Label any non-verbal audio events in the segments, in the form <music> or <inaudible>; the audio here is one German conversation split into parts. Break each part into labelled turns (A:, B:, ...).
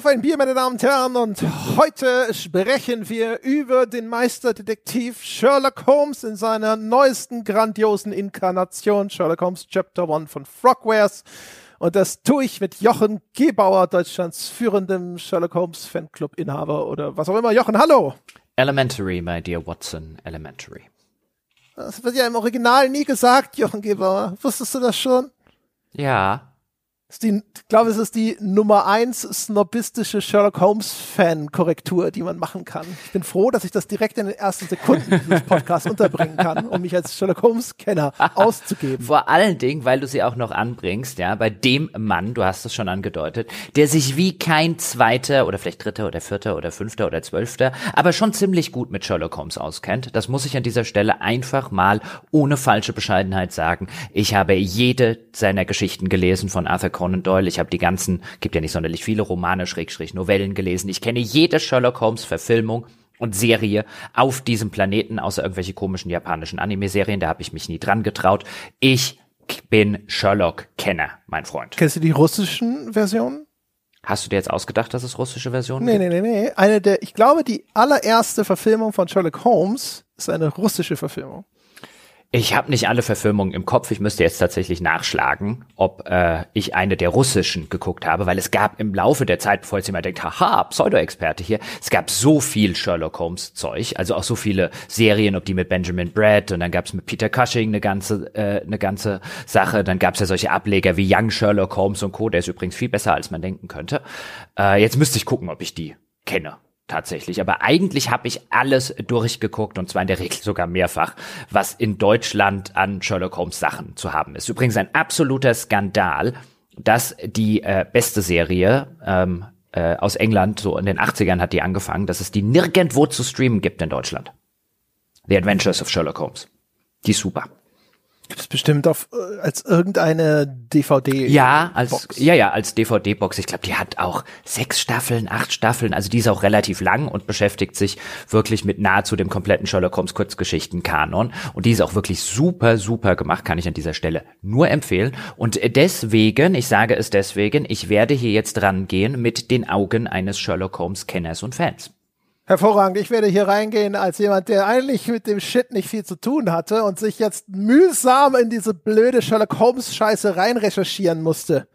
A: Auf ein Bier, meine Damen und Herren, und heute sprechen wir über den Meisterdetektiv Sherlock Holmes in seiner neuesten grandiosen Inkarnation, Sherlock Holmes Chapter 1 von Frogwares. Und das tue ich mit Jochen Gebauer, Deutschlands führendem Sherlock Holmes Fanclub-Inhaber oder was auch immer. Jochen, hallo!
B: Elementary, my dear Watson, Elementary.
A: Das wird ja im Original nie gesagt, Jochen Gebauer. Wusstest du das schon?
B: Ja,
A: die, ich glaube, es ist die Nummer eins snobistische Sherlock Holmes Fan Korrektur, die man machen kann. Ich bin froh, dass ich das direkt in den ersten Sekunden des Podcasts unterbringen kann, um mich als Sherlock Holmes Kenner auszugeben.
B: Vor allen Dingen, weil du sie auch noch anbringst, ja, bei dem Mann, du hast es schon angedeutet, der sich wie kein zweiter oder vielleicht dritter oder vierter oder fünfter oder zwölfter, aber schon ziemlich gut mit Sherlock Holmes auskennt. Das muss ich an dieser Stelle einfach mal ohne falsche Bescheidenheit sagen. Ich habe jede seiner Geschichten gelesen von Arthur Conan Doyle. Ich habe die ganzen, gibt ja nicht sonderlich viele Romane, Schrägstrich Novellen gelesen. Ich kenne jede Sherlock Holmes Verfilmung und Serie auf diesem Planeten, außer irgendwelche komischen japanischen Anime-Serien. Da habe ich mich nie dran getraut. Ich bin Sherlock-Kenner, mein Freund.
A: Kennst du die russischen Versionen?
B: Hast du dir jetzt ausgedacht, dass es russische Versionen
A: nee,
B: gibt?
A: Nee, nee, nee. Eine der, ich glaube, die allererste Verfilmung von Sherlock Holmes ist eine russische Verfilmung.
B: Ich habe nicht alle Verfilmungen im Kopf. Ich müsste jetzt tatsächlich nachschlagen, ob äh, ich eine der russischen geguckt habe, weil es gab im Laufe der Zeit, bevor jetzt jemand denkt, haha, Pseudo-Experte hier, es gab so viel Sherlock Holmes Zeug, also auch so viele Serien, ob die mit Benjamin Brett und dann gab es mit Peter Cushing eine ganze äh, eine ganze Sache, dann gab es ja solche Ableger wie Young Sherlock Holmes und Co. Der ist übrigens viel besser, als man denken könnte. Äh, jetzt müsste ich gucken, ob ich die kenne tatsächlich. Aber eigentlich habe ich alles durchgeguckt und zwar in der Regel <laughs> sogar mehrfach, was in Deutschland an Sherlock Holmes Sachen zu haben ist. Übrigens ein absoluter Skandal, dass die äh, beste Serie ähm, äh, aus England, so in den 80ern hat die angefangen, dass es die nirgendwo zu streamen gibt in Deutschland. The Adventures of Sherlock Holmes. Die ist super.
A: Gibt es bestimmt auf, äh, als irgendeine DVD.
B: Ja, als, Box. ja, ja, als DVD-Box. Ich glaube, die hat auch sechs Staffeln, acht Staffeln. Also die ist auch relativ lang und beschäftigt sich wirklich mit nahezu dem kompletten Sherlock Holmes Kurzgeschichten-Kanon. Und die ist auch wirklich super, super gemacht, kann ich an dieser Stelle nur empfehlen. Und deswegen, ich sage es deswegen, ich werde hier jetzt rangehen mit den Augen eines Sherlock Holmes Kenners und Fans.
A: Hervorragend. Ich werde hier reingehen als jemand, der eigentlich mit dem Shit nicht viel zu tun hatte und sich jetzt mühsam in diese blöde Sherlock Holmes Scheiße rein recherchieren musste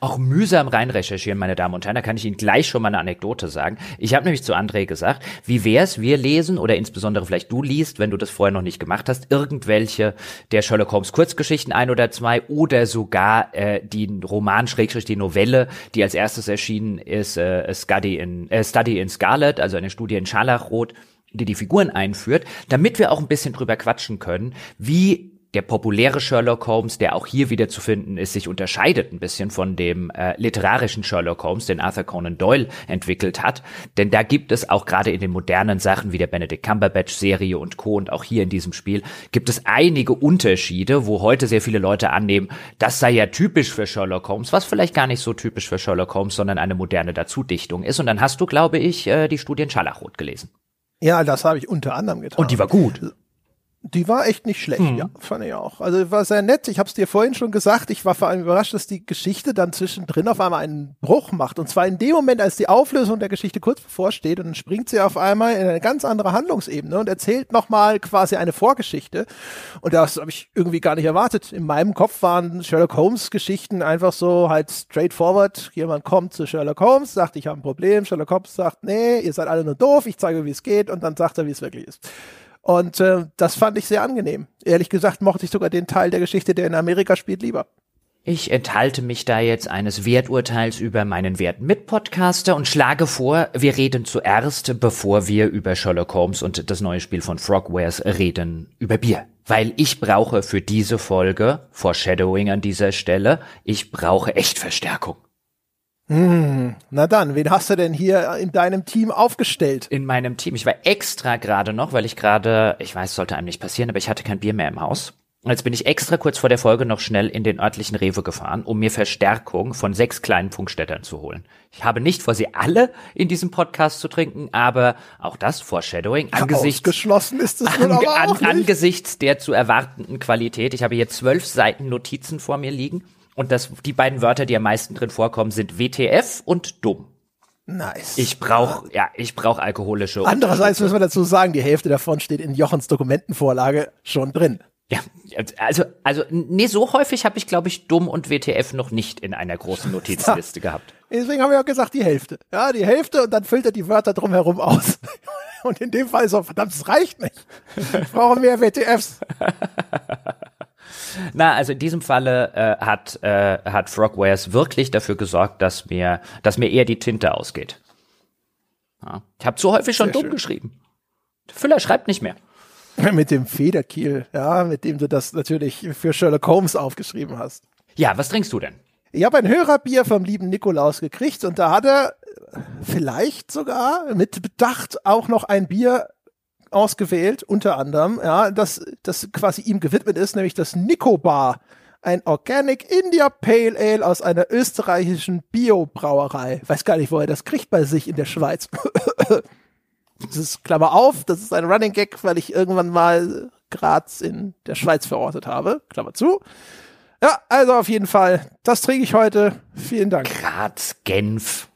B: auch mühsam rein recherchieren, meine Damen und Herren. Da kann ich Ihnen gleich schon mal eine Anekdote sagen. Ich habe nämlich zu André gesagt, wie wär's, wir lesen oder insbesondere vielleicht du liest, wenn du das vorher noch nicht gemacht hast, irgendwelche der Sherlock Holmes Kurzgeschichten ein oder zwei oder sogar äh, die Roman Schrägstrich die Novelle, die als erstes erschienen ist, äh, Study in äh, Study in Scarlet, also eine Studie in Scharlachrot die die Figuren einführt, damit wir auch ein bisschen drüber quatschen können, wie der populäre Sherlock Holmes, der auch hier wieder zu finden ist, sich unterscheidet ein bisschen von dem äh, literarischen Sherlock Holmes, den Arthur Conan Doyle entwickelt hat. Denn da gibt es auch gerade in den modernen Sachen wie der Benedict Cumberbatch Serie und Co. und auch hier in diesem Spiel gibt es einige Unterschiede, wo heute sehr viele Leute annehmen, das sei ja typisch für Sherlock Holmes, was vielleicht gar nicht so typisch für Sherlock Holmes, sondern eine moderne Dazudichtung ist. Und dann hast du, glaube ich, äh, die Studien Scharlachrot gelesen.
A: Ja, das habe ich unter anderem getan.
B: Und die war gut.
A: Die war echt nicht schlecht, mhm. ja, fand ich auch. Also war sehr nett. Ich habe es dir vorhin schon gesagt. Ich war vor allem überrascht, dass die Geschichte dann zwischendrin auf einmal einen Bruch macht. Und zwar in dem Moment, als die Auflösung der Geschichte kurz bevorsteht. Und dann springt sie auf einmal in eine ganz andere Handlungsebene und erzählt nochmal quasi eine Vorgeschichte. Und das habe ich irgendwie gar nicht erwartet. In meinem Kopf waren Sherlock Holmes Geschichten einfach so halt straightforward. Jemand kommt zu Sherlock Holmes, sagt, ich habe ein Problem. Sherlock Holmes sagt, nee, ihr seid alle nur doof. Ich zeige, wie es geht. Und dann sagt er, wie es wirklich ist. Und äh, das fand ich sehr angenehm. Ehrlich gesagt mochte ich sogar den Teil der Geschichte, der in Amerika spielt, lieber.
B: Ich enthalte mich da jetzt eines Werturteils über meinen werten Mitpodcaster und schlage vor, wir reden zuerst, bevor wir über Sherlock Holmes und das neue Spiel von Frogwares reden, über Bier. Weil ich brauche für diese Folge, Foreshadowing an dieser Stelle, ich brauche echt Verstärkung.
A: Hm, na dann, wen hast du denn hier in deinem Team aufgestellt?
B: In meinem Team. Ich war extra gerade noch, weil ich gerade, ich weiß, sollte einem nicht passieren, aber ich hatte kein Bier mehr im Haus. Und jetzt bin ich extra kurz vor der Folge noch schnell in den örtlichen Rewe gefahren, um mir Verstärkung von sechs kleinen Funkstättern zu holen. Ich habe nicht vor, sie alle in diesem Podcast zu trinken, aber auch das Foreshadowing angesichts,
A: Ausgeschlossen ist es
B: an, an, angesichts der zu erwartenden Qualität. Ich habe hier zwölf Seiten Notizen vor mir liegen und das, die beiden Wörter, die am meisten drin vorkommen, sind WTF und dumm.
A: Nice.
B: Ich brauche, ja, ich brauche alkoholische.
A: Andererseits müssen wir dazu sagen, die Hälfte davon steht in Jochens Dokumentenvorlage schon drin.
B: Ja, also, also, nee, so häufig habe ich, glaube ich, Dumm und WTF noch nicht in einer großen Notizliste ja. <laughs> gehabt.
A: Deswegen haben wir auch gesagt, die Hälfte. Ja, die Hälfte und dann füllt er die Wörter drumherum aus. <laughs> Und in dem Fall so, verdammt, es reicht nicht. Ich brauche mehr WTFs. <laughs>
B: Na, also in diesem Falle äh, hat, äh, hat Frogwares wirklich dafür gesorgt, dass mir, dass mir eher die Tinte ausgeht. Ja. Ich habe zu häufig schon Sehr dumm schön. geschrieben. Der Füller schreibt nicht mehr. <laughs>
A: Mit dem Federkiel, ja, mit dem du das natürlich für Sherlock Holmes aufgeschrieben hast.
B: Ja, was trinkst du denn?
A: Ich habe ein Hörerbier vom lieben Nikolaus gekriegt und da hat er vielleicht sogar mit Bedacht auch noch ein Bier ausgewählt, unter anderem, ja, das, das quasi ihm gewidmet ist, nämlich das Nicobar, ein Organic India Pale Ale aus einer österreichischen Bio-Brauerei. Weiß gar nicht, wo er das kriegt bei sich in der Schweiz. <coughs> das ist Klammer auf, das ist ein Running Gag, weil ich irgendwann mal Graz in der Schweiz verortet habe. Klammer zu. Ja, also auf jeden Fall, das trinke ich heute. Vielen Dank.
B: Graz, Genf.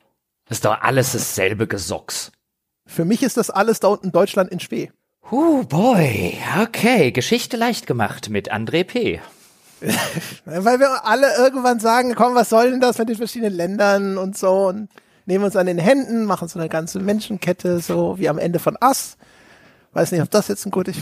B: Das ist doch alles dasselbe Gesocks.
A: Für mich ist das alles da unten Deutschland in Spee.
B: Uh, boy. Okay, Geschichte leicht gemacht mit André P. <laughs>
A: Weil wir alle irgendwann sagen, komm, was soll denn das mit den verschiedenen Ländern und so und nehmen uns an den Händen, machen so eine ganze Menschenkette, so wie am Ende von Ass. Weiß nicht, ob das jetzt ein gutes.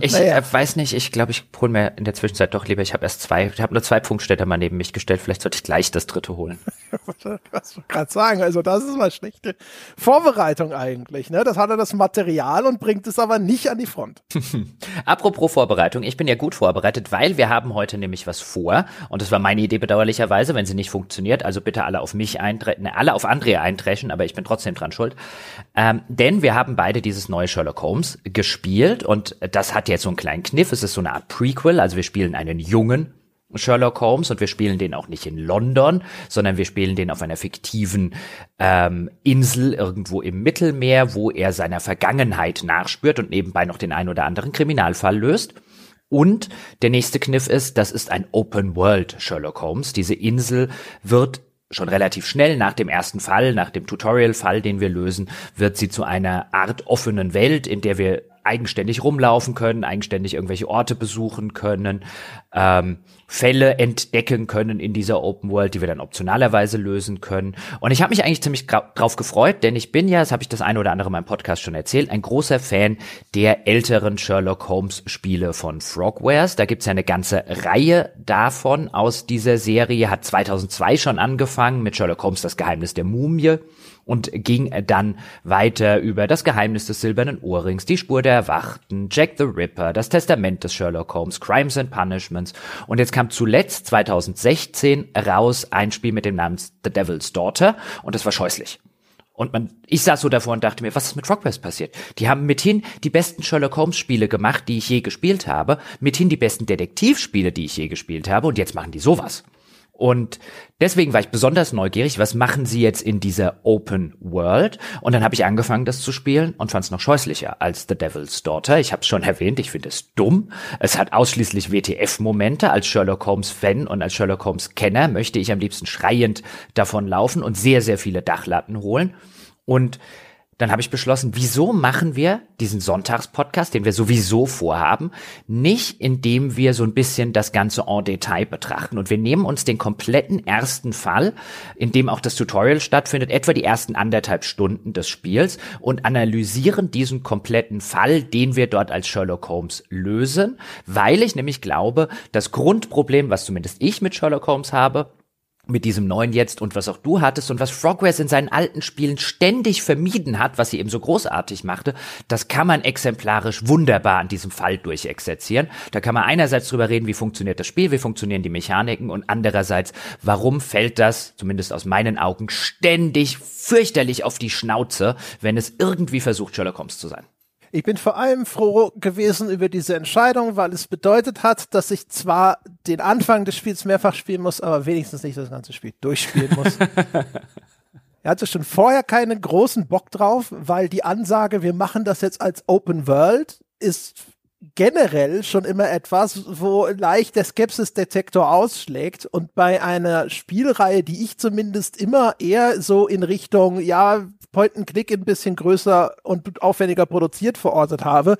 B: Ich naja. äh, weiß nicht, ich glaube, ich hole mir in der Zwischenzeit doch lieber, ich habe erst zwei, ich habe nur zwei Punktstädter mal neben mich gestellt, vielleicht sollte ich gleich das dritte holen. <laughs>
A: Was ich gerade sagen, also das ist mal schlechte Vorbereitung eigentlich, ne? Das hat er das Material und bringt es aber nicht an die Front. <laughs>
B: Apropos Vorbereitung, ich bin ja gut vorbereitet, weil wir haben heute nämlich was vor und das war meine Idee bedauerlicherweise, wenn sie nicht funktioniert, also bitte alle auf mich eintreffen, ne, alle auf Andrea eintreschen, aber ich bin trotzdem dran schuld. Ähm, denn wir haben beide dieses neue Sherlock Holmes gespielt und das hat jetzt so einen kleinen Kniff. Es ist so eine Art Prequel, also wir spielen einen jungen Sherlock Holmes und wir spielen den auch nicht in London, sondern wir spielen den auf einer fiktiven ähm, Insel irgendwo im Mittelmeer, wo er seiner Vergangenheit nachspürt und nebenbei noch den ein oder anderen Kriminalfall löst. Und der nächste Kniff ist, das ist ein Open World Sherlock Holmes. Diese Insel wird schon relativ schnell nach dem ersten Fall, nach dem Tutorial-Fall, den wir lösen, wird sie zu einer Art offenen Welt, in der wir eigenständig rumlaufen können, eigenständig irgendwelche Orte besuchen können, ähm, Fälle entdecken können in dieser Open World, die wir dann optionalerweise lösen können. Und ich habe mich eigentlich ziemlich drauf gefreut, denn ich bin ja, das habe ich das eine oder andere in meinem Podcast schon erzählt, ein großer Fan der älteren Sherlock Holmes Spiele von Frogwares. Da gibt's ja eine ganze Reihe davon aus dieser Serie, hat 2002 schon angefangen mit Sherlock Holmes das Geheimnis der Mumie und ging dann weiter über das Geheimnis des silbernen Ohrrings, die Spur der Erwachten, Jack the Ripper, das Testament des Sherlock Holmes, Crimes and Punishments und jetzt kam zuletzt 2016 raus ein Spiel mit dem Namen The Devil's Daughter und das war scheußlich. Und man, ich saß so davor und dachte mir, was ist mit Frogwares passiert? Die haben mithin die besten Sherlock Holmes Spiele gemacht, die ich je gespielt habe, mithin die besten Detektivspiele, die ich je gespielt habe und jetzt machen die sowas. Und deswegen war ich besonders neugierig, was machen sie jetzt in dieser Open World? Und dann habe ich angefangen, das zu spielen und fand es noch scheußlicher als The Devil's Daughter. Ich habe es schon erwähnt, ich finde es dumm. Es hat ausschließlich WTF-Momente. Als Sherlock Holmes-Fan und als Sherlock Holmes-Kenner möchte ich am liebsten schreiend davon laufen und sehr, sehr viele Dachlatten holen. Und dann habe ich beschlossen, wieso machen wir diesen Sonntagspodcast, den wir sowieso vorhaben, nicht indem wir so ein bisschen das Ganze en Detail betrachten. Und wir nehmen uns den kompletten ersten Fall, in dem auch das Tutorial stattfindet, etwa die ersten anderthalb Stunden des Spiels und analysieren diesen kompletten Fall, den wir dort als Sherlock Holmes lösen, weil ich nämlich glaube, das Grundproblem, was zumindest ich mit Sherlock Holmes habe, mit diesem neuen jetzt und was auch du hattest und was Frogwares in seinen alten Spielen ständig vermieden hat, was sie eben so großartig machte, das kann man exemplarisch wunderbar an diesem Fall durchexerzieren. Da kann man einerseits drüber reden, wie funktioniert das Spiel, wie funktionieren die Mechaniken und andererseits, warum fällt das, zumindest aus meinen Augen, ständig fürchterlich auf die Schnauze, wenn es irgendwie versucht, Sherlock Holmes zu sein.
A: Ich bin vor allem froh gewesen über diese Entscheidung, weil es bedeutet hat, dass ich zwar den Anfang des Spiels mehrfach spielen muss, aber wenigstens nicht das ganze Spiel durchspielen muss. <laughs> er hatte schon vorher keinen großen Bock drauf, weil die Ansage, wir machen das jetzt als Open World, ist generell schon immer etwas, wo leicht der Skepsis-Detektor ausschlägt und bei einer Spielreihe, die ich zumindest immer eher so in Richtung, ja, Point-and-Click ein bisschen größer und aufwendiger produziert verortet habe,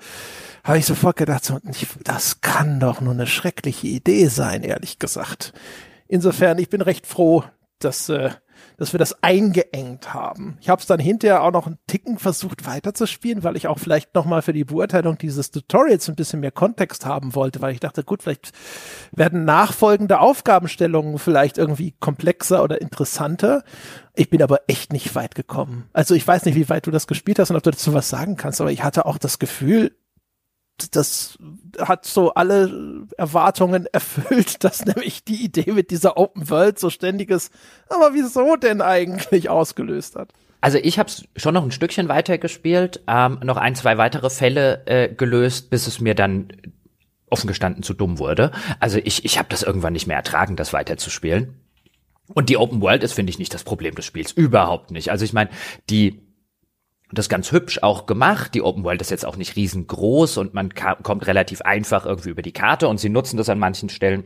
A: habe ich sofort gedacht, so, das kann doch nur eine schreckliche Idee sein, ehrlich gesagt. Insofern, ich bin recht froh, dass äh, dass wir das eingeengt haben. Ich habe es dann hinterher auch noch einen Ticken versucht weiterzuspielen, weil ich auch vielleicht nochmal für die Beurteilung dieses Tutorials ein bisschen mehr Kontext haben wollte, weil ich dachte, gut, vielleicht werden nachfolgende Aufgabenstellungen vielleicht irgendwie komplexer oder interessanter. Ich bin aber echt nicht weit gekommen. Also ich weiß nicht, wie weit du das gespielt hast und ob du dazu was sagen kannst, aber ich hatte auch das Gefühl, das hat so alle Erwartungen erfüllt, <laughs> dass nämlich die Idee mit dieser Open World so ständiges, aber wieso denn eigentlich ausgelöst hat.
B: Also ich habe schon noch ein Stückchen weitergespielt, ähm, noch ein, zwei weitere Fälle äh, gelöst, bis es mir dann offen gestanden zu dumm wurde. Also ich, ich habe das irgendwann nicht mehr ertragen, das weiterzuspielen. Und die Open World ist, finde ich, nicht das Problem des Spiels. Überhaupt nicht. Also ich meine, die das ganz hübsch auch gemacht. Die Open World ist jetzt auch nicht riesengroß und man kommt relativ einfach irgendwie über die Karte und sie nutzen das an manchen Stellen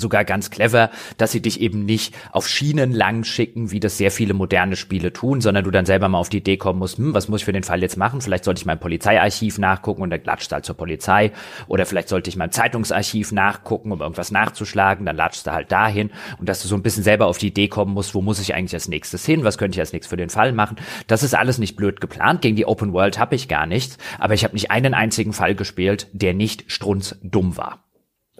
B: sogar ganz clever, dass sie dich eben nicht auf Schienen lang schicken, wie das sehr viele moderne Spiele tun, sondern du dann selber mal auf die Idee kommen musst, hm, was muss ich für den Fall jetzt machen? Vielleicht sollte ich mein Polizeiarchiv nachgucken und dann latscht du halt zur Polizei. Oder vielleicht sollte ich mein Zeitungsarchiv nachgucken, um irgendwas nachzuschlagen, dann latschst du halt dahin. Und dass du so ein bisschen selber auf die Idee kommen musst, wo muss ich eigentlich als nächstes hin? Was könnte ich als nächstes für den Fall machen? Das ist alles nicht blöd geplant. Gegen die Open World habe ich gar nichts. Aber ich habe nicht einen einzigen Fall gespielt, der nicht strunzdumm war.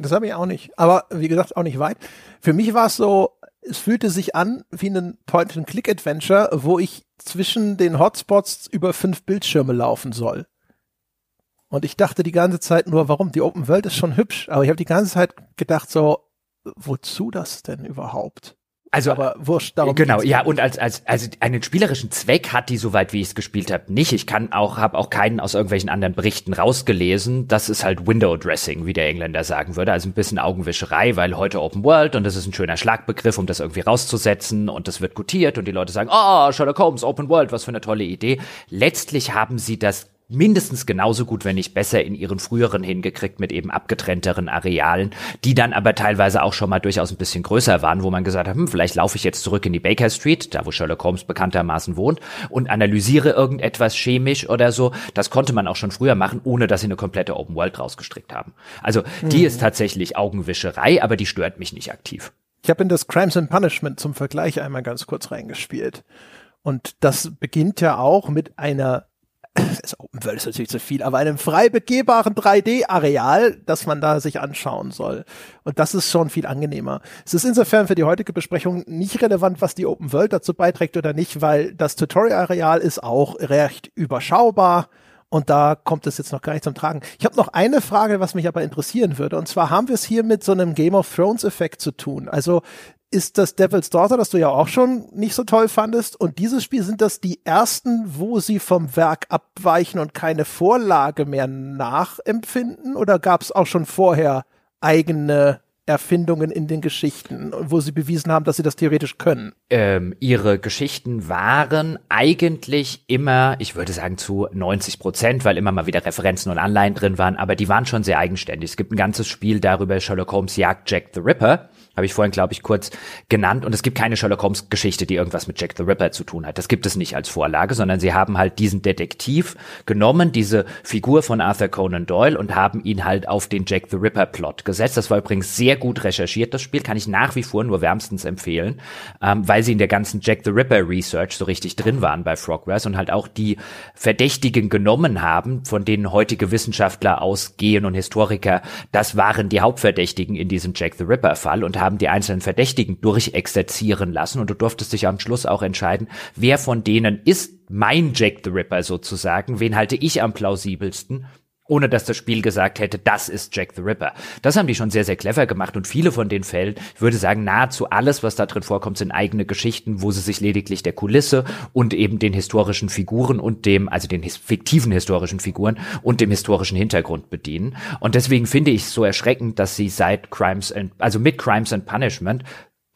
A: Das habe ich auch nicht. Aber wie gesagt, auch nicht weit. Für mich war es so, es fühlte sich an wie ein Point-and-Click-Adventure, wo ich zwischen den Hotspots über fünf Bildschirme laufen soll. Und ich dachte die ganze Zeit nur, warum? Die Open World ist schon hübsch, aber ich habe die ganze Zeit gedacht so, wozu das denn überhaupt?
B: Also, aber wurscht, darum Genau, ja, und als, als, also einen spielerischen Zweck hat die, soweit wie ich es gespielt habe, nicht. Ich kann auch, habe auch keinen aus irgendwelchen anderen Berichten rausgelesen. Das ist halt Window Dressing, wie der Engländer sagen würde. Also ein bisschen Augenwischerei, weil heute Open World und das ist ein schöner Schlagbegriff, um das irgendwie rauszusetzen und das wird gutiert und die Leute sagen, oh, Sherlock Holmes, Open World, was für eine tolle Idee. Letztlich haben sie das mindestens genauso gut, wenn nicht besser in ihren früheren hingekriegt mit eben abgetrennteren Arealen, die dann aber teilweise auch schon mal durchaus ein bisschen größer waren, wo man gesagt hat, hm, vielleicht laufe ich jetzt zurück in die Baker Street, da wo Sherlock Holmes bekanntermaßen wohnt, und analysiere irgendetwas chemisch oder so. Das konnte man auch schon früher machen, ohne dass sie eine komplette Open World rausgestrickt haben. Also die mhm. ist tatsächlich Augenwischerei, aber die stört mich nicht aktiv.
A: Ich habe in das Crimes and Punishment zum Vergleich einmal ganz kurz reingespielt. Und das beginnt ja auch mit einer <coughs> das Open World ist natürlich zu viel, aber einem frei begehbaren 3D-Areal, das man da sich anschauen soll. Und das ist schon viel angenehmer. Es ist insofern für die heutige Besprechung nicht relevant, was die Open World dazu beiträgt oder nicht, weil das Tutorial-Areal ist auch recht überschaubar. Und da kommt es jetzt noch gar nicht zum Tragen. Ich habe noch eine Frage, was mich aber interessieren würde. Und zwar haben wir es hier mit so einem Game of Thrones Effekt zu tun. Also ist das Devil's Daughter, das du ja auch schon nicht so toll fandest. Und dieses Spiel sind das die ersten, wo sie vom Werk abweichen und keine Vorlage mehr nachempfinden? Oder gab es auch schon vorher eigene Erfindungen in den Geschichten, wo sie bewiesen haben, dass sie das theoretisch können?
B: Ähm, ihre Geschichten waren eigentlich immer, ich würde sagen zu 90 Prozent, weil immer mal wieder Referenzen und Anleihen drin waren, aber die waren schon sehr eigenständig. Es gibt ein ganzes Spiel darüber, Sherlock Holmes jagt Jack the Ripper habe ich vorhin, glaube ich, kurz genannt. Und es gibt keine Sherlock Holmes Geschichte, die irgendwas mit Jack the Ripper zu tun hat. Das gibt es nicht als Vorlage, sondern sie haben halt diesen Detektiv genommen, diese Figur von Arthur Conan Doyle und haben ihn halt auf den Jack the Ripper Plot gesetzt. Das war übrigens sehr gut recherchiert. Das Spiel kann ich nach wie vor nur wärmstens empfehlen, ähm, weil sie in der ganzen Jack the Ripper Research so richtig drin waren bei Frogwares und halt auch die Verdächtigen genommen haben, von denen heutige Wissenschaftler ausgehen und Historiker. Das waren die Hauptverdächtigen in diesem Jack the Ripper Fall und haben haben die einzelnen Verdächtigen durchexerzieren lassen. Und du durftest dich am Schluss auch entscheiden, wer von denen ist mein Jack the Ripper sozusagen, wen halte ich am plausibelsten ohne dass das Spiel gesagt hätte, das ist Jack the Ripper. Das haben die schon sehr, sehr clever gemacht und viele von den Fällen, ich würde sagen, nahezu alles, was da drin vorkommt, sind eigene Geschichten, wo sie sich lediglich der Kulisse und eben den historischen Figuren und dem, also den fiktiven historischen Figuren und dem historischen Hintergrund bedienen. Und deswegen finde ich es so erschreckend, dass sie seit Crimes and, also mit Crimes and Punishment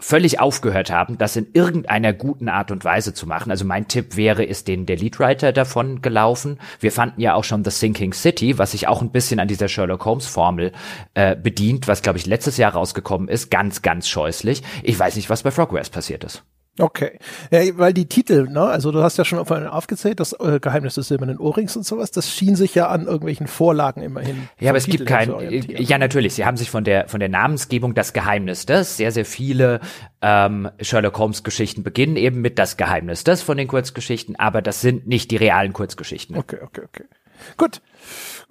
B: völlig aufgehört haben, das in irgendeiner guten Art und Weise zu machen. Also mein Tipp wäre, ist den der Leadwriter davon gelaufen. Wir fanden ja auch schon The Sinking City, was sich auch ein bisschen an dieser Sherlock Holmes Formel äh, bedient, was glaube ich letztes Jahr rausgekommen ist, ganz, ganz scheußlich. Ich weiß nicht, was bei Frogwares passiert ist.
A: Okay. Ja, weil die Titel, ne, also du hast ja schon aufgezählt, das äh, Geheimnis des silbernen Ohrrings und sowas, das schien sich ja an irgendwelchen Vorlagen immerhin.
B: Ja, aber es Titel gibt kein, ja natürlich, sie haben sich von der, von der Namensgebung das Geheimnis des, sehr, sehr viele ähm, Sherlock Holmes Geschichten beginnen eben mit das Geheimnis des von den Kurzgeschichten, aber das sind nicht die realen Kurzgeschichten.
A: Okay, okay, okay. Gut.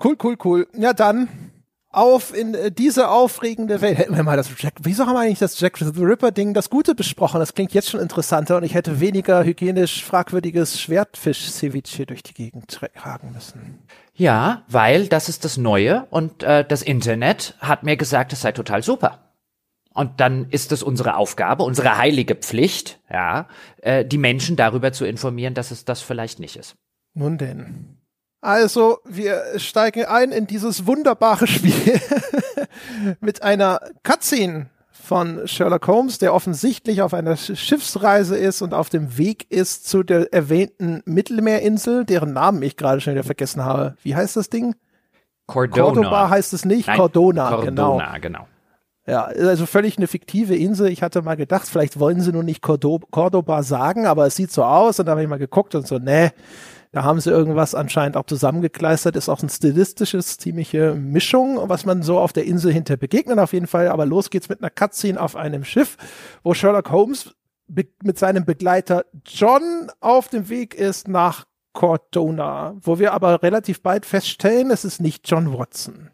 A: Cool, cool, cool. Ja, dann auf in äh, diese aufregende Welt. Hätten wir mal das Jack, wieso haben wir eigentlich das Jack the Ripper Ding, das Gute besprochen? Das klingt jetzt schon interessanter und ich hätte weniger hygienisch fragwürdiges Schwertfisch-Ceviche durch die Gegend tragen müssen.
B: Ja, weil das ist das Neue und äh, das Internet hat mir gesagt, es sei total super. Und dann ist es unsere Aufgabe, unsere heilige Pflicht, ja, äh, die Menschen darüber zu informieren, dass es das vielleicht nicht ist.
A: Nun denn. Also, wir steigen ein in dieses wunderbare Spiel <laughs> mit einer Cutscene von Sherlock Holmes, der offensichtlich auf einer Schiffsreise ist und auf dem Weg ist zu der erwähnten Mittelmeerinsel, deren Namen ich gerade schon wieder vergessen habe. Wie heißt das Ding?
B: Cordona.
A: Cordoba heißt es nicht, Nein, Cordona,
B: Cordona, genau.
A: genau. Ja, also völlig eine fiktive Insel. Ich hatte mal gedacht, vielleicht wollen sie nur nicht Cordoba sagen, aber es sieht so aus. Und da habe ich mal geguckt und so, nee, da haben sie irgendwas anscheinend auch zusammengekleistert, ist auch ein stilistisches, ziemliche Mischung, was man so auf der Insel hinter begegnet auf jeden Fall. Aber los geht's mit einer Cutscene auf einem Schiff, wo Sherlock Holmes mit seinem Begleiter John auf dem Weg ist nach Cortona, wo wir aber relativ bald feststellen, es ist nicht John Watson.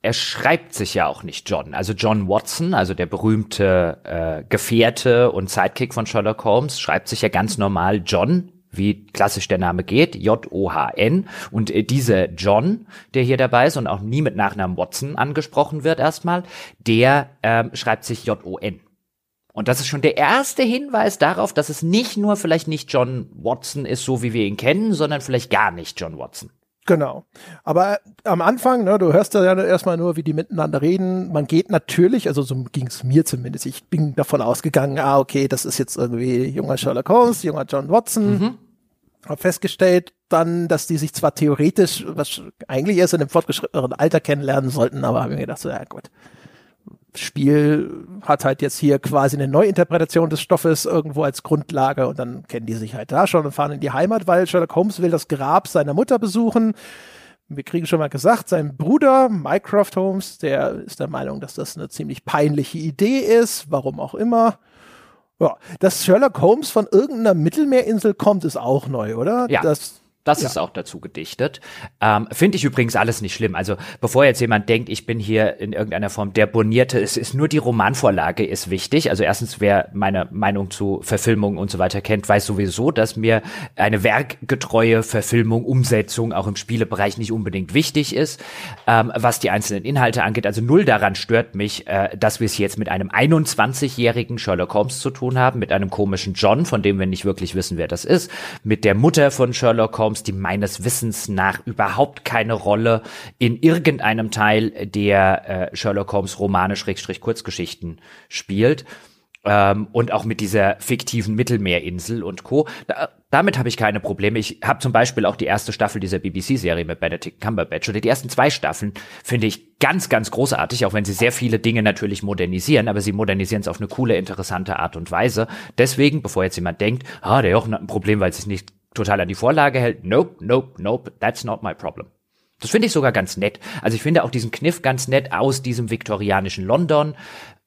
B: Er schreibt sich ja auch nicht John. Also John Watson, also der berühmte äh, Gefährte und Sidekick von Sherlock Holmes, schreibt sich ja ganz normal John wie klassisch der Name geht, J-O-H-N. Und äh, dieser John, der hier dabei ist und auch nie mit Nachnamen Watson angesprochen wird erstmal, der ähm, schreibt sich J-O-N. Und das ist schon der erste Hinweis darauf, dass es nicht nur vielleicht nicht John Watson ist, so wie wir ihn kennen, sondern vielleicht gar nicht John Watson.
A: Genau. Aber am Anfang, ne, du hörst ja erstmal nur, wie die miteinander reden. Man geht natürlich, also so ging es mir zumindest, ich bin davon ausgegangen, ah, okay, das ist jetzt irgendwie junger Sherlock Holmes, junger John Watson. Mhm. Hab festgestellt dann, dass die sich zwar theoretisch, was eigentlich erst in einem fortgeschrittenen Alter kennenlernen sollten, aber habe mir gedacht, so, ja gut, Spiel hat halt jetzt hier quasi eine Neuinterpretation des Stoffes irgendwo als Grundlage und dann kennen die sich halt da schon und fahren in die Heimat, weil Sherlock Holmes will das Grab seiner Mutter besuchen. Wir kriegen schon mal gesagt, sein Bruder Mycroft Holmes, der ist der Meinung, dass das eine ziemlich peinliche Idee ist, warum auch immer. Ja, dass Sherlock Holmes von irgendeiner Mittelmeerinsel kommt, ist auch neu, oder?
B: Ja.
A: Das
B: das ja. ist auch dazu gedichtet. Ähm, Finde ich übrigens alles nicht schlimm. Also bevor jetzt jemand denkt, ich bin hier in irgendeiner Form der Bonierte, es ist nur die Romanvorlage ist wichtig. Also erstens, wer meine Meinung zu Verfilmungen und so weiter kennt, weiß sowieso, dass mir eine werkgetreue Verfilmung, Umsetzung auch im Spielebereich nicht unbedingt wichtig ist. Ähm, was die einzelnen Inhalte angeht, also null daran stört mich, äh, dass wir es jetzt mit einem 21-jährigen Sherlock Holmes zu tun haben, mit einem komischen John, von dem wir nicht wirklich wissen, wer das ist, mit der Mutter von Sherlock Holmes Holmes, die meines Wissens nach überhaupt keine Rolle in irgendeinem Teil der äh, Sherlock Holmes Romane Schrägstrich Kurzgeschichten spielt. Ähm, und auch mit dieser fiktiven Mittelmeerinsel und Co. Da, damit habe ich keine Probleme. Ich habe zum Beispiel auch die erste Staffel dieser BBC-Serie mit Benedict Cumberbatch oder die ersten zwei Staffeln finde ich ganz, ganz großartig, auch wenn sie sehr viele Dinge natürlich modernisieren, aber sie modernisieren es auf eine coole, interessante Art und Weise. Deswegen, bevor jetzt jemand denkt, ah, der Jochen hat ein Problem, weil es nicht total an die Vorlage hält. Nope, nope, nope, that's not my problem. Das finde ich sogar ganz nett. Also ich finde auch diesen Kniff ganz nett aus diesem viktorianischen London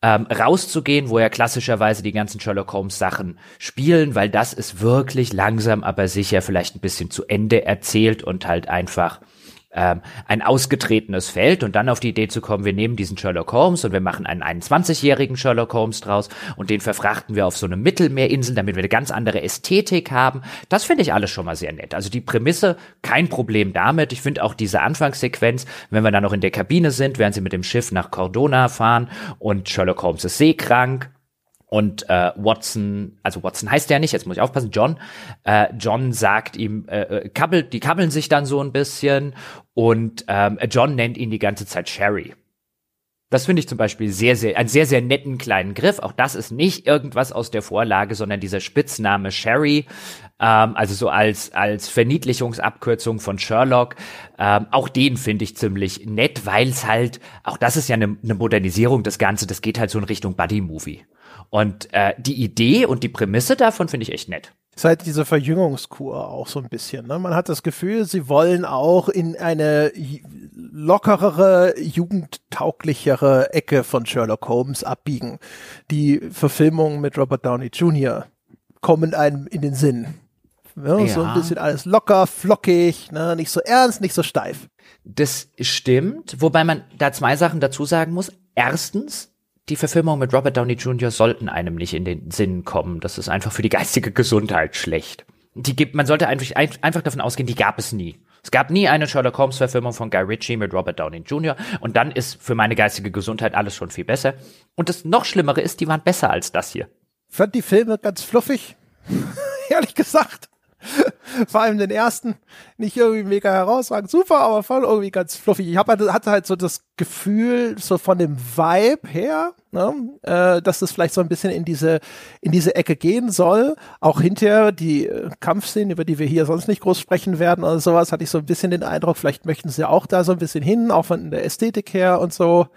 B: ähm, rauszugehen, wo ja klassischerweise die ganzen Sherlock Holmes Sachen spielen, weil das ist wirklich langsam, aber sicher vielleicht ein bisschen zu Ende erzählt und halt einfach ähm, ein ausgetretenes Feld und dann auf die Idee zu kommen, wir nehmen diesen Sherlock Holmes und wir machen einen 21-jährigen Sherlock Holmes draus und den verfrachten wir auf so eine Mittelmeerinsel, damit wir eine ganz andere Ästhetik haben. Das finde ich alles schon mal sehr nett. Also die Prämisse, kein Problem damit. Ich finde auch diese Anfangssequenz, wenn wir dann noch in der Kabine sind, während sie mit dem Schiff nach Cordona fahren und Sherlock Holmes ist seekrank und äh, Watson, also Watson heißt der nicht, jetzt muss ich aufpassen, John. Äh, John sagt ihm, äh, äh, kabbelt, die kabbeln sich dann so ein bisschen und ähm, John nennt ihn die ganze Zeit Sherry. Das finde ich zum Beispiel sehr, sehr, einen sehr, sehr netten kleinen Griff. Auch das ist nicht irgendwas aus der Vorlage, sondern dieser Spitzname Sherry, ähm, also so als, als Verniedlichungsabkürzung von Sherlock. Ähm, auch den finde ich ziemlich nett, weil es halt, auch das ist ja eine, eine Modernisierung des Ganzen, das geht halt so in Richtung Buddy-Movie. Und äh, die Idee und die Prämisse davon finde ich echt nett.
A: Es ist halt diese Verjüngungskur auch so ein bisschen. Ne? Man hat das Gefühl, sie wollen auch in eine lockerere, jugendtauglichere Ecke von Sherlock Holmes abbiegen. Die Verfilmungen mit Robert Downey Jr. kommen einem in den Sinn. Ja, ja. So ein bisschen alles locker, flockig, ne? nicht so ernst, nicht so steif.
B: Das stimmt, wobei man da zwei Sachen dazu sagen muss. Erstens, die Verfilmungen mit Robert Downey Jr. sollten einem nicht in den Sinn kommen. Das ist einfach für die geistige Gesundheit schlecht. Die gibt, man sollte einfach, einfach davon ausgehen, die gab es nie. Es gab nie eine Sherlock Holmes Verfilmung von Guy Ritchie mit Robert Downey Jr. Und dann ist für meine geistige Gesundheit alles schon viel besser. Und das noch Schlimmere ist, die waren besser als das hier.
A: Fand die Filme ganz fluffig. <laughs> Ehrlich gesagt. <laughs> Vor allem den ersten nicht irgendwie mega herausragend super, aber voll irgendwie ganz fluffig. Ich hab, halt, hatte halt so das Gefühl, so von dem Vibe her, ne, äh, dass das vielleicht so ein bisschen in diese, in diese Ecke gehen soll. Auch hinterher die äh, Kampfszenen, über die wir hier sonst nicht groß sprechen werden oder sowas, hatte ich so ein bisschen den Eindruck, vielleicht möchten sie auch da so ein bisschen hin, auch von der Ästhetik her und so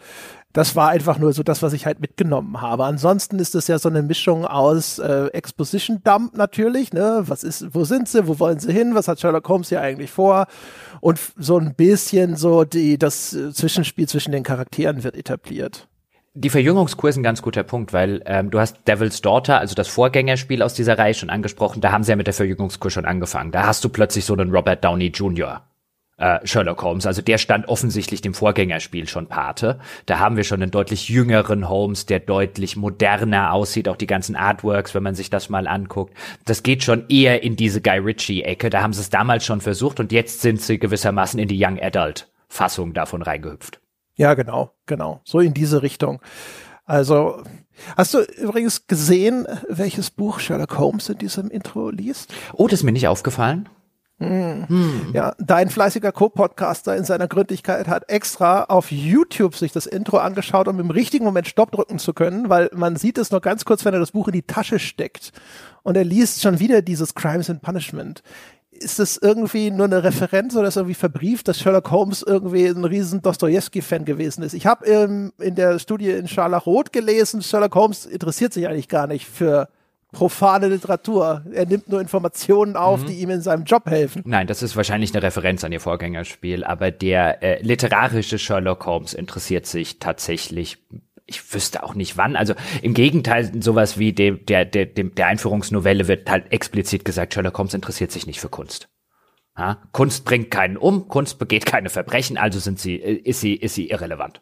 A: das war einfach nur so das, was ich halt mitgenommen habe. Ansonsten ist es ja so eine Mischung aus äh, Exposition Dump natürlich, ne? Was ist, wo sind sie, wo wollen sie hin, was hat Sherlock Holmes hier eigentlich vor? Und so ein bisschen so die, das äh, Zwischenspiel zwischen den Charakteren wird etabliert.
B: Die Verjüngungskur ist ein ganz guter Punkt, weil ähm, du hast Devil's Daughter, also das Vorgängerspiel aus dieser Reihe schon angesprochen, da haben sie ja mit der Verjüngungskur schon angefangen. Da hast du plötzlich so einen Robert Downey Jr äh, Sherlock Holmes. Also der stand offensichtlich dem Vorgängerspiel schon Pate. Da haben wir schon einen deutlich jüngeren Holmes, der deutlich moderner aussieht, auch die ganzen Artworks, wenn man sich das mal anguckt. Das geht schon eher in diese Guy Ritchie-Ecke. Da haben sie es damals schon versucht und jetzt sind sie gewissermaßen in die Young Adult-Fassung davon reingehüpft.
A: Ja, genau, genau. So in diese Richtung. Also, hast du übrigens gesehen, welches Buch Sherlock Holmes in diesem Intro liest?
B: Oh, das ist mir nicht aufgefallen.
A: Hm. Ja, dein fleißiger Co-Podcaster in seiner Gründlichkeit hat extra auf YouTube sich das Intro angeschaut, um im richtigen Moment Stopp drücken zu können, weil man sieht es nur ganz kurz, wenn er das Buch in die Tasche steckt. Und er liest schon wieder dieses Crimes and Punishment. Ist das irgendwie nur eine Referenz oder ist irgendwie verbrieft, dass Sherlock Holmes irgendwie ein riesen Dostoevsky-Fan gewesen ist? Ich habe ähm, in der Studie in Scharlachrot gelesen, Sherlock Holmes interessiert sich eigentlich gar nicht für profane Literatur. Er nimmt nur Informationen auf, mhm. die ihm in seinem Job helfen.
B: Nein, das ist wahrscheinlich eine Referenz an ihr Vorgängerspiel, aber der äh, literarische Sherlock Holmes interessiert sich tatsächlich ich wüsste auch nicht wann. Also im Gegenteil, sowas wie dem, der, der, dem, der Einführungsnovelle wird halt explizit gesagt, Sherlock Holmes interessiert sich nicht für Kunst. Ja? Kunst bringt keinen um, Kunst begeht keine Verbrechen, also sind sie, äh, ist sie, ist sie irrelevant.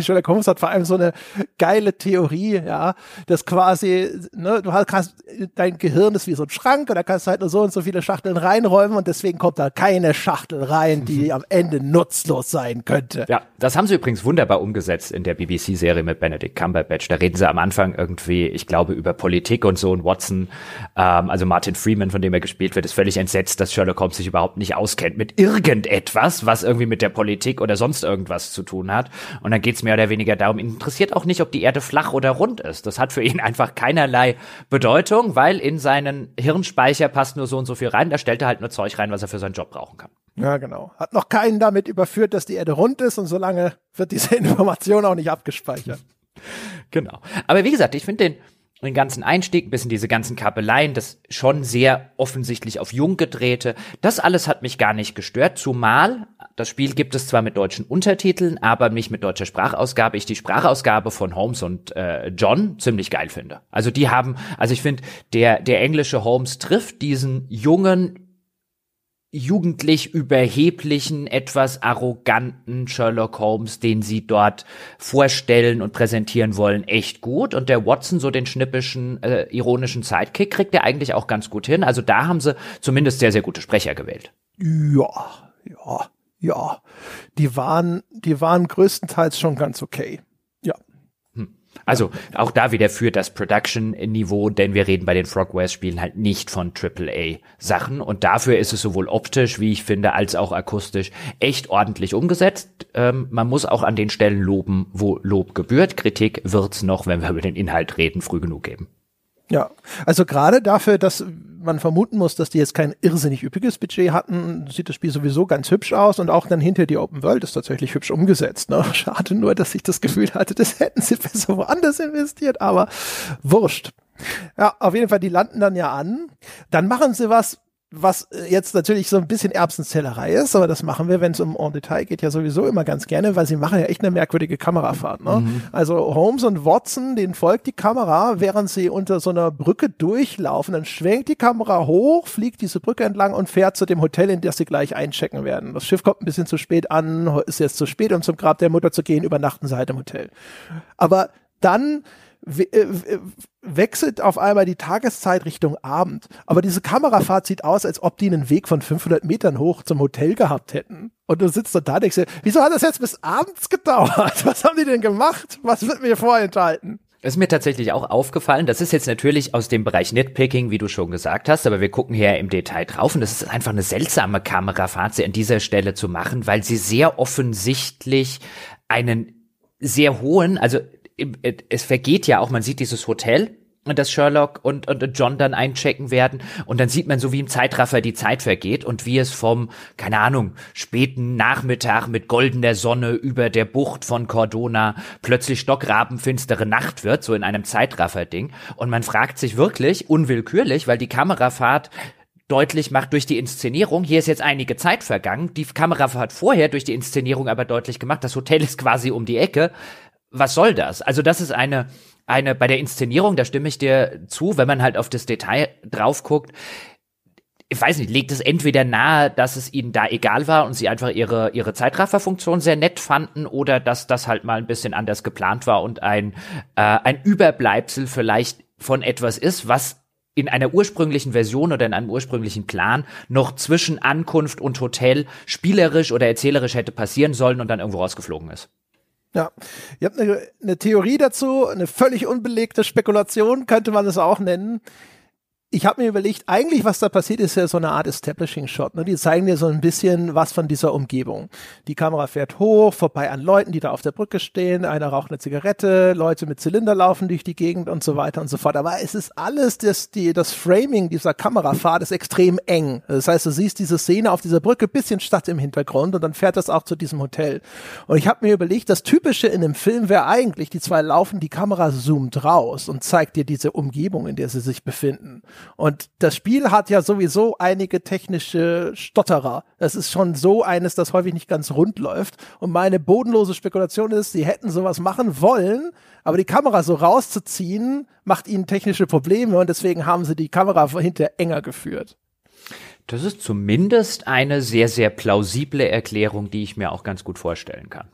A: Sherlock Holmes hat vor allem so eine geile Theorie, ja, dass quasi, ne, du hast, dein Gehirn ist wie so ein Schrank und da kannst du halt nur so und so viele Schachteln reinräumen und deswegen kommt da keine Schachtel rein, die <laughs> am Ende nutzlos sein könnte.
B: Ja, das haben sie übrigens wunderbar umgesetzt in der BBC-Serie mit Benedict Cumberbatch. Da reden sie am Anfang irgendwie, ich glaube, über Politik und so und Watson, ähm, also Martin Freeman, von dem er gespielt wird, ist völlig entsetzt, dass Sherlock Holmes sich überhaupt nicht auskennt mit irgendetwas, was irgendwie mit der Politik oder sonst irgendwas zu tun hat. Und dann geht's mehr oder weniger darum, ihn interessiert auch nicht, ob die Erde flach oder rund ist. Das hat für ihn <laughs> einfach keinerlei Bedeutung, weil in seinen Hirnspeicher passt nur so und so viel rein. Da stellt er halt nur Zeug rein, was er für seinen Job brauchen kann.
A: Ja, genau. Hat noch keinen damit überführt, dass die Erde rund ist und solange wird diese <laughs> Information auch nicht abgespeichert.
B: Genau. Aber wie gesagt, ich finde den, den ganzen Einstieg, bis in diese ganzen Kabeleien, das schon sehr offensichtlich auf jung gedrehte, das alles hat mich gar nicht gestört, zumal das Spiel gibt es zwar mit deutschen Untertiteln, aber nicht mit deutscher Sprachausgabe. Ich die Sprachausgabe von Holmes und äh, John ziemlich geil finde. Also die haben, also ich finde, der, der englische Holmes trifft diesen jungen, jugendlich überheblichen, etwas arroganten Sherlock Holmes, den sie dort vorstellen und präsentieren wollen, echt gut. Und der Watson, so den schnippischen, äh, ironischen Sidekick, kriegt er eigentlich auch ganz gut hin. Also da haben sie zumindest sehr, sehr gute Sprecher gewählt.
A: Ja, ja ja, die waren, die waren größtenteils schon ganz okay.
B: Also auch da wieder für das Production-Niveau, denn wir reden bei den Frogwares-Spielen halt nicht von AAA-Sachen und dafür ist es sowohl optisch, wie ich finde, als auch akustisch echt ordentlich umgesetzt. Ähm, man muss auch an den Stellen loben, wo Lob gebührt. Kritik wird's noch, wenn wir über den Inhalt reden, früh genug geben.
A: Ja, also gerade dafür, dass man vermuten muss, dass die jetzt kein irrsinnig üppiges Budget hatten, sieht das Spiel sowieso ganz hübsch aus und auch dann hinter die Open World ist tatsächlich hübsch umgesetzt. Ne? <laughs> Schade nur, dass ich das Gefühl hatte, das hätten sie <laughs> besser woanders investiert, aber wurscht. Ja, auf jeden Fall, die landen dann ja an. Dann machen sie was, was äh, jetzt natürlich so ein bisschen Erbsenzählerei ist, aber das machen wir, wenn es um en Detail geht, ja sowieso immer ganz gerne, weil sie machen ja echt eine merkwürdige Kamerafahrt. Ne? Mhm. Also Holmes und Watson, denen folgt die Kamera, während sie unter so einer Brücke durchlaufen. Dann schwenkt die Kamera hoch, fliegt diese Brücke entlang und fährt zu dem Hotel, in das sie gleich einchecken werden. Das Schiff kommt ein bisschen zu spät an, ist jetzt zu spät, um zum Grab der Mutter zu gehen, übernachten sie halt im Hotel. Aber dann äh, wechselt auf einmal die Tageszeit Richtung Abend. Aber diese Kamerafahrt sieht aus, als ob die einen Weg von 500 Metern hoch zum Hotel gehabt hätten. Und du sitzt da da und denkst dir, wieso hat das jetzt bis abends <laughs> gedauert? Was haben die denn gemacht? Was wird mir vorenthalten?
B: Das ist mir tatsächlich auch aufgefallen. Das ist jetzt natürlich aus dem Bereich Nitpicking, wie du schon gesagt hast, aber wir gucken hier im Detail drauf und das ist einfach eine seltsame Kamerafahrt, sie an dieser Stelle zu machen, weil sie sehr offensichtlich einen sehr hohen, also es vergeht ja auch, man sieht dieses Hotel, dass Sherlock und, und John dann einchecken werden. Und dann sieht man so wie im Zeitraffer die Zeit vergeht und wie es vom, keine Ahnung, späten Nachmittag mit goldener Sonne über der Bucht von Cordona plötzlich stockrabenfinstere Nacht wird, so in einem Zeitraffer-Ding. Und man fragt sich wirklich unwillkürlich, weil die Kamerafahrt deutlich macht durch die Inszenierung, hier ist jetzt einige Zeit vergangen, die Kamerafahrt vorher durch die Inszenierung aber deutlich gemacht, das Hotel ist quasi um die Ecke, was soll das? Also das ist eine, eine, bei der Inszenierung, da stimme ich dir zu, wenn man halt auf das Detail drauf guckt, ich weiß nicht, legt es entweder nahe, dass es ihnen da egal war und sie einfach ihre, ihre Zeitrafferfunktion sehr nett fanden oder dass das halt mal ein bisschen anders geplant war und ein, äh, ein Überbleibsel vielleicht von etwas ist, was in einer ursprünglichen Version oder in einem ursprünglichen Plan noch zwischen Ankunft und Hotel spielerisch oder erzählerisch hätte passieren sollen und dann irgendwo rausgeflogen ist.
A: Ja, ihr habt eine, eine Theorie dazu, eine völlig unbelegte Spekulation könnte man es auch nennen ich habe mir überlegt, eigentlich was da passiert, ist ja so eine Art Establishing Shot. Ne? Die zeigen dir so ein bisschen was von dieser Umgebung. Die Kamera fährt hoch, vorbei an Leuten, die da auf der Brücke stehen. Einer raucht eine Zigarette, Leute mit Zylinder laufen durch die Gegend und so weiter und so fort. Aber es ist alles, das, die, das Framing dieser Kamerafahrt ist extrem eng. Das heißt, du siehst diese Szene auf dieser Brücke, bisschen Stadt im Hintergrund und dann fährt das auch zu diesem Hotel. Und ich habe mir überlegt, das Typische in einem Film wäre eigentlich, die zwei laufen, die Kamera zoomt raus und zeigt dir diese Umgebung, in der sie sich befinden. Und das Spiel hat ja sowieso einige technische Stotterer. Es ist schon so eines, das häufig nicht ganz rund läuft. Und meine bodenlose Spekulation ist, sie hätten sowas machen wollen, aber die Kamera so rauszuziehen, macht ihnen technische Probleme und deswegen haben sie die Kamera hinter enger geführt.
B: Das ist zumindest eine sehr, sehr plausible Erklärung, die ich mir auch ganz gut vorstellen kann.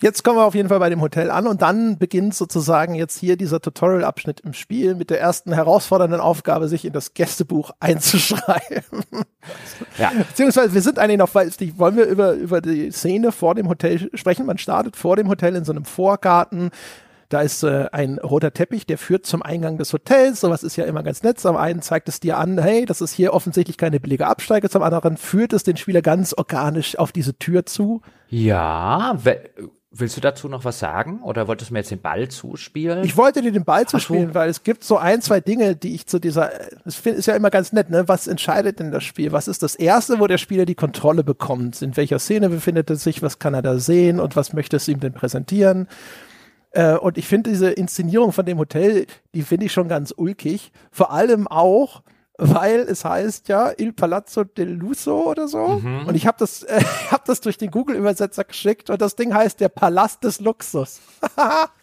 A: Jetzt kommen wir auf jeden Fall bei dem Hotel an und dann beginnt sozusagen jetzt hier dieser Tutorial-Abschnitt im Spiel mit der ersten herausfordernden Aufgabe, sich in das Gästebuch einzuschreiben. Ja. Beziehungsweise wir sind eigentlich noch, weil wollen wir über, über die Szene vor dem Hotel sprechen. Man startet vor dem Hotel in so einem Vorgarten. Da ist äh, ein roter Teppich, der führt zum Eingang des Hotels. Sowas ist ja immer ganz nett. Zum einen zeigt es dir an, hey, das ist hier offensichtlich keine billige Absteige. Zum anderen führt es den Spieler ganz organisch auf diese Tür zu.
B: Ja, Willst du dazu noch was sagen oder wolltest du mir jetzt den Ball zuspielen?
A: Ich wollte dir den Ball zuspielen, so. weil es gibt so ein, zwei Dinge, die ich zu dieser, es ist ja immer ganz nett, ne? Was entscheidet denn das Spiel? Was ist das erste, wo der Spieler die Kontrolle bekommt? In welcher Szene befindet er sich? Was kann er da sehen? Und was möchte es ihm denn präsentieren? Äh, und ich finde diese Inszenierung von dem Hotel, die finde ich schon ganz ulkig. Vor allem auch, weil es heißt ja Il Palazzo del Lusso oder so. Mhm. Und ich habe das, äh, <laughs> hab das durch den Google-Übersetzer geschickt und das Ding heißt der Palast des Luxus. <laughs>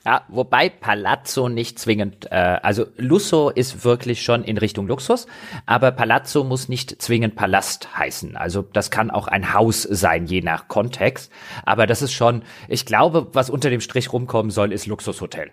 B: ja, wobei Palazzo nicht zwingend, äh, also Lusso ist wirklich schon in Richtung Luxus, aber Palazzo muss nicht zwingend Palast heißen. Also das kann auch ein Haus sein, je nach Kontext. Aber das ist schon, ich glaube, was unter dem Strich rumkommen soll, ist Luxushotel.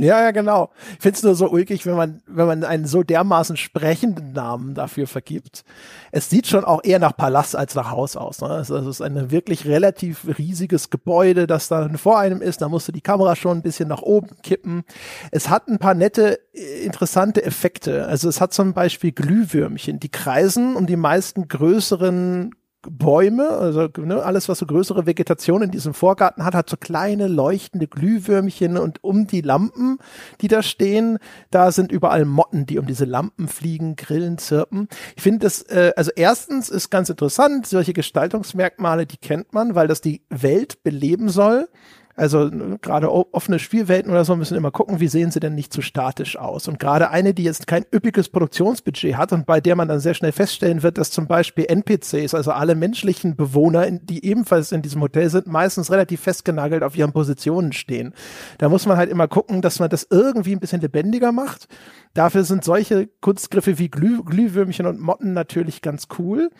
A: Ja, ja, genau. Ich finde es nur so ulkig, wenn man, wenn man einen so dermaßen sprechenden Namen dafür vergibt. Es sieht schon auch eher nach Palast als nach Haus aus. Ne? Also es ist ein wirklich relativ riesiges Gebäude, das da vor einem ist. Da musste die Kamera schon ein bisschen nach oben kippen. Es hat ein paar nette, interessante Effekte. Also es hat zum Beispiel Glühwürmchen, die kreisen um die meisten größeren Bäume, also ne, alles, was so größere Vegetation in diesem Vorgarten hat, hat so kleine leuchtende Glühwürmchen und um die Lampen, die da stehen, da sind überall Motten, die um diese Lampen fliegen, grillen, zirpen. Ich finde das, äh, also erstens ist ganz interessant, solche Gestaltungsmerkmale, die kennt man, weil das die Welt beleben soll. Also gerade offene Spielwelten oder so müssen immer gucken, wie sehen sie denn nicht zu statisch aus. Und gerade eine, die jetzt kein üppiges Produktionsbudget hat und bei der man dann sehr schnell feststellen wird, dass zum Beispiel NPCs, also alle menschlichen Bewohner, die ebenfalls in diesem Hotel sind, meistens relativ festgenagelt auf ihren Positionen stehen. Da muss man halt immer gucken, dass man das irgendwie ein bisschen lebendiger macht. Dafür sind solche Kunstgriffe wie Glüh Glühwürmchen und Motten natürlich ganz cool.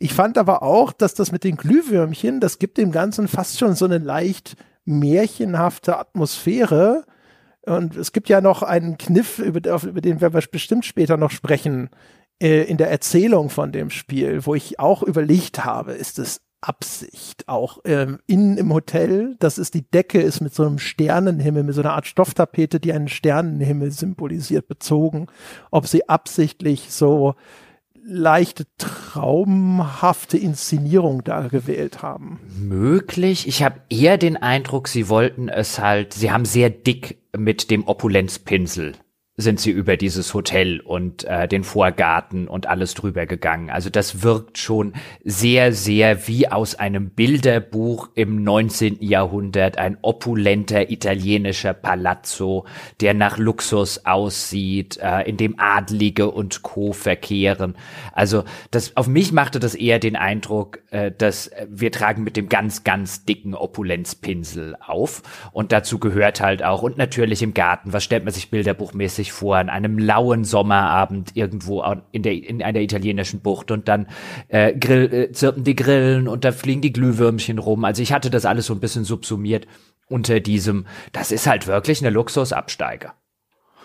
A: Ich fand aber auch, dass das mit den Glühwürmchen, das gibt dem Ganzen fast schon so eine leicht märchenhafte Atmosphäre. Und es gibt ja noch einen Kniff, über, über den wir bestimmt später noch sprechen, äh, in der Erzählung von dem Spiel, wo ich auch überlegt habe, ist es Absicht auch ähm, innen im Hotel, dass es die Decke ist mit so einem Sternenhimmel, mit so einer Art Stofftapete, die einen Sternenhimmel symbolisiert, bezogen, ob sie absichtlich so leichte traumhafte Inszenierung da gewählt haben.
B: Möglich. Ich habe eher den Eindruck, sie wollten es halt, sie haben sehr dick mit dem Opulenzpinsel sind sie über dieses Hotel und äh, den Vorgarten und alles drüber gegangen. Also das wirkt schon sehr, sehr wie aus einem Bilderbuch im 19. Jahrhundert, ein opulenter italienischer Palazzo, der nach Luxus aussieht, äh, in dem Adlige und Co. verkehren. Also das auf mich machte das eher den Eindruck, äh, dass wir tragen mit dem ganz, ganz dicken Opulenzpinsel auf. Und dazu gehört halt auch, und natürlich im Garten, was stellt man sich bilderbuchmäßig sich vor, an einem lauen Sommerabend irgendwo in, der, in einer italienischen Bucht und dann äh, grill, äh, zirpen die Grillen und da fliegen die Glühwürmchen rum. Also ich hatte das alles so ein bisschen subsumiert unter diesem, das ist halt wirklich eine Luxusabsteige.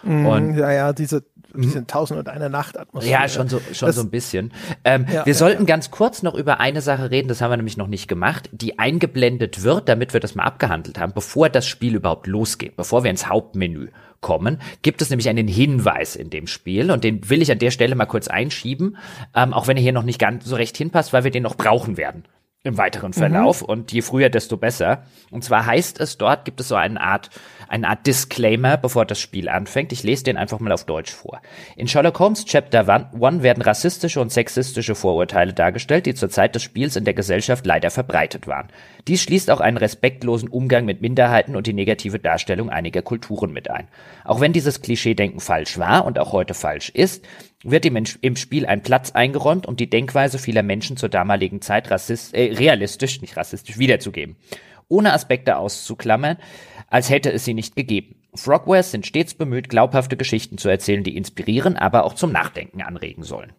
A: Mm, und ja, ja, diese, diese Tausend und eine Nacht Atmosphäre.
B: Ja, schon so, schon das, so ein bisschen. Ähm, ja, wir ja, sollten ja. ganz kurz noch über eine Sache reden, das haben wir nämlich noch nicht gemacht, die eingeblendet wird, damit wir das mal abgehandelt haben, bevor das Spiel überhaupt losgeht, bevor wir ins Hauptmenü kommen, gibt es nämlich einen Hinweis in dem Spiel und den will ich an der Stelle mal kurz einschieben, ähm, auch wenn er hier noch nicht ganz so recht hinpasst, weil wir den noch brauchen werden im weiteren Verlauf mhm. und je früher, desto besser. Und zwar heißt es, dort gibt es so eine Art, eine Art Disclaimer, bevor das Spiel anfängt. Ich lese den einfach mal auf Deutsch vor. In Sherlock Holmes Chapter 1 werden rassistische und sexistische Vorurteile dargestellt, die zur Zeit des Spiels in der Gesellschaft leider verbreitet waren. Dies schließt auch einen respektlosen Umgang mit Minderheiten und die negative Darstellung einiger Kulturen mit ein. Auch wenn dieses Klischeedenken falsch war und auch heute falsch ist, wird im, im Spiel ein Platz eingeräumt, um die Denkweise vieler Menschen zur damaligen Zeit rassist, äh, realistisch, nicht rassistisch, wiederzugeben. Ohne Aspekte auszuklammern, als hätte es sie nicht gegeben. Frogwares sind stets bemüht, glaubhafte Geschichten zu erzählen, die inspirieren, aber auch zum Nachdenken anregen sollen.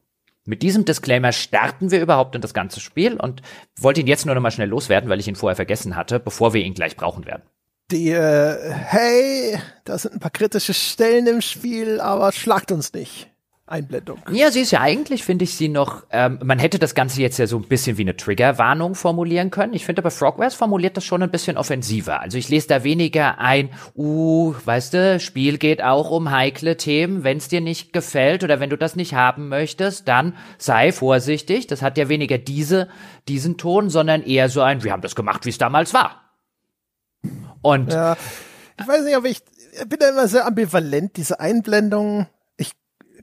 B: Mit diesem Disclaimer starten wir überhaupt in das ganze Spiel und wollte ihn jetzt nur noch mal schnell loswerden, weil ich ihn vorher vergessen hatte, bevor wir ihn gleich brauchen werden.
A: Die, äh, hey, da sind ein paar kritische Stellen im Spiel, aber schlagt uns nicht. Einblendung.
B: Ja, sie ist ja eigentlich, finde ich sie noch, ähm, man hätte das Ganze jetzt ja so ein bisschen wie eine Triggerwarnung formulieren können. Ich finde aber Frogwares formuliert das schon ein bisschen offensiver. Also ich lese da weniger ein, uh, weißt du, Spiel geht auch um heikle Themen. Wenn es dir nicht gefällt oder wenn du das nicht haben möchtest, dann sei vorsichtig. Das hat ja weniger diese, diesen Ton, sondern eher so ein, wir haben das gemacht, wie es damals war. Und
A: ja, ich weiß nicht, ob ich, ich bin da immer sehr ambivalent, diese Einblendung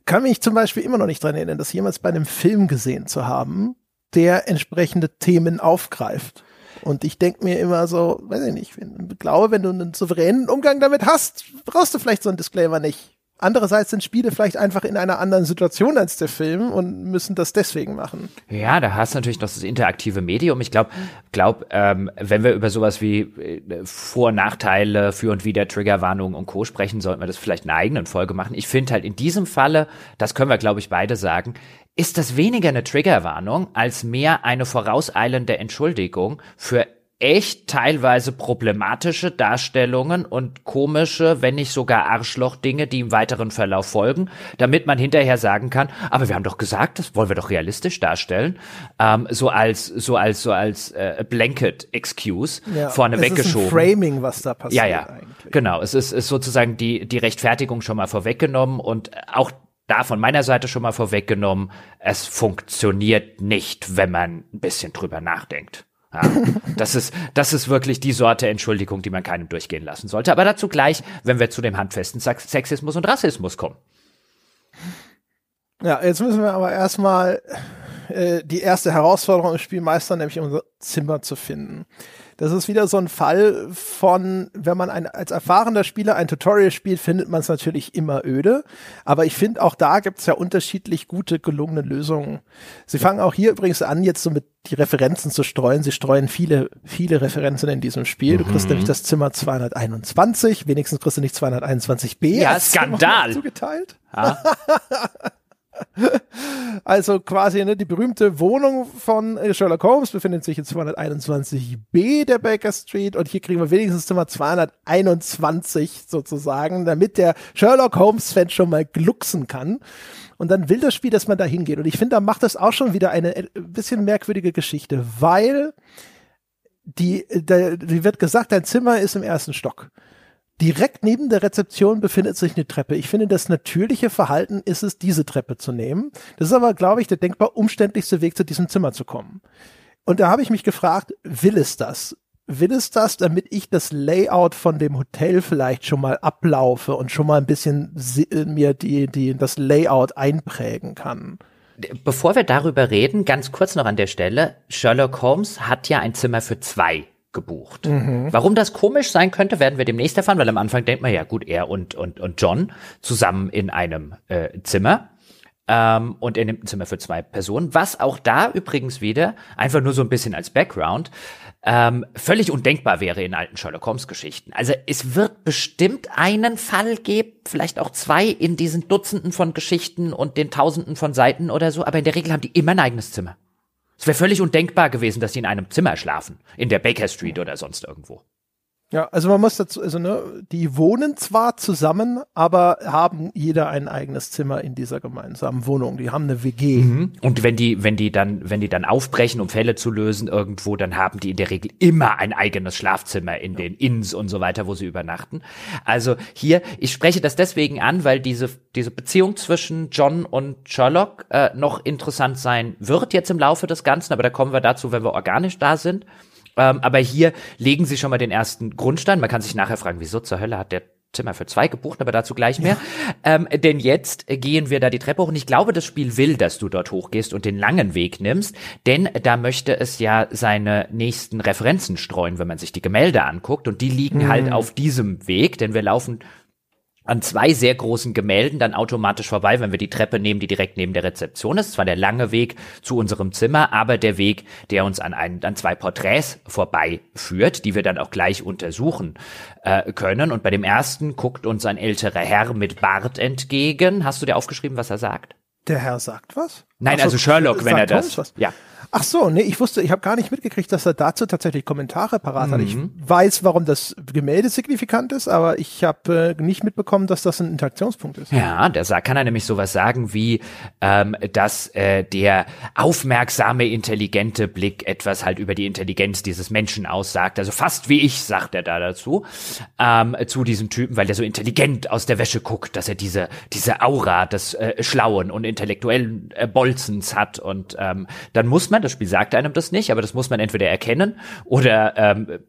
A: kann mich zum Beispiel immer noch nicht dran erinnern, das jemals bei einem Film gesehen zu haben, der entsprechende Themen aufgreift. Und ich denke mir immer so, weiß ich nicht, ich glaube, wenn du einen souveränen Umgang damit hast, brauchst du vielleicht so einen Disclaimer nicht. Andererseits sind Spiele vielleicht einfach in einer anderen Situation als der Film und müssen das deswegen machen.
B: Ja, da hast du natürlich noch das interaktive Medium. Ich glaube, glaub, ähm, wenn wir über sowas wie äh, Vor- und Nachteile, für und wieder Triggerwarnungen und Co. sprechen, sollten wir das vielleicht in einer eigenen Folge machen. Ich finde halt in diesem Falle, das können wir, glaube ich, beide sagen, ist das weniger eine Triggerwarnung als mehr eine vorauseilende Entschuldigung für echt teilweise problematische Darstellungen und komische, wenn nicht sogar Arschloch-Dinge, die im weiteren Verlauf folgen, damit man hinterher sagen kann, aber wir haben doch gesagt, das wollen wir doch realistisch darstellen, ähm, so als so als so als äh, Blanket Excuse ja, vorne weggeschoben.
A: Framing, was da passiert.
B: Ja, ja, eigentlich. genau. Es ist, ist sozusagen die die Rechtfertigung schon mal vorweggenommen und auch da von meiner Seite schon mal vorweggenommen, es funktioniert nicht, wenn man ein bisschen drüber nachdenkt. Ja, das ist, das ist wirklich die Sorte Entschuldigung, die man keinem durchgehen lassen sollte. Aber dazu gleich, wenn wir zu dem handfesten Sexismus und Rassismus kommen.
A: Ja, jetzt müssen wir aber erstmal äh, die erste Herausforderung im Spiel meistern, nämlich unser Zimmer zu finden. Das ist wieder so ein Fall von, wenn man ein, als erfahrener Spieler ein Tutorial spielt, findet man es natürlich immer öde. Aber ich finde, auch da gibt es ja unterschiedlich gute, gelungene Lösungen. Sie fangen auch hier übrigens an, jetzt so mit die Referenzen zu streuen. Sie streuen viele, viele Referenzen in diesem Spiel. Du kriegst mhm. nämlich das Zimmer 221. Wenigstens kriegst du nicht 221b.
B: Ja, Skandal.
A: Zugeteilt. Ja. <laughs> <laughs> Also quasi ne, die berühmte Wohnung von äh, Sherlock Holmes befindet sich in 221b der Baker Street und hier kriegen wir wenigstens Zimmer 221 sozusagen, damit der Sherlock Holmes-Fan schon mal glucksen kann. Und dann will das Spiel, dass man da hingeht. Und ich finde, da macht das auch schon wieder eine äh, bisschen merkwürdige Geschichte, weil die, da, die wird gesagt, dein Zimmer ist im ersten Stock. Direkt neben der Rezeption befindet sich eine Treppe. Ich finde, das natürliche Verhalten ist es, diese Treppe zu nehmen. Das ist aber, glaube ich, der denkbar umständlichste Weg, zu diesem Zimmer zu kommen. Und da habe ich mich gefragt, will es das? Will es das, damit ich das Layout von dem Hotel vielleicht schon mal ablaufe und schon mal ein bisschen mir die, die, das Layout einprägen kann?
B: Bevor wir darüber reden, ganz kurz noch an der Stelle. Sherlock Holmes hat ja ein Zimmer für zwei gebucht. Mhm. Warum das komisch sein könnte, werden wir demnächst erfahren, weil am Anfang denkt man ja, gut, er und, und, und John zusammen in einem äh, Zimmer. Ähm, und er nimmt ein Zimmer für zwei Personen, was auch da übrigens wieder, einfach nur so ein bisschen als Background, ähm, völlig undenkbar wäre in alten Sherlock Holmes Geschichten. Also es wird bestimmt einen Fall geben, vielleicht auch zwei in diesen Dutzenden von Geschichten und den Tausenden von Seiten oder so, aber in der Regel haben die immer ein eigenes Zimmer. Es wäre völlig undenkbar gewesen, dass sie in einem Zimmer schlafen, in der Baker Street oder sonst irgendwo.
A: Ja, also man muss dazu, also ne, die wohnen zwar zusammen, aber haben jeder ein eigenes Zimmer in dieser gemeinsamen Wohnung. Die haben eine WG.
B: Mhm. Und wenn die, wenn die dann, wenn die dann aufbrechen, um Fälle zu lösen irgendwo, dann haben die in der Regel immer ein eigenes Schlafzimmer in ja. den Inns und so weiter, wo sie übernachten. Also hier, ich spreche das deswegen an, weil diese, diese Beziehung zwischen John und Sherlock äh, noch interessant sein wird jetzt im Laufe des Ganzen, aber da kommen wir dazu, wenn wir organisch da sind. Ähm, aber hier legen sie schon mal den ersten Grundstein. Man kann sich nachher fragen, wieso zur Hölle hat der Zimmer für zwei gebucht, aber dazu gleich mehr. Ja. Ähm, denn jetzt gehen wir da die Treppe hoch und ich glaube, das Spiel will, dass du dort hochgehst und den langen Weg nimmst, denn da möchte es ja seine nächsten Referenzen streuen, wenn man sich die Gemälde anguckt und die liegen mhm. halt auf diesem Weg, denn wir laufen an zwei sehr großen Gemälden dann automatisch vorbei, wenn wir die Treppe nehmen, die direkt neben der Rezeption ist. Zwar der lange Weg zu unserem Zimmer, aber der Weg, der uns an, ein, an zwei Porträts vorbeiführt, die wir dann auch gleich untersuchen äh, können. Und bei dem ersten guckt uns ein älterer Herr mit Bart entgegen. Hast du dir aufgeschrieben, was er sagt?
A: Der Herr sagt was?
B: Nein, so, also Sherlock, wenn er das.
A: Was? Ja. Ach so, nee, ich wusste, ich habe gar nicht mitgekriegt, dass er dazu tatsächlich Kommentare parat mhm. hat. Ich mhm. weiß, warum das Gemälde signifikant ist, aber ich habe äh, nicht mitbekommen, dass das ein Interaktionspunkt ist.
B: Ja, da kann er nämlich sowas sagen wie, ähm, dass äh, der aufmerksame, intelligente Blick etwas halt über die Intelligenz dieses Menschen aussagt. Also fast wie ich, sagt er da dazu, ähm, zu diesem Typen, weil der so intelligent aus der Wäsche guckt, dass er diese, diese Aura des äh, schlauen und intellektuellen äh, Bolzens hat. Und ähm, dann muss man man, das Spiel sagt einem das nicht, aber das muss man entweder erkennen oder ähm,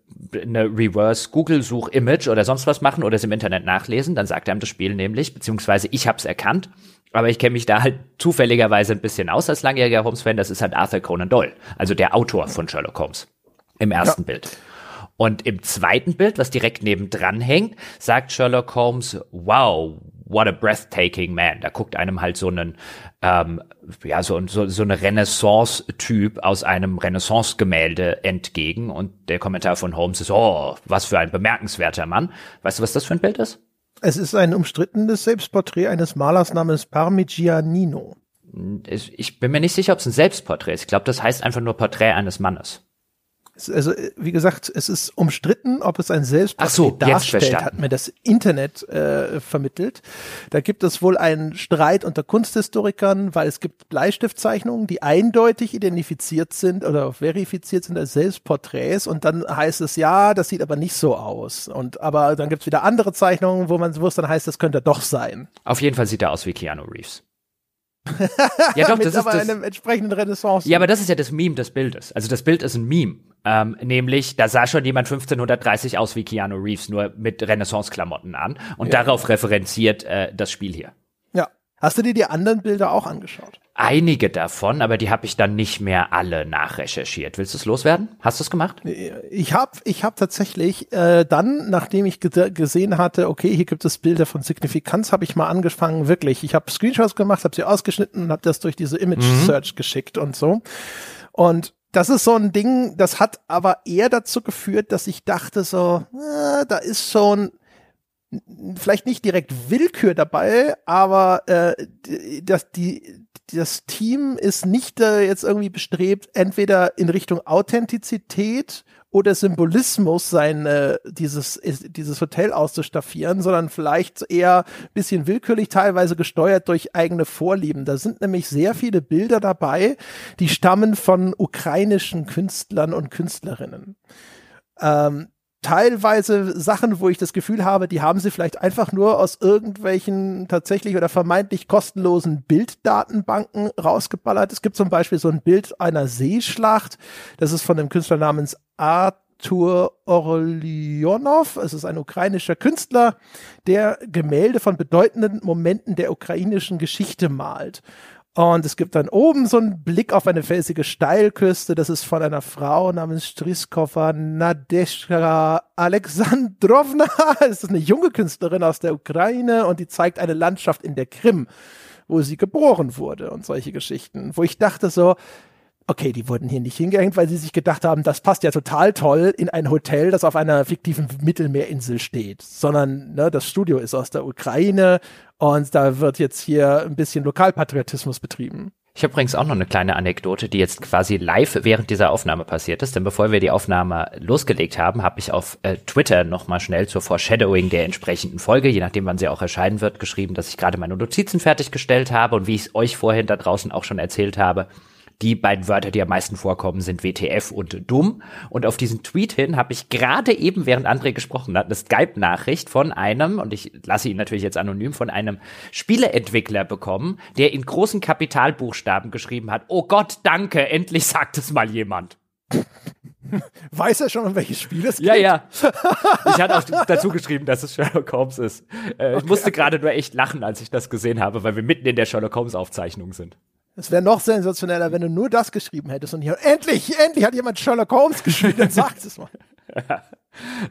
B: eine Reverse Google-Such-Image oder sonst was machen oder es im Internet nachlesen, dann sagt einem das Spiel nämlich, beziehungsweise ich habe es erkannt, aber ich kenne mich da halt zufälligerweise ein bisschen aus als langjähriger Holmes-Fan, das ist halt Arthur Conan Doyle, also der Autor von Sherlock Holmes im ersten ja. Bild. Und im zweiten Bild, was direkt nebendran hängt, sagt Sherlock Holmes, wow, what a breathtaking man. Da guckt einem halt so einen, ähm, ja, so, so, so eine Renaissance-Typ aus einem Renaissance-Gemälde entgegen. Und der Kommentar von Holmes ist, oh, was für ein bemerkenswerter Mann. Weißt du, was das für ein Bild ist?
A: Es ist ein umstrittenes Selbstporträt eines Malers namens Parmigianino.
B: Ich bin mir nicht sicher, ob es ein Selbstporträt ist. Ich glaube, das heißt einfach nur Porträt eines Mannes.
A: Also wie gesagt, es ist umstritten, ob es ein Selbstporträt
B: so,
A: darstellt, hat mir das Internet äh, vermittelt. Da gibt es wohl einen Streit unter Kunsthistorikern, weil es gibt Bleistiftzeichnungen, die eindeutig identifiziert sind oder verifiziert sind als Selbstporträts und dann heißt es ja, das sieht aber nicht so aus. Und aber dann gibt es wieder andere Zeichnungen, wo man wo es dann heißt, das könnte doch sein.
B: Auf jeden Fall sieht er aus wie Keanu Reeves. <laughs> ja, doch, das ist
A: aber
B: das,
A: einem entsprechenden Renaissance.
B: Ja, aber das ist ja das Meme des Bildes. Also das Bild ist ein Meme. Ähm, nämlich, da sah schon jemand 1530 aus wie Keanu Reeves, nur mit Renaissance-Klamotten an. Und ja. darauf referenziert äh, das Spiel hier.
A: Ja. Hast du dir die anderen Bilder auch angeschaut?
B: Einige davon, aber die habe ich dann nicht mehr alle nachrecherchiert. Willst du es loswerden? Hast du es gemacht?
A: Ich habe ich hab tatsächlich äh, dann, nachdem ich gesehen hatte, okay, hier gibt es Bilder von Signifikanz, habe ich mal angefangen, wirklich. Ich habe Screenshots gemacht, habe sie ausgeschnitten und habe das durch diese Image Search mhm. geschickt und so. Und das ist so ein Ding, das hat aber eher dazu geführt, dass ich dachte so, äh, da ist schon vielleicht nicht direkt Willkür dabei, aber äh, dass die das Team ist nicht äh, jetzt irgendwie bestrebt, entweder in Richtung Authentizität oder Symbolismus sein äh, dieses dieses Hotel auszustaffieren, sondern vielleicht eher bisschen willkürlich, teilweise gesteuert durch eigene Vorlieben. Da sind nämlich sehr viele Bilder dabei, die stammen von ukrainischen Künstlern und Künstlerinnen. Ähm, teilweise Sachen, wo ich das Gefühl habe, die haben sie vielleicht einfach nur aus irgendwelchen tatsächlich oder vermeintlich kostenlosen Bilddatenbanken rausgeballert. Es gibt zum Beispiel so ein Bild einer Seeschlacht. Das ist von einem Künstler namens Arthur Orlionov. Es ist ein ukrainischer Künstler, der Gemälde von bedeutenden Momenten der ukrainischen Geschichte malt. Und es gibt dann oben so einen Blick auf eine felsige Steilküste. Das ist von einer Frau namens Striskova Nadeshka Alexandrovna. <laughs> Das ist eine junge Künstlerin aus der Ukraine und die zeigt eine Landschaft in der Krim, wo sie geboren wurde und solche Geschichten. Wo ich dachte so, okay, die wurden hier nicht hingehängt, weil sie sich gedacht haben, das passt ja total toll in ein Hotel, das auf einer fiktiven Mittelmeerinsel steht, sondern ne, das Studio ist aus der Ukraine und da wird jetzt hier ein bisschen Lokalpatriotismus betrieben.
B: Ich habe übrigens auch noch eine kleine Anekdote, die jetzt quasi live während dieser Aufnahme passiert ist. Denn bevor wir die Aufnahme losgelegt haben, habe ich auf äh, Twitter nochmal schnell zur Foreshadowing der entsprechenden Folge, je nachdem wann sie auch erscheinen wird, geschrieben, dass ich gerade meine Notizen fertiggestellt habe und wie ich es euch vorhin da draußen auch schon erzählt habe, die beiden Wörter, die am meisten vorkommen, sind WTF und dumm. Und auf diesen Tweet hin habe ich gerade eben, während André gesprochen hat, eine Skype-Nachricht von einem, und ich lasse ihn natürlich jetzt anonym, von einem Spieleentwickler bekommen, der in großen Kapitalbuchstaben geschrieben hat, oh Gott, danke, endlich sagt es mal jemand. <laughs>
A: Weiß er schon, um welches Spiel es
B: geht? Ja, ja. <laughs> Ich hatte auch dazu geschrieben, dass es Sherlock Holmes ist. Äh, okay. Ich musste gerade nur echt lachen, als ich das gesehen habe, weil wir mitten in der Sherlock Holmes Aufzeichnung sind.
A: Es wäre noch sensationeller, wenn du nur das geschrieben hättest und hier, endlich, endlich hat jemand Sherlock Holmes geschrieben, dann <laughs> sagt es mal. <laughs>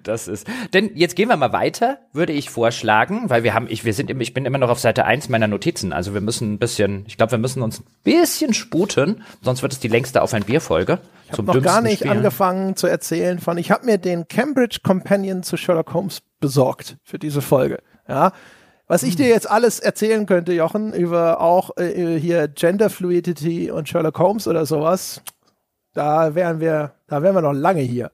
B: Das ist. Denn jetzt gehen wir mal weiter, würde ich vorschlagen, weil wir haben, ich, wir sind, ich bin immer noch auf Seite 1 meiner Notizen. Also wir müssen ein bisschen, ich glaube, wir müssen uns ein bisschen sputen, sonst wird es die längste auf ein Bier Folge.
A: Ich habe noch gar nicht Spielen. angefangen zu erzählen von, ich habe mir den Cambridge Companion zu Sherlock Holmes besorgt für diese Folge. Ja, was ich dir jetzt alles erzählen könnte, Jochen, über auch äh, hier Gender Fluidity und Sherlock Holmes oder sowas, da wären wir, da wären wir noch lange hier.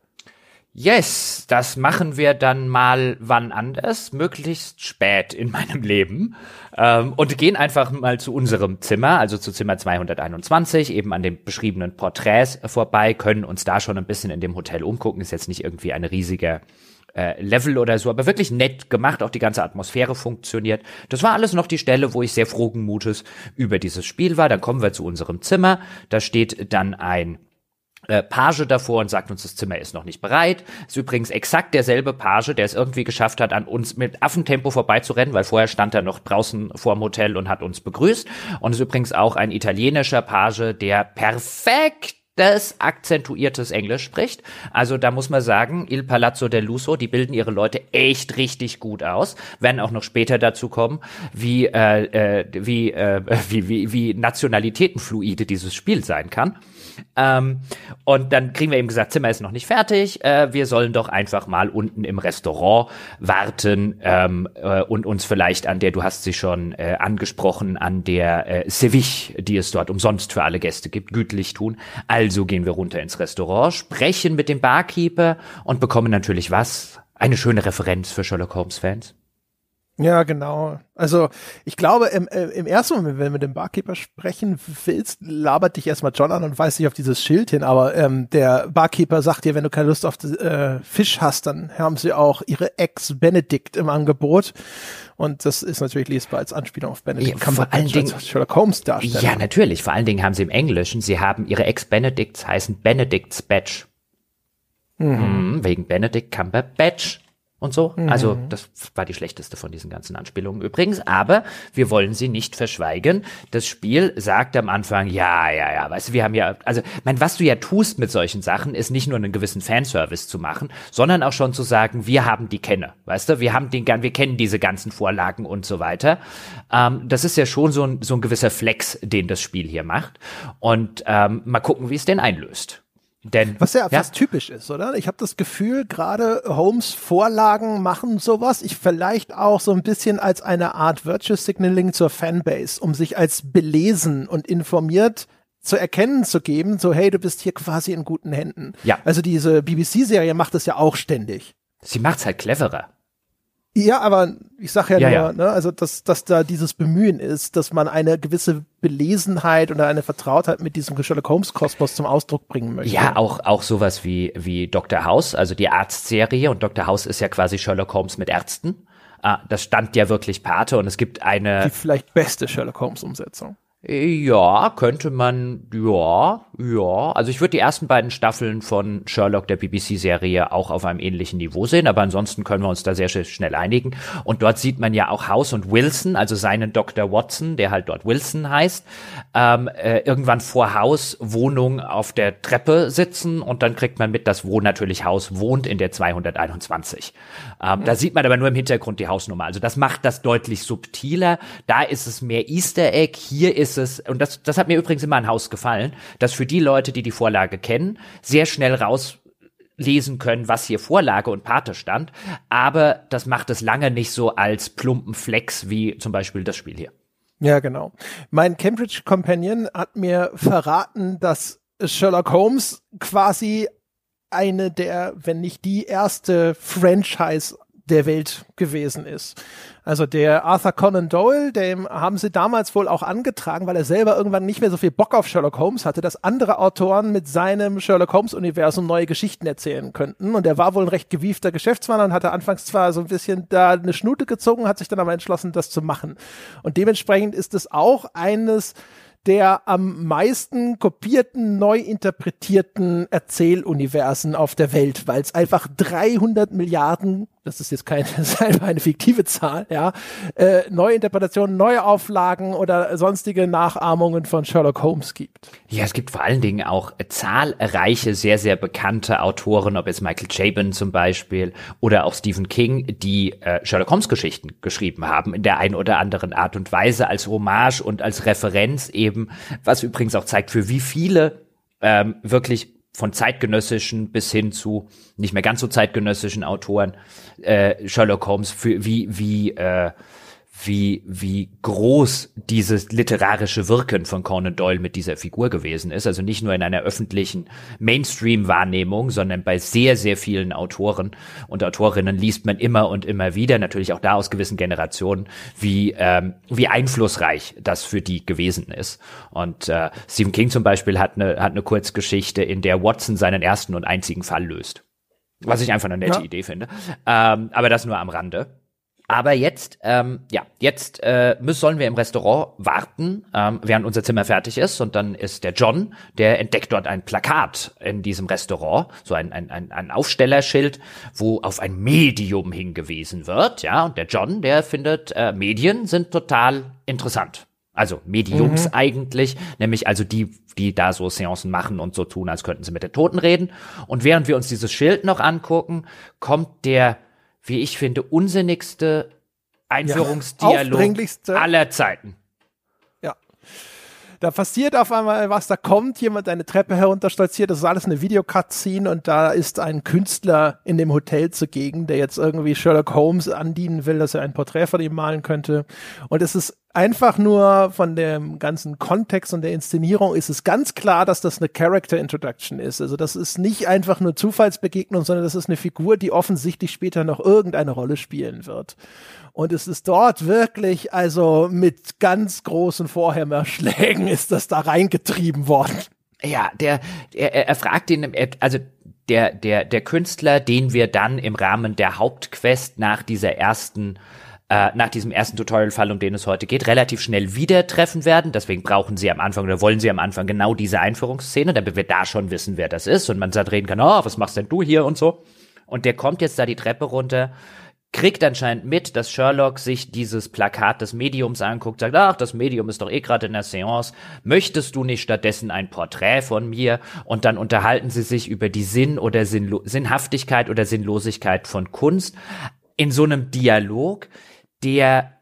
B: Yes, das machen wir dann mal wann anders, möglichst spät in meinem Leben. Ähm, und gehen einfach mal zu unserem Zimmer, also zu Zimmer 221, eben an den beschriebenen Porträts vorbei, können uns da schon ein bisschen in dem Hotel umgucken. Ist jetzt nicht irgendwie eine riesige äh, Level oder so, aber wirklich nett gemacht, auch die ganze Atmosphäre funktioniert. Das war alles noch die Stelle, wo ich sehr frohen Mutes über dieses Spiel war. Dann kommen wir zu unserem Zimmer. Da steht dann ein äh, Page davor und sagt uns, das Zimmer ist noch nicht bereit. Ist übrigens exakt derselbe Page, der es irgendwie geschafft hat, an uns mit Affentempo vorbeizurennen, weil vorher stand er noch draußen vor dem Hotel und hat uns begrüßt. Und ist übrigens auch ein italienischer Page, der perfekt das akzentuiertes Englisch spricht. Also da muss man sagen, Il Palazzo del Luso, die bilden ihre Leute echt richtig gut aus, werden auch noch später dazu kommen, wie äh, äh, wie, äh, <laughs> wie wie wie nationalitätenfluide dieses Spiel sein kann. Ähm, und dann kriegen wir eben gesagt, Zimmer ist noch nicht fertig, äh, wir sollen doch einfach mal unten im Restaurant warten ähm, äh, und uns vielleicht an der, du hast sie schon äh, angesprochen, an der äh, Ceviche, die es dort umsonst für alle Gäste gibt, gütlich tun. Also Also gehen wir runter ins Restaurant, sprechen mit dem Barkeeper und bekommen natürlich was? Eine schöne Referenz für Sherlock Holmes Fans.
A: Ja, genau. Also ich glaube, im, äh, im ersten Moment, wenn du mit dem Barkeeper sprechen willst, labert dich erstmal John an und weist dich auf dieses Schild hin. Aber ähm, der Barkeeper sagt dir, wenn du keine Lust auf äh, Fisch hast, dann haben sie auch ihre Ex Benedict im Angebot. Und das ist natürlich lesbar als Anspielung auf Benedict
B: ja, vor allen Dingen,
A: Sherlock Holmes Darsteller.
B: Ja, natürlich. Vor allen Dingen haben sie im Englischen, sie haben ihre Ex Benedicts heißen Benedict's Batch. Mhm. Mhm, wegen Benedict Cumberbatch und so. Mhm. Also das war die schlechteste von diesen ganzen Anspielungen übrigens. Aber wir wollen sie nicht verschweigen. Das Spiel sagt am Anfang, ja, ja, ja, weißt du, wir haben ja, also, mein, was du ja tust mit solchen Sachen, ist nicht nur einen gewissen Fanservice zu machen, sondern auch schon zu sagen, wir haben die Kenne, weißt du, wir haben den, wir kennen diese ganzen Vorlagen und so weiter. Ähm, das ist ja schon so ein, so ein gewisser Flex, den das Spiel hier macht. Und ähm, mal gucken, wie es denn einlöst. Denn,
A: Was ja, ja fast typisch ist, oder? Ich habe das Gefühl, gerade Holmes Vorlagen machen sowas. Ich vielleicht auch so ein bisschen als eine Art Virtual Signaling zur Fanbase, um sich als belesen und informiert zu erkennen zu geben, so hey, du bist hier quasi in guten Händen.
B: Ja.
A: Also diese BBC-Serie macht das ja auch ständig.
B: Sie macht's halt cleverer.
A: Ja, aber ich sag ja, ja nur, ja. Ne, also dass, dass da dieses Bemühen ist, dass man eine gewisse Belesenheit oder eine Vertrautheit mit diesem Sherlock Holmes Kosmos zum Ausdruck bringen möchte.
B: Ja, auch auch sowas wie wie Dr. House, also die Arztserie und Dr. House ist ja quasi Sherlock Holmes mit Ärzten. Ah, das stand ja wirklich Pate und es gibt eine
A: die vielleicht beste Sherlock Holmes Umsetzung.
B: Ja, könnte man, ja, ja. Also ich würde die ersten beiden Staffeln von Sherlock, der BBC-Serie, auch auf einem ähnlichen Niveau sehen, aber ansonsten können wir uns da sehr schnell einigen. Und dort sieht man ja auch House und Wilson, also seinen Dr. Watson, der halt dort Wilson heißt, ähm, äh, irgendwann vor Haus Wohnung auf der Treppe sitzen und dann kriegt man mit, dass wo natürlich Haus wohnt in der 221. Ähm, mhm. Da sieht man aber nur im Hintergrund die Hausnummer. Also das macht das deutlich subtiler. Da ist es mehr Easter Egg. Hier ist es, und das, das hat mir übrigens immer ein Haus gefallen, dass für die Leute, die die Vorlage kennen, sehr schnell raus lesen können, was hier Vorlage und Pate stand, aber das macht es lange nicht so als plumpen Flex wie zum Beispiel das Spiel hier.
A: Ja, genau. Mein Cambridge Companion hat mir verraten, dass Sherlock Holmes quasi eine der, wenn nicht die erste Franchise der Welt gewesen ist. Also der Arthur Conan Doyle, dem haben sie damals wohl auch angetragen, weil er selber irgendwann nicht mehr so viel Bock auf Sherlock Holmes hatte, dass andere Autoren mit seinem Sherlock Holmes Universum neue Geschichten erzählen könnten. Und er war wohl ein recht gewiefter Geschäftsmann und hatte anfangs zwar so ein bisschen da eine Schnute gezogen, hat sich dann aber entschlossen, das zu machen. Und dementsprechend ist es auch eines der am meisten kopierten, neu interpretierten Erzähluniversen auf der Welt, weil es einfach 300 Milliarden das ist jetzt keine, <laughs> das ist einfach eine fiktive Zahl, ja, äh, Neuinterpretationen, neue Auflagen oder sonstige Nachahmungen von Sherlock Holmes gibt.
B: Ja, es gibt vor allen Dingen auch zahlreiche, sehr, sehr bekannte Autoren, ob jetzt Michael Chabon zum Beispiel oder auch Stephen King, die äh, Sherlock Holmes Geschichten geschrieben haben, in der einen oder anderen Art und Weise als Hommage und als Referenz eben, was übrigens auch zeigt, für wie viele ähm, wirklich von zeitgenössischen bis hin zu nicht mehr ganz so zeitgenössischen Autoren äh, Sherlock Holmes für wie wie äh, wie, wie groß dieses literarische Wirken von Conan Doyle mit dieser Figur gewesen ist. Also nicht nur in einer öffentlichen Mainstream-Wahrnehmung, sondern bei sehr, sehr vielen Autoren und Autorinnen liest man immer und immer wieder, natürlich auch da aus gewissen Generationen, wie, ähm, wie einflussreich das für die gewesen ist. Und äh, Stephen King zum Beispiel hat eine, hat eine Kurzgeschichte, in der Watson seinen ersten und einzigen Fall löst. Was ich einfach eine nette ja. Idee finde. Ähm, aber das nur am Rande. Aber jetzt, ähm, ja, jetzt äh, müssen, sollen wir im Restaurant warten, ähm, während unser Zimmer fertig ist. Und dann ist der John, der entdeckt dort ein Plakat in diesem Restaurant, so ein, ein, ein, ein Aufstellerschild, wo auf ein Medium hingewiesen wird. Ja, und der John, der findet, äh, Medien sind total interessant. Also Mediums mhm. eigentlich, nämlich also die, die da so Seancen machen und so tun, als könnten sie mit den Toten reden. Und während wir uns dieses Schild noch angucken, kommt der wie ich finde, unsinnigste Einführungsdialog ja, aller Zeiten.
A: Da passiert auf einmal was, da kommt jemand eine Treppe herunterstolziert, das ist alles eine Videocutscene und da ist ein Künstler in dem Hotel zugegen, der jetzt irgendwie Sherlock Holmes andienen will, dass er ein Porträt von ihm malen könnte. Und es ist einfach nur von dem ganzen Kontext und der Inszenierung ist es ganz klar, dass das eine Character Introduction ist. Also das ist nicht einfach nur Zufallsbegegnung, sondern das ist eine Figur, die offensichtlich später noch irgendeine Rolle spielen wird. Und es ist dort wirklich, also mit ganz großen Vorhämmerschlägen <laughs> ist das da reingetrieben worden.
B: Ja, der, er, er fragt ihn, also der, der, der Künstler, den wir dann im Rahmen der Hauptquest nach dieser ersten äh, nach diesem ersten Tutorial-Fall, um den es heute geht, relativ schnell wieder treffen werden. Deswegen brauchen sie am Anfang oder wollen sie am Anfang genau diese Einführungsszene, damit wir da schon wissen, wer das ist und man dann reden kann, oh, was machst denn du hier und so. Und der kommt jetzt da die Treppe runter kriegt anscheinend mit, dass Sherlock sich dieses Plakat des Mediums anguckt, sagt, ach, das Medium ist doch eh gerade in der Seance, möchtest du nicht stattdessen ein Porträt von mir? Und dann unterhalten sie sich über die Sinn oder Sinnlo Sinnhaftigkeit oder Sinnlosigkeit von Kunst in so einem Dialog, der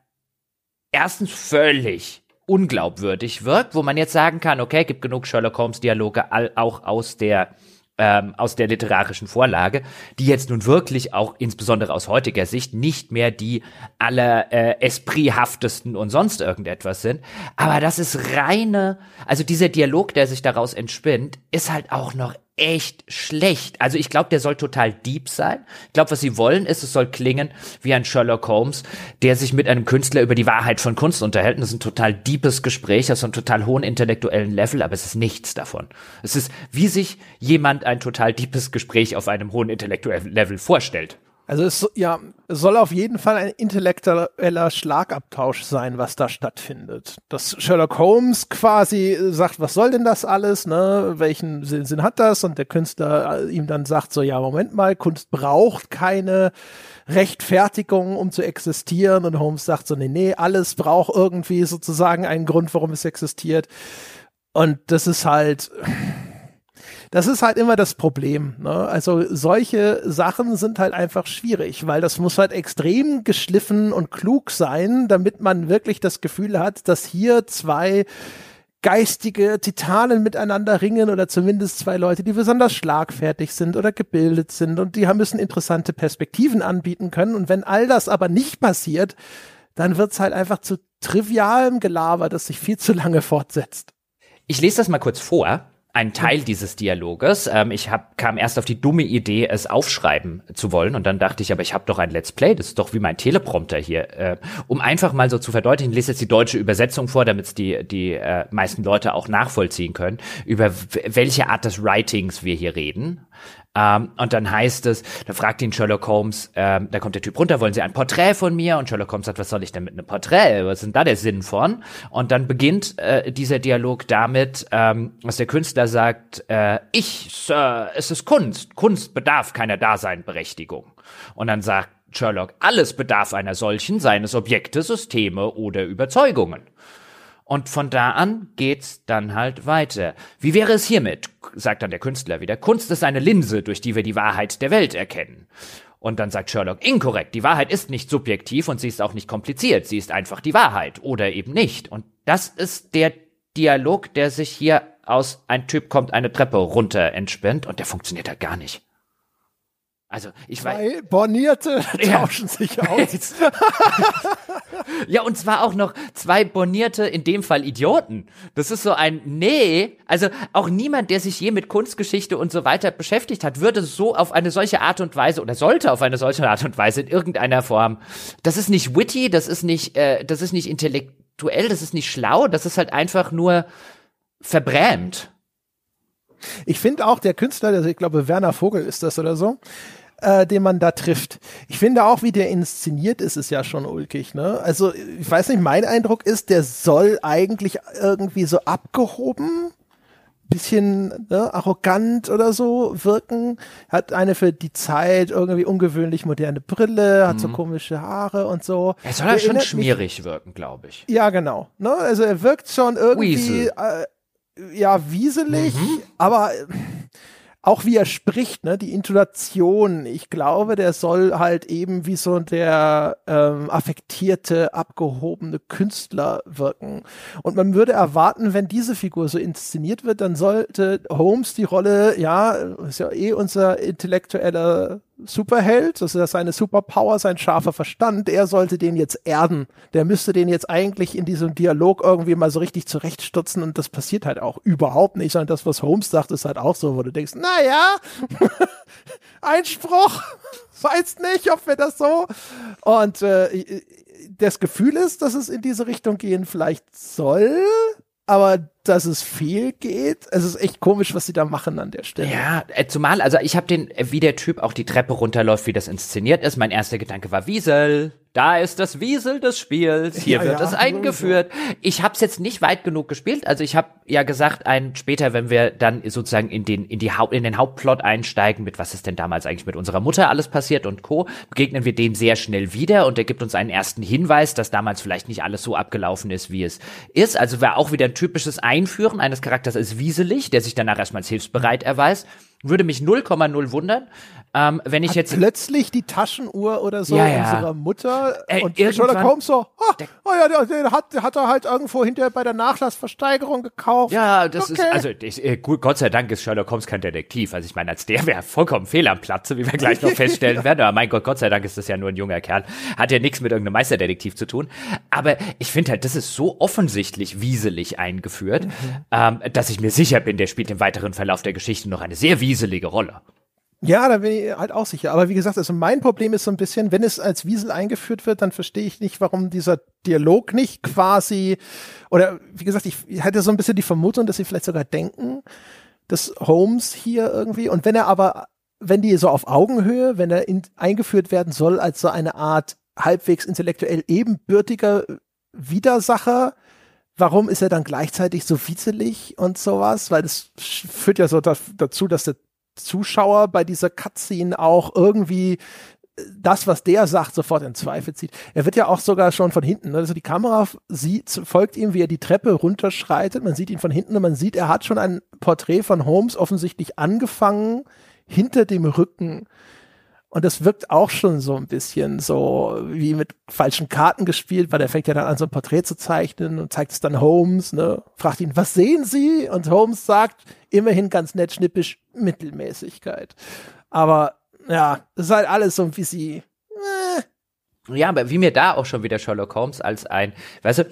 B: erstens völlig unglaubwürdig wirkt, wo man jetzt sagen kann, okay, gibt genug Sherlock Holmes Dialoge auch aus der ähm, aus der literarischen Vorlage, die jetzt nun wirklich auch insbesondere aus heutiger Sicht nicht mehr die aller äh, esprithaftesten und sonst irgendetwas sind. Aber das ist reine, also dieser Dialog, der sich daraus entspinnt, ist halt auch noch echt schlecht. Also ich glaube, der soll total deep sein. Ich glaube, was sie wollen, ist, es soll klingen wie ein Sherlock Holmes, der sich mit einem Künstler über die Wahrheit von Kunst unterhält. Und das ist ein total deepes Gespräch auf so einem total hohen intellektuellen Level, aber es ist nichts davon. Es ist, wie sich jemand ein total deepes Gespräch auf einem hohen intellektuellen Level vorstellt.
A: Also es ja, es soll auf jeden Fall ein intellektueller Schlagabtausch sein, was da stattfindet. Dass Sherlock Holmes quasi sagt, was soll denn das alles, ne? Welchen Sinn, Sinn hat das? Und der Künstler ihm dann sagt so, ja, Moment mal, Kunst braucht keine Rechtfertigung, um zu existieren. Und Holmes sagt so, nee, nee, alles braucht irgendwie sozusagen einen Grund, warum es existiert. Und das ist halt, das ist halt immer das Problem. Ne? Also solche Sachen sind halt einfach schwierig, weil das muss halt extrem geschliffen und klug sein, damit man wirklich das Gefühl hat, dass hier zwei geistige Titanen miteinander ringen oder zumindest zwei Leute, die besonders schlagfertig sind oder gebildet sind und die müssen interessante Perspektiven anbieten können. Und wenn all das aber nicht passiert, dann wird's halt einfach zu trivialem Gelaber, das sich viel zu lange fortsetzt.
B: Ich lese das mal kurz vor ein Teil dieses Dialoges. Ähm, ich hab, kam erst auf die dumme Idee, es aufschreiben zu wollen und dann dachte ich, aber ich habe doch ein Let's Play, das ist doch wie mein Teleprompter hier. Äh, um einfach mal so zu verdeutlichen, ich lese jetzt die deutsche Übersetzung vor, damit die, die äh, meisten Leute auch nachvollziehen können, über welche Art des Writings wir hier reden. Ähm, und dann heißt es, da fragt ihn Sherlock Holmes, ähm, da kommt der Typ runter, wollen Sie ein Porträt von mir? Und Sherlock Holmes sagt, was soll ich denn mit einem Porträt? Was ist denn da der Sinn von? Und dann beginnt äh, dieser Dialog damit, ähm, was der Künstler sagt, äh, ich, Sir, es ist Kunst. Kunst bedarf keiner Daseinberechtigung. Und dann sagt Sherlock, alles bedarf einer solchen, seines Objekte, Systeme oder Überzeugungen. Und von da an geht's dann halt weiter. Wie wäre es hiermit? sagt dann der Künstler wieder. Kunst ist eine Linse, durch die wir die Wahrheit der Welt erkennen. Und dann sagt Sherlock, inkorrekt, die Wahrheit ist nicht subjektiv und sie ist auch nicht kompliziert, sie ist einfach die Wahrheit oder eben nicht. Und das ist der Dialog, der sich hier aus ein Typ kommt eine Treppe runter entspinnt und der funktioniert halt gar nicht. Also ich weiß.
A: Zwei Bornierte <laughs> tauschen ja. sich aus. <laughs>
B: ja, und zwar auch noch zwei Bornierte, in dem Fall Idioten. Das ist so ein Nee. Also auch niemand, der sich je mit Kunstgeschichte und so weiter beschäftigt hat, würde so auf eine solche Art und Weise oder sollte auf eine solche Art und Weise in irgendeiner Form. Das ist nicht witty, das ist nicht, äh, das ist nicht intellektuell, das ist nicht schlau, das ist halt einfach nur verbrämt.
A: Ich finde auch der Künstler, also ich glaube Werner Vogel ist das oder so, äh, den man da trifft. Ich finde auch, wie der inszeniert ist, ist ja schon ulkig. Ne? Also ich weiß nicht, mein Eindruck ist, der soll eigentlich irgendwie so abgehoben bisschen ne, arrogant oder so wirken. Hat eine für die Zeit irgendwie ungewöhnlich moderne Brille, hat mhm. so komische Haare und so.
B: Er soll ja schon schmierig mich, wirken, glaube ich.
A: Ja, genau. Ne? Also er wirkt schon irgendwie äh, ja wieselig, mhm. aber auch wie er spricht, ne, die Intonation, ich glaube, der soll halt eben wie so der ähm, affektierte, abgehobene Künstler wirken. Und man würde erwarten, wenn diese Figur so inszeniert wird, dann sollte Holmes die Rolle, ja, ist ja eh unser intellektueller Superheld, das ist seine Superpower, sein scharfer Verstand, er sollte den jetzt erden. Der müsste den jetzt eigentlich in diesem Dialog irgendwie mal so richtig zurechtstutzen und das passiert halt auch überhaupt nicht, sondern das, was Holmes sagt, ist halt auch so, wo du denkst, na ja, <laughs> Einspruch, <laughs> weiß nicht, ob wir das so und äh, das Gefühl ist, dass es in diese Richtung gehen vielleicht soll, aber dass es viel geht. Es ist echt komisch, was sie da machen an der Stelle.
B: Ja, äh, zumal, also ich habe den, äh, wie der Typ auch die Treppe runterläuft, wie das inszeniert ist. Mein erster Gedanke war Wiesel. Da ist das Wiesel des Spiels. Hier ja, wird ja, es eingeführt. Ich habe es jetzt nicht weit genug gespielt. Also ich habe ja gesagt, ein später, wenn wir dann sozusagen in den in die Haupt, in den Hauptplot einsteigen, mit was ist denn damals eigentlich mit unserer Mutter alles passiert und Co, begegnen wir dem sehr schnell wieder und er gibt uns einen ersten Hinweis, dass damals vielleicht nicht alles so abgelaufen ist, wie es ist. Also war auch wieder ein typisches Einführen eines Charakters als wieselig, der sich danach erstmals hilfsbereit erweist. Würde mich 0,0 wundern, ähm, wenn ich
A: hat
B: jetzt
A: plötzlich die Taschenuhr oder so
B: ja, ja.
A: unserer Mutter
B: äh,
A: und Sherlock Holmes so, oh, oh ja, der, der hat, der hat er halt irgendwo hinterher bei der Nachlassversteigerung gekauft.
B: Ja, das okay. ist also ich, äh, Gott sei Dank ist Sherlock Holmes kein Detektiv. Also ich meine, als der wäre vollkommen fehl am Platze, wie wir gleich noch <laughs> feststellen ja. werden. Aber mein Gott, Gott sei Dank ist das ja nur ein junger Kerl, hat ja nichts mit irgendeinem Meisterdetektiv zu tun. Aber ich finde halt, das ist so offensichtlich wieselig eingeführt, mhm. ähm, dass ich mir sicher bin, der spielt im weiteren Verlauf der Geschichte noch eine sehr wieselige Rolle.
A: Ja, da bin ich halt auch sicher. Aber wie gesagt, also mein Problem ist so ein bisschen, wenn es als Wiesel eingeführt wird, dann verstehe ich nicht, warum dieser Dialog nicht quasi, oder wie gesagt, ich hatte so ein bisschen die Vermutung, dass sie vielleicht sogar denken, dass Holmes hier irgendwie, und wenn er aber, wenn die so auf Augenhöhe, wenn er in, eingeführt werden soll als so eine Art halbwegs intellektuell ebenbürtiger Widersacher, warum ist er dann gleichzeitig so witzelig und sowas? Weil das führt ja so dazu, dass der Zuschauer bei dieser Cutscene auch irgendwie äh, das, was der sagt, sofort in Zweifel zieht. Er wird ja auch sogar schon von hinten, ne? also die Kamera sieht, folgt ihm, wie er die Treppe runterschreitet. Man sieht ihn von hinten und man sieht, er hat schon ein Porträt von Holmes offensichtlich angefangen hinter dem Rücken. Und das wirkt auch schon so ein bisschen so wie mit falschen Karten gespielt, weil er fängt ja dann an, so ein Porträt zu zeichnen und zeigt es dann Holmes, ne, fragt ihn, was sehen Sie? Und Holmes sagt, immerhin ganz nett schnippisch, Mittelmäßigkeit. Aber ja, das ist halt alles so ein bisschen. Äh.
B: Ja, aber wie mir da auch schon wieder Sherlock Holmes als ein, weißt du,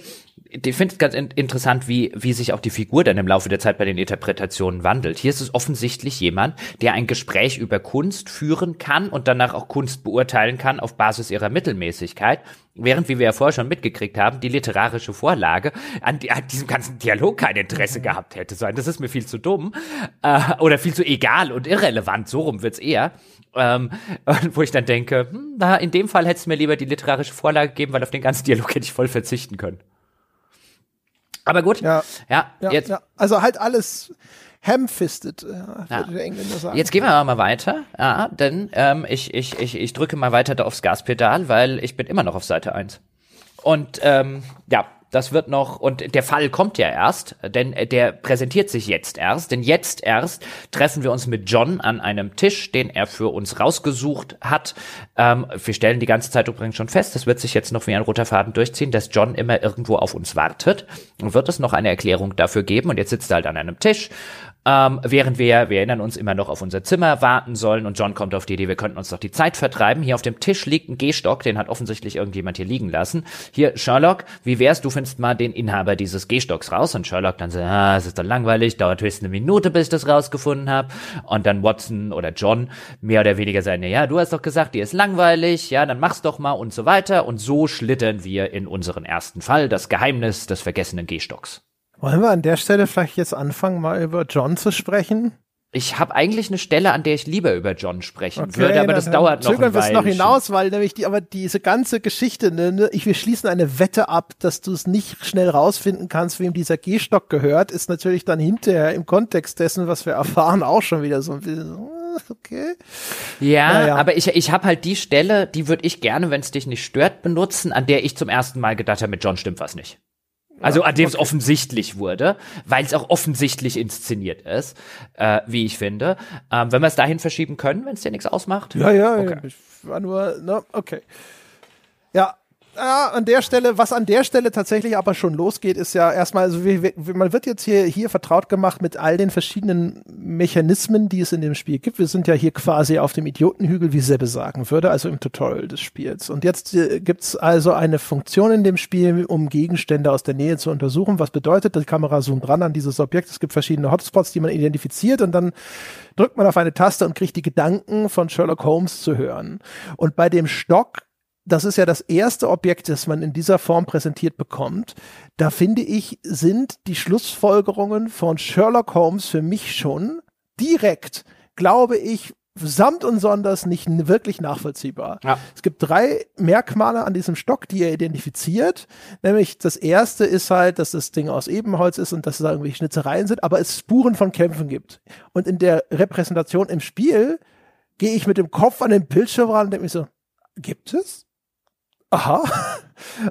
B: ich finde es ganz in interessant, wie, wie sich auch die Figur dann im Laufe der Zeit bei den Interpretationen wandelt. Hier ist es offensichtlich jemand, der ein Gespräch über Kunst führen kann und danach auch Kunst beurteilen kann auf Basis ihrer Mittelmäßigkeit. Während, wie wir ja vorher schon mitgekriegt haben, die literarische Vorlage an, an diesem ganzen Dialog kein Interesse gehabt hätte. So, das ist mir viel zu dumm äh, oder viel zu egal und irrelevant. So rum wird's eher. Ähm, <laughs> wo ich dann denke, hm, na, in dem Fall hätte es mir lieber die literarische Vorlage gegeben, weil auf den ganzen Dialog hätte ich voll verzichten können. Aber gut.
A: Ja. Ja, ja, jetzt. Ja. Also halt alles ham-fisted, ja, ja. der
B: Engländer sagen. Jetzt gehen wir mal weiter, ja, denn ähm, ich, ich, ich, ich drücke mal weiter da aufs Gaspedal, weil ich bin immer noch auf Seite 1. Und ähm, ja, das wird noch, und der Fall kommt ja erst, denn der präsentiert sich jetzt erst, denn jetzt erst treffen wir uns mit John an einem Tisch, den er für uns rausgesucht hat. Ähm, wir stellen die ganze Zeit übrigens schon fest, das wird sich jetzt noch wie ein roter Faden durchziehen, dass John immer irgendwo auf uns wartet und wird es noch eine Erklärung dafür geben und jetzt sitzt er halt an einem Tisch ähm, während wir, wir erinnern uns, immer noch auf unser Zimmer warten sollen und John kommt auf die Idee, wir könnten uns doch die Zeit vertreiben. Hier auf dem Tisch liegt ein Gehstock, den hat offensichtlich irgendjemand hier liegen lassen. Hier, Sherlock, wie wär's, du findest mal den Inhaber dieses Gehstocks raus und Sherlock dann so, ah, es ist doch langweilig, dauert höchstens eine Minute, bis ich das rausgefunden habe. Und dann Watson oder John mehr oder weniger sagen, ja, du hast doch gesagt, die ist langweilig, ja, dann mach's doch mal und so weiter. Und so schlittern wir in unseren ersten Fall, das Geheimnis des vergessenen Gehstocks.
A: Wollen wir an der Stelle vielleicht jetzt anfangen, mal über John zu sprechen?
B: Ich habe eigentlich eine Stelle, an der ich lieber über John sprechen okay, würde, aber das dauert noch
A: Zögern wir es noch hinaus, weil nämlich die, aber diese ganze Geschichte, ne, ne, ich, wir schließen eine Wette ab, dass du es nicht schnell rausfinden kannst, wem dieser Gehstock gehört, ist natürlich dann hinterher im Kontext dessen, was wir <laughs> erfahren, auch schon wieder so ein bisschen äh, okay.
B: Ja, naja. aber ich, ich habe halt die Stelle, die würde ich gerne, wenn es dich nicht stört, benutzen, an der ich zum ersten Mal gedacht habe, mit John stimmt was nicht. Also an dem es offensichtlich wurde, weil es auch offensichtlich inszeniert ist, äh, wie ich finde. Ähm, wenn wir es dahin verschieben können, wenn es dir nichts ausmacht.
A: Ja, ja, okay. ja. Ich war nur, ne, okay. Ja, an der Stelle, was an der Stelle tatsächlich aber schon losgeht, ist ja erstmal, also wie, wie, man wird jetzt hier, hier vertraut gemacht mit all den verschiedenen Mechanismen, die es in dem Spiel gibt. Wir sind ja hier quasi auf dem Idiotenhügel, wie Sebbe sagen würde, also im Tutorial des Spiels. Und jetzt äh, gibt's also eine Funktion in dem Spiel, um Gegenstände aus der Nähe zu untersuchen. Was bedeutet, die Kamera zoomt ran an dieses Objekt. Es gibt verschiedene Hotspots, die man identifiziert und dann drückt man auf eine Taste und kriegt die Gedanken von Sherlock Holmes zu hören. Und bei dem Stock das ist ja das erste Objekt, das man in dieser Form präsentiert bekommt. Da finde ich, sind die Schlussfolgerungen von Sherlock Holmes für mich schon direkt, glaube ich, samt und sonders nicht wirklich nachvollziehbar. Ja. Es gibt drei Merkmale an diesem Stock, die er identifiziert. Nämlich das erste ist halt, dass das Ding aus Ebenholz ist und dass da irgendwie Schnitzereien sind, aber es Spuren von Kämpfen gibt. Und in der Repräsentation im Spiel gehe ich mit dem Kopf an den Bildschirm ran und denke mir so, gibt es? Aha.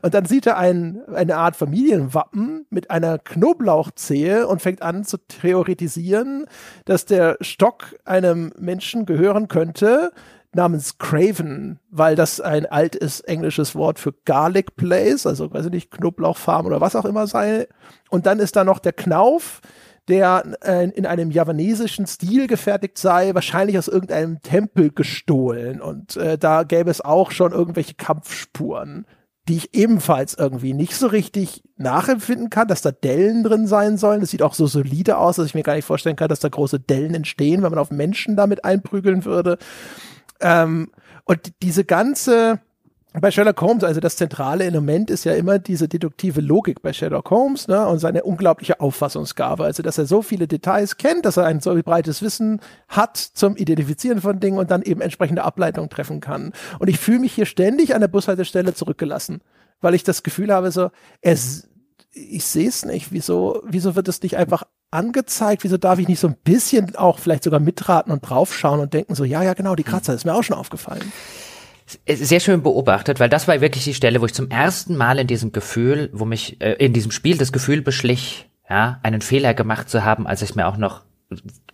A: Und dann sieht er ein, eine Art Familienwappen mit einer Knoblauchzehe und fängt an zu theoretisieren, dass der Stock einem Menschen gehören könnte, namens Craven, weil das ein altes englisches Wort für Garlic Place, also weiß ich nicht, Knoblauchfarm oder was auch immer sei. Und dann ist da noch der Knauf, der äh, in einem javanesischen Stil gefertigt sei, wahrscheinlich aus irgendeinem Tempel gestohlen. Und äh, da gäbe es auch schon irgendwelche Kampfspuren, die ich ebenfalls irgendwie nicht so richtig nachempfinden kann, dass da Dellen drin sein sollen. Das sieht auch so solide aus, dass ich mir gar nicht vorstellen kann, dass da große Dellen entstehen, wenn man auf Menschen damit einprügeln würde. Ähm, und diese ganze bei Sherlock Holmes, also das zentrale Element ist ja immer diese deduktive Logik bei Sherlock Holmes ne, und seine unglaubliche Auffassungsgabe. Also, dass er so viele Details kennt, dass er ein so breites Wissen hat zum Identifizieren von Dingen und dann eben entsprechende Ableitungen treffen kann. Und ich fühle mich hier ständig an der Bushaltestelle zurückgelassen, weil ich das Gefühl habe, so, es, ich sehe es nicht. Wieso, wieso wird es nicht einfach angezeigt? Wieso darf ich nicht so ein bisschen auch vielleicht sogar mitraten und draufschauen und denken so, ja, ja, genau, die Kratzer ist mir auch schon aufgefallen
B: sehr schön beobachtet, weil das war wirklich die Stelle, wo ich zum ersten Mal in diesem Gefühl, wo mich äh, in diesem Spiel das Gefühl beschlich, ja, einen Fehler gemacht zu haben, als ich mir auch noch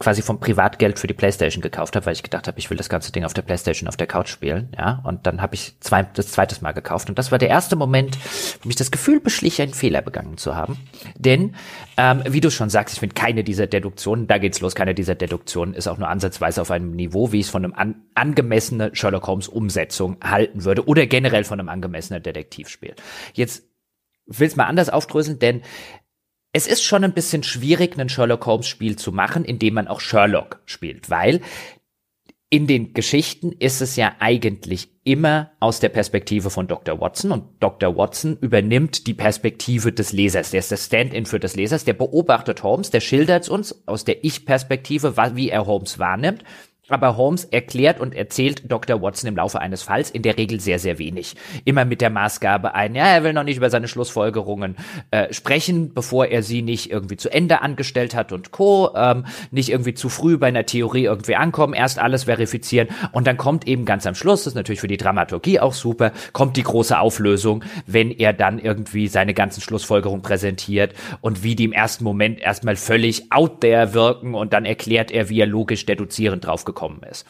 B: quasi vom Privatgeld für die Playstation gekauft habe, weil ich gedacht habe, ich will das ganze Ding auf der Playstation auf der Couch spielen, ja, und dann habe ich zwei, das zweites Mal gekauft. Und das war der erste Moment, wo mich das Gefühl beschlich, einen Fehler begangen zu haben, denn ähm, wie du schon sagst, ich finde keine dieser Deduktionen, da geht's los, keine dieser Deduktionen ist auch nur ansatzweise auf einem Niveau, wie ich es von einem an, angemessenen Sherlock Holmes Umsetzung halten würde oder generell von einem angemessenen Detektivspiel. Jetzt will es mal anders aufdröseln, denn es ist schon ein bisschen schwierig, ein Sherlock Holmes Spiel zu machen, indem man auch Sherlock spielt, weil in den Geschichten ist es ja eigentlich immer aus der Perspektive von Dr. Watson und Dr. Watson übernimmt die Perspektive des Lesers. Der ist der Stand-in für des Lesers, der beobachtet Holmes, der schildert uns aus der Ich-Perspektive, wie er Holmes wahrnimmt aber Holmes erklärt und erzählt Dr. Watson im Laufe eines Falls in der Regel sehr, sehr wenig. Immer mit der Maßgabe ein, ja, er will noch nicht über seine Schlussfolgerungen äh, sprechen, bevor er sie nicht irgendwie zu Ende angestellt hat und Co. Ähm, nicht irgendwie zu früh bei einer Theorie irgendwie ankommen, erst alles verifizieren und dann kommt eben ganz am Schluss, das ist natürlich für die Dramaturgie auch super, kommt die große Auflösung, wenn er dann irgendwie seine ganzen Schlussfolgerungen präsentiert und wie die im ersten Moment erstmal völlig out there wirken und dann erklärt er, wie er logisch deduzierend drauf gekommen ist.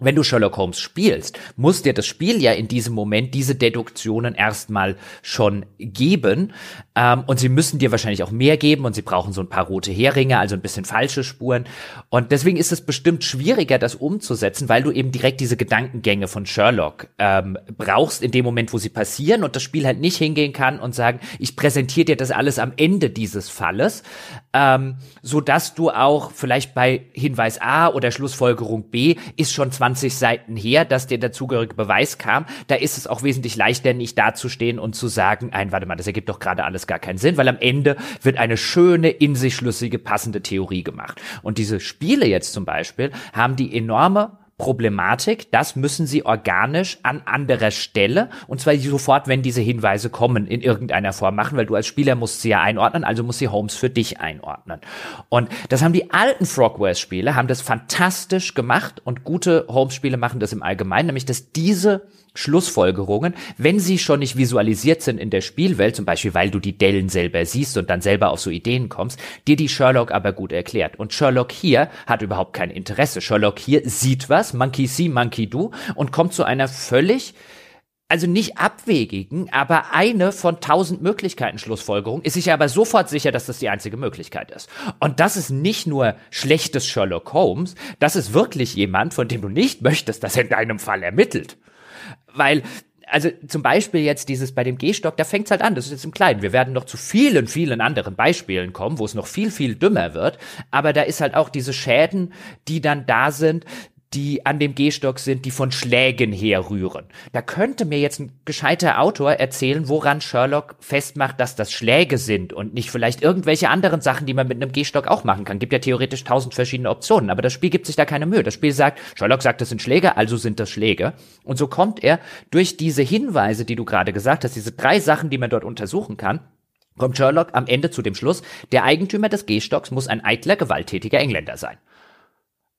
B: Wenn du Sherlock Holmes spielst, muss dir das Spiel ja in diesem Moment diese Deduktionen erstmal schon geben. Ähm, und sie müssen dir wahrscheinlich auch mehr geben und sie brauchen so ein paar rote Heringe, also ein bisschen falsche Spuren. Und deswegen ist es bestimmt schwieriger, das umzusetzen, weil du eben direkt diese Gedankengänge von Sherlock ähm, brauchst in dem Moment, wo sie passieren und das Spiel halt nicht hingehen kann und sagen, ich präsentiere dir das alles am Ende dieses Falles, ähm, so dass du auch vielleicht bei Hinweis A oder Schlussfolgerung B ist schon 20 Seiten her, dass der dazugehörige Beweis kam. Da ist es auch wesentlich leichter, nicht dazustehen und zu sagen, ein, warte mal, das ergibt doch gerade alles gar keinen Sinn, weil am Ende wird eine schöne, in sich schlüssige, passende Theorie gemacht. Und diese Spiele jetzt zum Beispiel haben die enorme Problematik, das müssen sie organisch an anderer Stelle und zwar sofort, wenn diese Hinweise kommen, in irgendeiner Form machen, weil du als Spieler musst sie ja einordnen, also muss sie Holmes für dich einordnen. Und das haben die alten Frogwares-Spiele, haben das fantastisch gemacht und gute Holmes-Spiele machen das im Allgemeinen, nämlich dass diese Schlussfolgerungen, wenn sie schon nicht visualisiert sind in der Spielwelt, zum Beispiel weil du die Dellen selber siehst und dann selber auf so Ideen kommst, dir die Sherlock aber gut erklärt. Und Sherlock hier hat überhaupt kein Interesse. Sherlock hier sieht was, Monkey see, Monkey do, und kommt zu einer völlig also nicht abwegigen, aber eine von tausend Möglichkeiten Schlussfolgerung ist sich aber sofort sicher, dass das die einzige Möglichkeit ist. Und das ist nicht nur schlechtes Sherlock Holmes, das ist wirklich jemand, von dem du nicht möchtest, dass er in deinem Fall ermittelt. Weil also zum Beispiel jetzt dieses bei dem Gehstock, da fängt's halt an, das ist jetzt im Kleinen. Wir werden noch zu vielen, vielen anderen Beispielen kommen, wo es noch viel, viel dümmer wird. Aber da ist halt auch diese Schäden, die dann da sind, die an dem Gehstock sind, die von Schlägen herrühren. Da könnte mir jetzt ein gescheiter Autor erzählen, woran Sherlock festmacht, dass das Schläge sind und nicht vielleicht irgendwelche anderen Sachen, die man mit einem Gehstock auch machen kann. Gibt ja theoretisch tausend verschiedene Optionen, aber das Spiel gibt sich da keine Mühe. Das Spiel sagt, Sherlock sagt, das sind Schläge, also sind das Schläge. Und so kommt er durch diese Hinweise, die du gerade gesagt hast, diese drei Sachen, die man dort untersuchen kann, kommt Sherlock am Ende zu dem Schluss, der Eigentümer des Gehstocks muss ein eitler, gewalttätiger Engländer sein.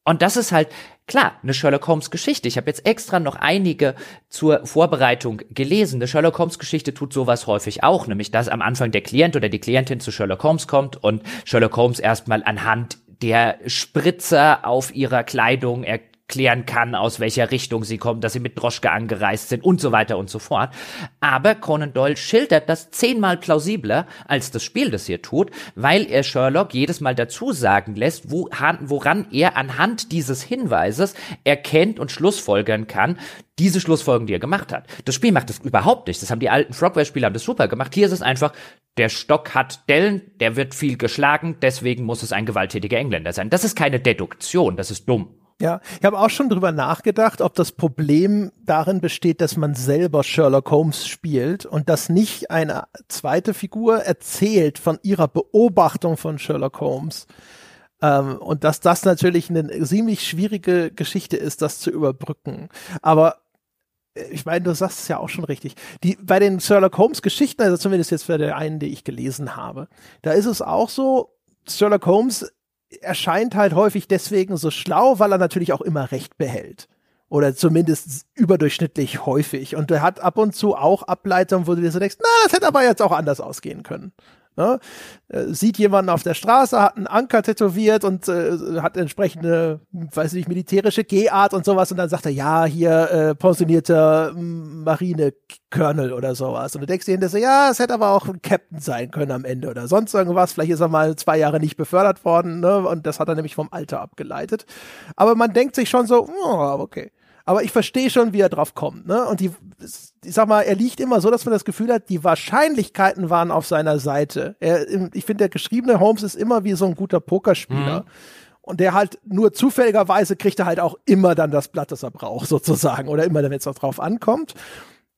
B: Und das ist halt, klar, eine Sherlock Holmes Geschichte. Ich habe jetzt extra noch einige zur Vorbereitung gelesen. Eine Sherlock Holmes Geschichte tut sowas häufig auch, nämlich dass am Anfang der Klient oder die Klientin zu Sherlock Holmes kommt und Sherlock Holmes erstmal anhand der Spritzer auf ihrer Kleidung er klären kann, aus welcher Richtung sie kommen, dass sie mit Droschke angereist sind und so weiter und so fort. Aber Conan Doyle schildert das zehnmal plausibler, als das Spiel das hier tut, weil er Sherlock jedes Mal dazu sagen lässt, woran er anhand dieses Hinweises erkennt und schlussfolgern kann, diese Schlussfolgen, die er gemacht hat. Das Spiel macht das überhaupt nicht. Das haben die alten Frogware-Spieler haben das super gemacht. Hier ist es einfach, der Stock hat Dellen, der wird viel geschlagen, deswegen muss es ein gewalttätiger Engländer sein. Das ist keine Deduktion, das ist dumm.
A: Ja, ich habe auch schon drüber nachgedacht, ob das Problem darin besteht, dass man selber Sherlock Holmes spielt und dass nicht eine zweite Figur erzählt von ihrer Beobachtung von Sherlock Holmes. Ähm, und dass das natürlich eine ziemlich schwierige Geschichte ist, das zu überbrücken. Aber äh, ich meine, du sagst es ja auch schon richtig. Die, bei den Sherlock Holmes Geschichten, also zumindest jetzt für den einen, die ich gelesen habe, da ist es auch so, Sherlock Holmes erscheint halt häufig deswegen so schlau, weil er natürlich auch immer Recht behält. Oder zumindest überdurchschnittlich häufig. Und er hat ab und zu auch Ableitungen, wo du dir so denkst, na, das hätte aber jetzt auch anders ausgehen können. Ne? Äh, sieht jemanden auf der Straße, hat einen Anker tätowiert und äh, hat entsprechende, weiß nicht, militärische Gehart und sowas und dann sagt er, ja, hier äh, pensionierter Marine-Colonel oder sowas. Und du denkst dir hinterher so, ja, es hätte aber auch ein Captain sein können am Ende oder sonst irgendwas. Vielleicht ist er mal zwei Jahre nicht befördert worden ne? und das hat er nämlich vom Alter abgeleitet. Aber man denkt sich schon so, oh, okay. Aber ich verstehe schon, wie er drauf kommt. Ne? Und die, ich sag mal, er liegt immer so, dass man das Gefühl hat, die Wahrscheinlichkeiten waren auf seiner Seite. Er, ich finde, der geschriebene Holmes ist immer wie so ein guter Pokerspieler. Mhm. Und der halt nur zufälligerweise kriegt er halt auch immer dann das Blatt, das er braucht, sozusagen. Oder immer, wenn es drauf ankommt.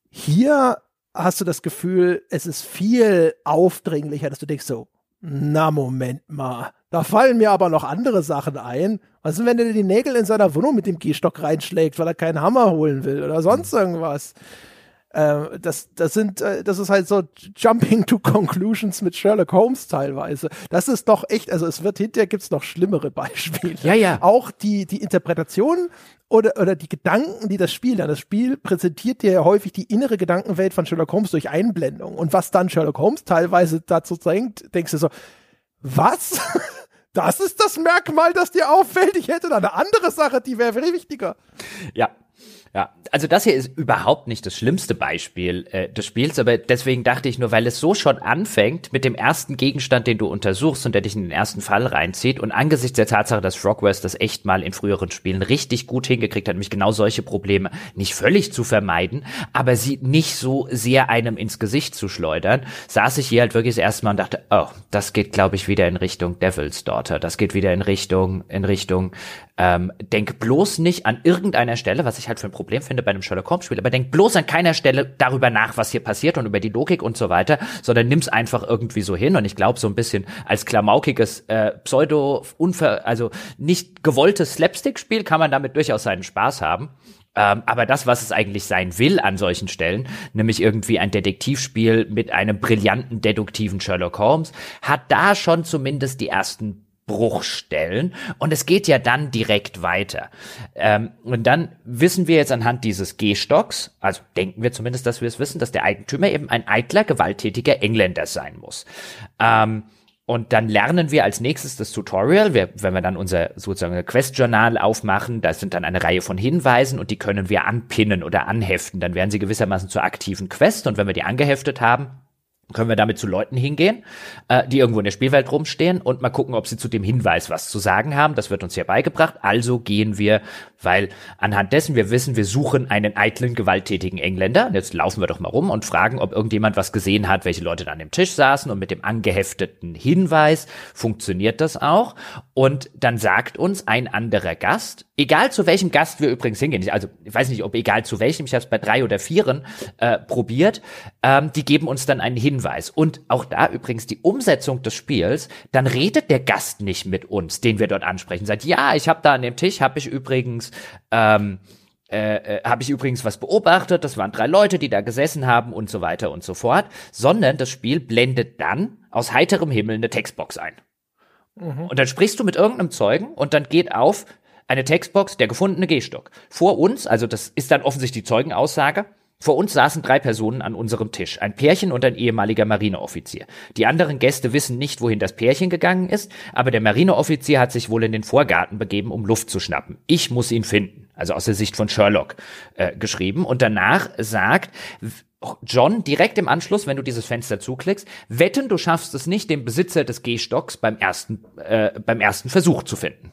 A: Hier hast du das Gefühl, es ist viel aufdringlicher, dass du denkst so, na Moment mal, da fallen mir aber noch andere Sachen ein. Was ist, wenn er die Nägel in seiner Wohnung mit dem Gehstock reinschlägt, weil er keinen Hammer holen will oder sonst irgendwas? Äh, das, das sind, äh, das ist halt so Jumping to Conclusions mit Sherlock Holmes teilweise. Das ist doch echt, also es wird hinterher gibt's noch schlimmere Beispiele.
B: Ja, ja.
A: Auch die, die Interpretation oder, oder die Gedanken, die das Spiel, dann das Spiel präsentiert dir ja häufig die innere Gedankenwelt von Sherlock Holmes durch Einblendung. Und was dann Sherlock Holmes teilweise dazu denkt, denkst du so, was? <laughs> Das ist das Merkmal, das dir auffällt. Ich hätte da eine andere Sache, die wäre viel wichtiger.
B: Ja, ja, also das hier ist überhaupt nicht das schlimmste Beispiel äh, des Spiels, aber deswegen dachte ich nur, weil es so schon anfängt mit dem ersten Gegenstand, den du untersuchst und der dich in den ersten Fall reinzieht und angesichts der Tatsache, dass Frogwares das echt mal in früheren Spielen richtig gut hingekriegt hat, nämlich genau solche Probleme nicht völlig zu vermeiden, aber sie nicht so sehr einem ins Gesicht zu schleudern, saß ich hier halt wirklich das erste Mal und dachte, oh, das geht glaube ich wieder in Richtung Devil's Daughter, das geht wieder in Richtung, in Richtung, ähm, denk bloß nicht an irgendeiner Stelle, was ich halt für ein Problem finde bei einem Sherlock Holmes Spiel, aber denk bloß an keiner Stelle darüber nach, was hier passiert und über die Logik und so weiter, sondern nimm's einfach irgendwie so hin und ich glaube so ein bisschen als klamaukiges äh, Pseudo unver also nicht gewolltes Slapstick Spiel kann man damit durchaus seinen Spaß haben. Ähm, aber das, was es eigentlich sein will an solchen Stellen, nämlich irgendwie ein Detektivspiel mit einem brillanten deduktiven Sherlock Holmes, hat da schon zumindest die ersten Bruchstellen und es geht ja dann direkt weiter. Ähm, und dann wissen wir jetzt anhand dieses Gehstocks, also denken wir zumindest, dass wir es wissen, dass der Eigentümer eben ein eitler, gewalttätiger Engländer sein muss. Ähm, und dann lernen wir als nächstes das Tutorial. Wir, wenn wir dann unser sozusagen Quest-Journal aufmachen, da sind dann eine Reihe von Hinweisen und die können wir anpinnen oder anheften. Dann werden sie gewissermaßen zur aktiven Quest und wenn wir die angeheftet haben, können wir damit zu Leuten hingehen, äh, die irgendwo in der Spielwelt rumstehen und mal gucken, ob sie zu dem Hinweis was zu sagen haben. Das wird uns hier beigebracht. Also gehen wir, weil anhand dessen wir wissen, wir suchen einen eitlen, gewalttätigen Engländer. Und jetzt laufen wir doch mal rum und fragen, ob irgendjemand was gesehen hat, welche Leute da an dem Tisch saßen und mit dem angehefteten Hinweis funktioniert das auch. Und dann sagt uns ein anderer Gast, egal zu welchem Gast wir übrigens hingehen, also ich weiß nicht, ob egal zu welchem, ich habe es bei drei oder vieren äh, probiert, ähm, die geben uns dann einen Hinweis. Und auch da übrigens die Umsetzung des Spiels, dann redet der Gast nicht mit uns, den wir dort ansprechen. Sagt, ja, ich habe da an dem Tisch, habe ich übrigens ähm, äh, äh, habe ich übrigens was beobachtet, das waren drei Leute, die da gesessen haben und so weiter und so fort, sondern das Spiel blendet dann aus heiterem Himmel eine Textbox ein. Mhm. Und dann sprichst du mit irgendeinem Zeugen und dann geht auf eine Textbox, der gefundene Gehstock. Vor uns, also das ist dann offensichtlich die Zeugenaussage, vor uns saßen drei Personen an unserem Tisch, ein Pärchen und ein ehemaliger Marineoffizier. Die anderen Gäste wissen nicht, wohin das Pärchen gegangen ist, aber der Marineoffizier hat sich wohl in den Vorgarten begeben, um Luft zu schnappen. Ich muss ihn finden, also aus der Sicht von Sherlock äh, geschrieben. Und danach sagt John direkt im Anschluss, wenn du dieses Fenster zuklickst, wetten, du schaffst es nicht, den Besitzer des Gehstocks beim ersten, äh, beim ersten Versuch zu finden.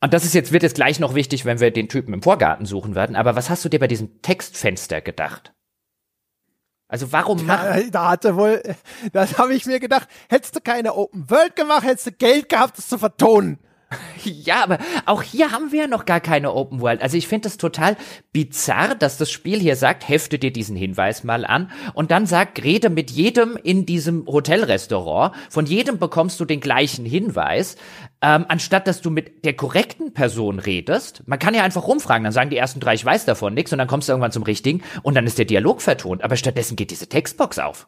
B: Und das ist jetzt, wird jetzt gleich noch wichtig, wenn wir den Typen im Vorgarten suchen werden. Aber was hast du dir bei diesem Textfenster gedacht? Also warum?
A: Ja, da hatte wohl, das habe ich mir gedacht, hättest du keine Open World gemacht, hättest du Geld gehabt, das zu vertonen.
B: Ja, aber auch hier haben wir ja noch gar keine Open World. Also ich finde es total bizarr, dass das Spiel hier sagt, hefte dir diesen Hinweis mal an und dann sagt, rede mit jedem in diesem Hotelrestaurant. Von jedem bekommst du den gleichen Hinweis, ähm, anstatt dass du mit der korrekten Person redest. Man kann ja einfach rumfragen, dann sagen die ersten drei, ich weiß davon nichts und dann kommst du irgendwann zum richtigen und dann ist der Dialog vertont. Aber stattdessen geht diese Textbox auf.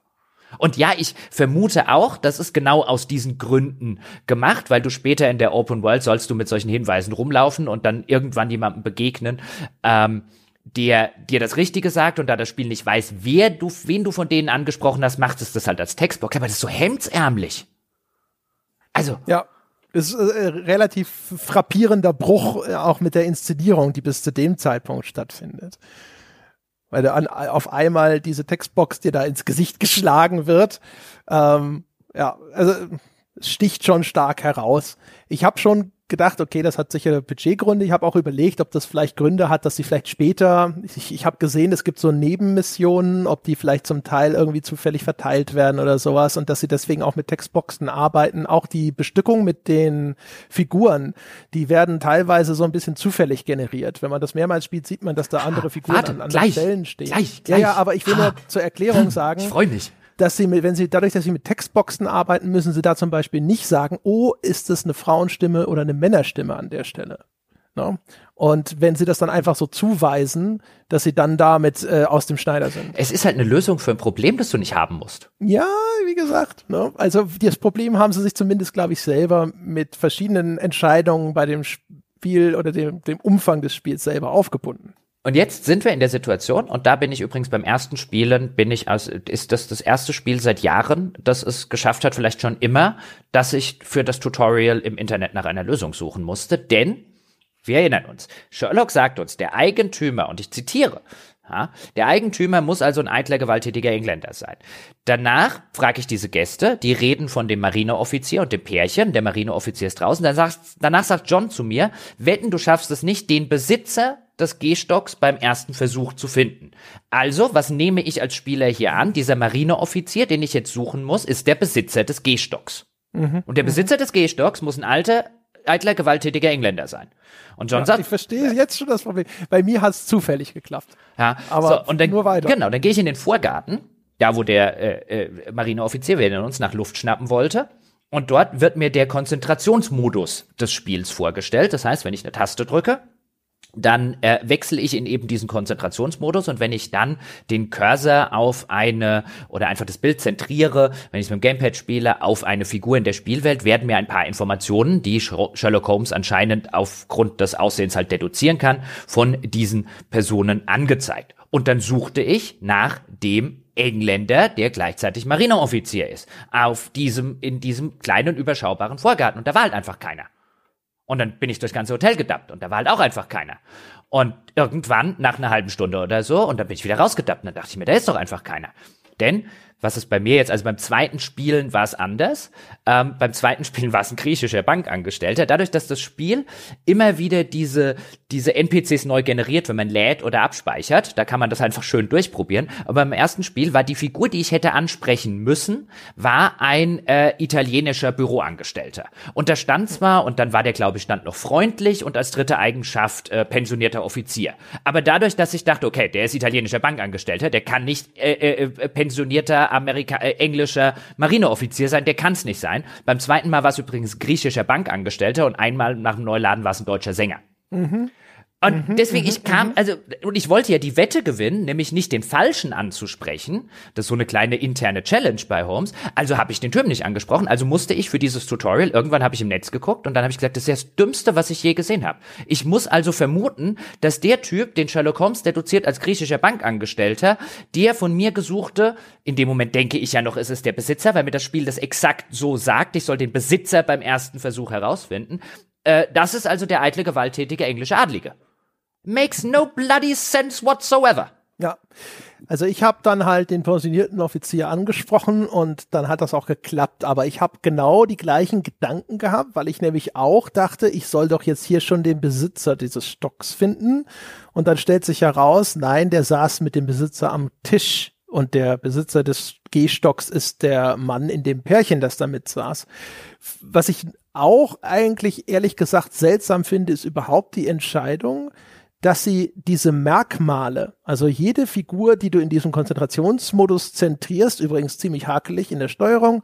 B: Und ja, ich vermute auch, das ist genau aus diesen Gründen gemacht, weil du später in der Open World sollst du mit solchen Hinweisen rumlaufen und dann irgendwann jemandem begegnen, ähm, der dir das Richtige sagt und da das Spiel nicht weiß, wer du, wen du von denen angesprochen hast, macht es das halt als Textbox. Aber das ist so hemdsärmlich. Also.
A: Ja. ist äh, relativ frappierender Bruch äh, auch mit der Inszenierung, die bis zu dem Zeitpunkt stattfindet weil da an, auf einmal diese Textbox dir da ins Gesicht <laughs> geschlagen wird. Ähm, ja, also sticht schon stark heraus. Ich habe schon gedacht, okay, das hat sicher Budgetgründe. Ich habe auch überlegt, ob das vielleicht Gründe hat, dass sie vielleicht später, ich, ich habe gesehen, es gibt so Nebenmissionen, ob die vielleicht zum Teil irgendwie zufällig verteilt werden oder sowas und dass sie deswegen auch mit Textboxen arbeiten. Auch die Bestückung mit den Figuren, die werden teilweise so ein bisschen zufällig generiert. Wenn man das mehrmals spielt, sieht man, dass da andere ah, Figuren
B: Warte,
A: an anderen
B: gleich,
A: Stellen stehen.
B: Gleich,
A: gleich. Ja, ja, aber ich will nur zur Erklärung <laughs> sagen.
B: Ich freue mich
A: dass sie mit, wenn sie dadurch, dass sie mit Textboxen arbeiten, müssen sie da zum Beispiel nicht sagen, oh, ist es eine Frauenstimme oder eine Männerstimme an der Stelle. No? Ne? Und wenn sie das dann einfach so zuweisen, dass sie dann damit äh, aus dem Schneider sind.
B: Es ist halt eine Lösung für ein Problem, das du nicht haben musst.
A: Ja, wie gesagt. Ne? Also das Problem haben sie sich zumindest, glaube ich, selber mit verschiedenen Entscheidungen bei dem Spiel oder dem, dem Umfang des Spiels selber aufgebunden.
B: Und jetzt sind wir in der Situation, und da bin ich übrigens beim ersten Spielen, bin ich aus, ist das das erste Spiel seit Jahren, das es geschafft hat, vielleicht schon immer, dass ich für das Tutorial im Internet nach einer Lösung suchen musste, denn wir erinnern uns, Sherlock sagt uns, der Eigentümer, und ich zitiere, ja, der Eigentümer muss also ein eitler, gewalttätiger Engländer sein. Danach frage ich diese Gäste, die reden von dem Marineoffizier und dem Pärchen, der Marineoffizier ist draußen, dann sagt, danach sagt John zu mir, wetten, du schaffst es nicht, den Besitzer des Gehstocks beim ersten Versuch zu finden. Also, was nehme ich als Spieler hier an? Dieser Marineoffizier, den ich jetzt suchen muss, ist der Besitzer des Gehstocks. Mhm. Und der Besitzer des Gehstocks muss ein alter, eitler, gewalttätiger Engländer sein. Und John ja, sagt,
A: ich verstehe jetzt schon das Problem. Bei mir hat es zufällig geklappt.
B: Ja, aber so, und dann, nur weiter. Genau, dann gehe ich in den Vorgarten, da wo der äh, äh, Marineoffizier, wir uns nach Luft schnappen wollte. Und dort wird mir der Konzentrationsmodus des Spiels vorgestellt. Das heißt, wenn ich eine Taste drücke, dann äh, wechsle ich in eben diesen Konzentrationsmodus und wenn ich dann den Cursor auf eine oder einfach das Bild zentriere, wenn ich es mit dem Gamepad spiele, auf eine Figur in der Spielwelt, werden mir ein paar Informationen, die Sherlock Holmes anscheinend aufgrund des Aussehens halt deduzieren kann, von diesen Personen angezeigt. Und dann suchte ich nach dem Engländer, der gleichzeitig Marineoffizier ist. Auf diesem, in diesem kleinen, überschaubaren Vorgarten. Und da war halt einfach keiner. Und dann bin ich durchs ganze Hotel gedappt und da war halt auch einfach keiner. Und irgendwann, nach einer halben Stunde oder so, und dann bin ich wieder rausgedappt und dann dachte ich mir, da ist doch einfach keiner. Denn was ist bei mir jetzt, also beim zweiten Spielen war es anders. Ähm, beim zweiten <laughs> Spielen war es ein griechischer Bankangestellter. Dadurch, dass das Spiel immer wieder diese, diese NPCs neu generiert, wenn man lädt oder abspeichert, da kann man das einfach schön durchprobieren. Aber beim ersten Spiel war die Figur, die ich hätte ansprechen müssen, war ein äh, italienischer Büroangestellter. Und da stand zwar, und dann war der, glaube ich, stand noch freundlich und als dritte Eigenschaft äh, pensionierter Offizier. Aber dadurch, dass ich dachte, okay, der ist italienischer Bankangestellter, der kann nicht äh, äh, äh Amerika äh, englischer Marineoffizier sein, der kann es nicht sein. Beim zweiten Mal war es übrigens griechischer Bankangestellter und einmal nach dem Neuladen war es ein deutscher Sänger. Mhm. Und mhm, deswegen, ich mhm, kam, mhm. also, und ich wollte ja die Wette gewinnen, nämlich nicht den Falschen anzusprechen. Das ist so eine kleine interne Challenge bei Holmes. Also habe ich den Typen nicht angesprochen. Also musste ich für dieses Tutorial, irgendwann habe ich im Netz geguckt und dann habe ich gesagt, das ist das Dümmste, was ich je gesehen habe. Ich muss also vermuten, dass der Typ, den Sherlock Holmes deduziert als griechischer Bankangestellter, der von mir gesuchte, in dem Moment denke ich ja noch, ist es der Besitzer, weil mir das Spiel das exakt so sagt. Ich soll den Besitzer beim ersten Versuch herausfinden. Äh, das ist also der eitle, gewalttätige englische Adlige. Makes no bloody sense whatsoever.
A: Ja. Also ich habe dann halt den pensionierten Offizier angesprochen und dann hat das auch geklappt. Aber ich habe genau die gleichen Gedanken gehabt, weil ich nämlich auch dachte, ich soll doch jetzt hier schon den Besitzer dieses Stocks finden. Und dann stellt sich heraus, nein, der saß mit dem Besitzer am Tisch und der Besitzer des Gehstocks ist der Mann in dem Pärchen, das damit saß. Was ich auch eigentlich ehrlich gesagt seltsam finde, ist überhaupt die Entscheidung, dass sie diese Merkmale, also jede Figur, die du in diesem Konzentrationsmodus zentrierst, übrigens ziemlich hakelig in der Steuerung,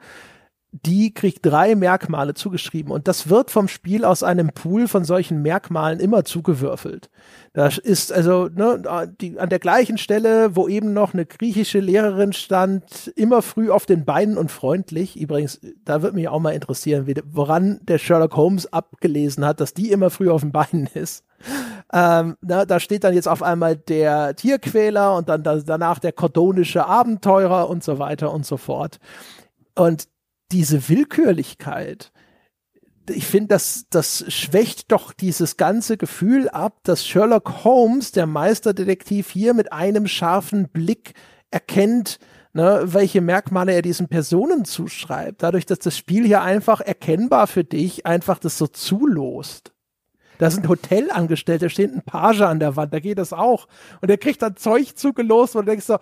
A: die kriegt drei Merkmale zugeschrieben und das wird vom Spiel aus einem Pool von solchen Merkmalen immer zugewürfelt. Das ist also ne, die, an der gleichen Stelle, wo eben noch eine griechische Lehrerin stand, immer früh auf den Beinen und freundlich. Übrigens, da würde mich auch mal interessieren, wie, woran der Sherlock Holmes abgelesen hat, dass die immer früh auf den Beinen ist. Ähm, na, da steht dann jetzt auf einmal der Tierquäler und dann da, danach der kordonische Abenteurer und so weiter und so fort. Und diese Willkürlichkeit, ich finde, das, das schwächt doch dieses ganze Gefühl ab, dass Sherlock Holmes, der Meisterdetektiv, hier mit einem scharfen Blick erkennt, ne, welche Merkmale er diesen Personen zuschreibt. Dadurch, dass das Spiel hier einfach erkennbar für dich einfach das so zulost. Da sind Hotelangestellte, da steht ein Page an der Wand, da geht das auch. Und der kriegt dann Zeug zugelost, wo du denkst so,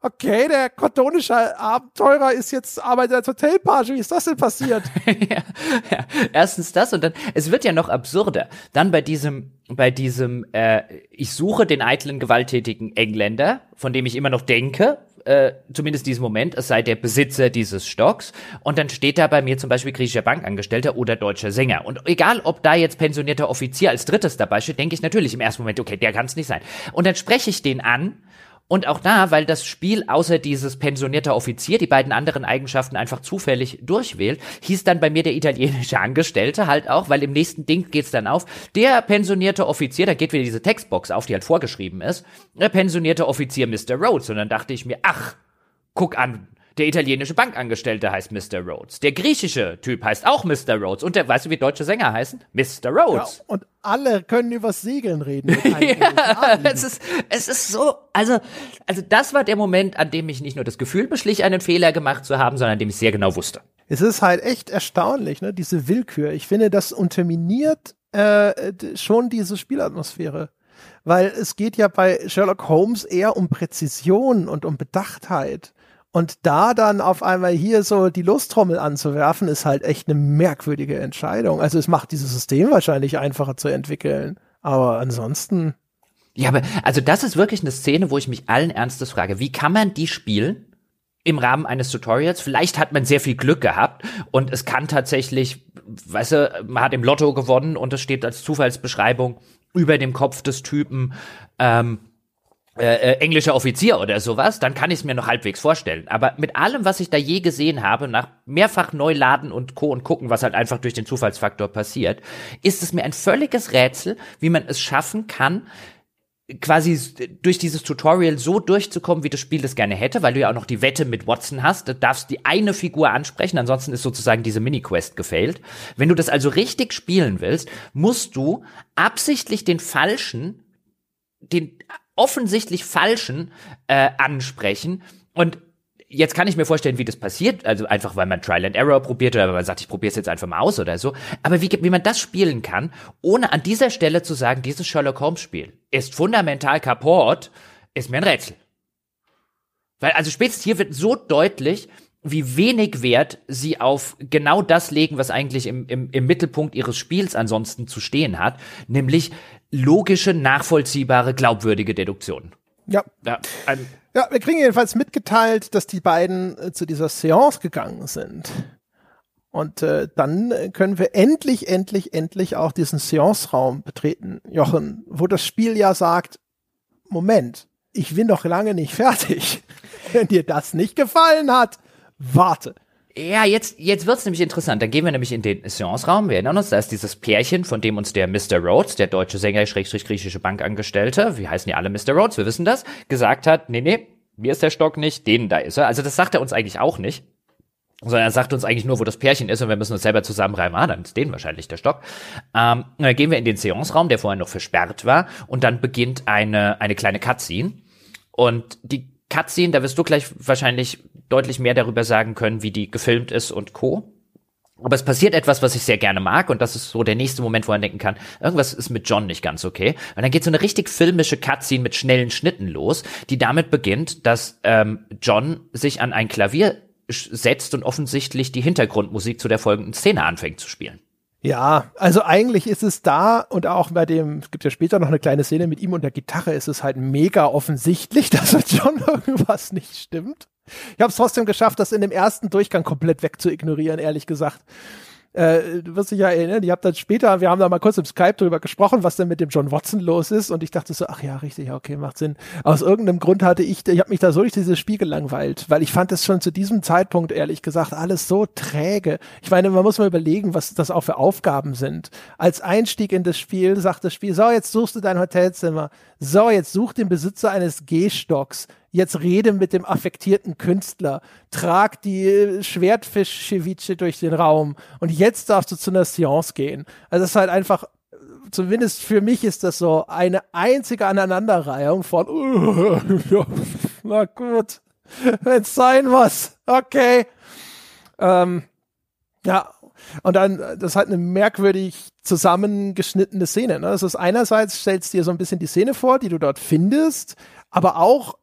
A: okay, der kordonische Abenteurer ist jetzt arbeitet als Hotelpage. Wie ist das denn passiert? <laughs>
B: ja, ja. Erstens das und dann, es wird ja noch absurder. Dann bei diesem, bei diesem, äh, ich suche den eitlen, gewalttätigen Engländer, von dem ich immer noch denke, äh, zumindest diesen Moment, es sei der Besitzer dieses Stocks. Und dann steht da bei mir zum Beispiel griechischer Bankangestellter oder deutscher Sänger. Und egal, ob da jetzt pensionierter Offizier als drittes dabei steht, denke ich natürlich im ersten Moment, okay, der kann es nicht sein. Und dann spreche ich den an und auch da, weil das Spiel außer dieses pensionierter Offizier die beiden anderen Eigenschaften einfach zufällig durchwählt, hieß dann bei mir der italienische Angestellte halt auch, weil im nächsten Ding geht's dann auf, der pensionierte Offizier, da geht wieder diese Textbox auf, die halt vorgeschrieben ist, der pensionierte Offizier Mr. Rhodes. Und dann dachte ich mir, ach, guck an, der italienische Bankangestellte heißt Mr. Rhodes. Der griechische Typ heißt auch Mr. Rhodes. Und der, weißt du, wie deutsche Sänger heißen? Mr. Rhodes.
A: Ja, und alle können über Segeln reden. <laughs>
B: ja, es ist, es ist so, also, also das war der Moment, an dem ich nicht nur das Gefühl beschlich, einen Fehler gemacht zu haben, sondern an dem ich sehr genau wusste.
A: Es ist halt echt erstaunlich, ne, diese Willkür. Ich finde, das unterminiert äh, schon diese Spielatmosphäre. Weil es geht ja bei Sherlock Holmes eher um Präzision und um Bedachtheit. Und da dann auf einmal hier so die Lusttrommel anzuwerfen, ist halt echt eine merkwürdige Entscheidung. Also es macht dieses System wahrscheinlich einfacher zu entwickeln. Aber ansonsten.
B: Ja, aber also das ist wirklich eine Szene, wo ich mich allen Ernstes frage, wie kann man die spielen? Im Rahmen eines Tutorials. Vielleicht hat man sehr viel Glück gehabt und es kann tatsächlich, weißt du, man hat im Lotto gewonnen und es steht als Zufallsbeschreibung über dem Kopf des Typen, ähm, äh, äh, englischer Offizier oder sowas, dann kann ich es mir noch halbwegs vorstellen. Aber mit allem, was ich da je gesehen habe, nach mehrfach Neuladen und Co. und gucken, was halt einfach durch den Zufallsfaktor passiert, ist es mir ein völliges Rätsel, wie man es schaffen kann, quasi durch dieses Tutorial so durchzukommen, wie das Spiel das gerne hätte, weil du ja auch noch die Wette mit Watson hast. Du darfst die eine Figur ansprechen, ansonsten ist sozusagen diese Mini-Quest gefailt. Wenn du das also richtig spielen willst, musst du absichtlich den falschen, den offensichtlich falschen äh, ansprechen. Und jetzt kann ich mir vorstellen, wie das passiert, also einfach weil man Trial and Error probiert oder weil man sagt, ich probiere es jetzt einfach mal aus oder so, aber wie, wie man das spielen kann, ohne an dieser Stelle zu sagen, dieses Sherlock Holmes Spiel ist fundamental kaputt, ist mir ein Rätsel. Weil also spätestens hier wird so deutlich, wie wenig Wert sie auf genau das legen, was eigentlich im, im, im Mittelpunkt ihres Spiels ansonsten zu stehen hat, nämlich logische, nachvollziehbare, glaubwürdige Deduktionen.
A: Ja. Ja, ja, wir kriegen jedenfalls mitgeteilt, dass die beiden äh, zu dieser Seance gegangen sind. Und äh, dann können wir endlich, endlich, endlich auch diesen Seance-Raum betreten, Jochen, wo das Spiel ja sagt, Moment, ich bin doch lange nicht <laughs> fertig. Wenn dir das nicht gefallen hat, warte.
B: Ja, jetzt, jetzt wird's nämlich interessant. Dann gehen wir nämlich in den Seance-Raum. Wir erinnern uns, da ist dieses Pärchen, von dem uns der Mr. Rhodes, der deutsche Sänger, schrägstrich griechische Bankangestellte, wie heißen die alle Mr. Rhodes, wir wissen das, gesagt hat, nee, nee, mir ist der Stock nicht, denen da ist er. Also das sagt er uns eigentlich auch nicht. Sondern er sagt uns eigentlich nur, wo das Pärchen ist und wir müssen uns selber zusammenreimen. Ah, dann ist denen wahrscheinlich der Stock. Ähm, dann gehen wir in den Seance-Raum, der vorher noch versperrt war. Und dann beginnt eine, eine kleine Cutscene. Und die Cutscene, da wirst du gleich wahrscheinlich deutlich mehr darüber sagen können, wie die gefilmt ist und Co. Aber es passiert etwas, was ich sehr gerne mag, und das ist so der nächste Moment, wo man denken kann, irgendwas ist mit John nicht ganz okay. Und dann geht so eine richtig filmische Cutscene mit schnellen Schnitten los, die damit beginnt, dass ähm, John sich an ein Klavier setzt und offensichtlich die Hintergrundmusik zu der folgenden Szene anfängt zu spielen.
A: Ja, also eigentlich ist es da und auch bei dem, es gibt ja später noch eine kleine Szene mit ihm und der Gitarre, ist es halt mega offensichtlich, <laughs> dass mit John irgendwas nicht stimmt. Ich habe es trotzdem geschafft, das in dem ersten Durchgang komplett wegzuignorieren, ehrlich gesagt. Äh, du wirst dich ja erinnern, ich habe dann später, wir haben da mal kurz im Skype drüber gesprochen, was denn mit dem John Watson los ist und ich dachte so, ach ja, richtig, okay, macht Sinn. Aus irgendeinem Grund hatte ich, ich habe mich da so durch dieses Spiel gelangweilt, weil ich fand es schon zu diesem Zeitpunkt, ehrlich gesagt, alles so träge. Ich meine, man muss mal überlegen, was das auch für Aufgaben sind. Als Einstieg in das Spiel sagt das Spiel, so, jetzt suchst du dein Hotelzimmer. So, jetzt such den Besitzer eines Gehstocks jetzt rede mit dem affektierten Künstler, trag die Schwertfisch-Ceviche durch den Raum und jetzt darfst du zu einer Seance gehen. Also es ist halt einfach, zumindest für mich ist das so eine einzige Aneinanderreihung von, uh, <laughs> ja, na gut, wenn's sein muss, okay. Ähm, ja, und dann, das ist halt eine merkwürdig zusammengeschnittene Szene. Ne? Das ist einerseits stellst dir so ein bisschen die Szene vor, die du dort findest, aber auch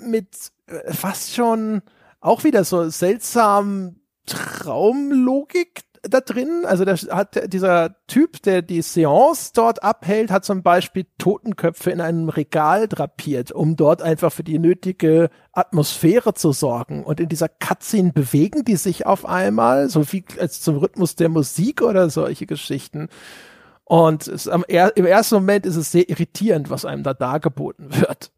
A: mit äh, fast schon auch wieder so seltsam Traumlogik da drin. Also da hat dieser Typ, der die Seance dort abhält, hat zum Beispiel Totenköpfe in einem Regal drapiert, um dort einfach für die nötige Atmosphäre zu sorgen. Und in dieser Cutscene bewegen die sich auf einmal, so wie als zum Rhythmus der Musik oder solche Geschichten. Und es, am, im ersten Moment ist es sehr irritierend, was einem da dargeboten wird.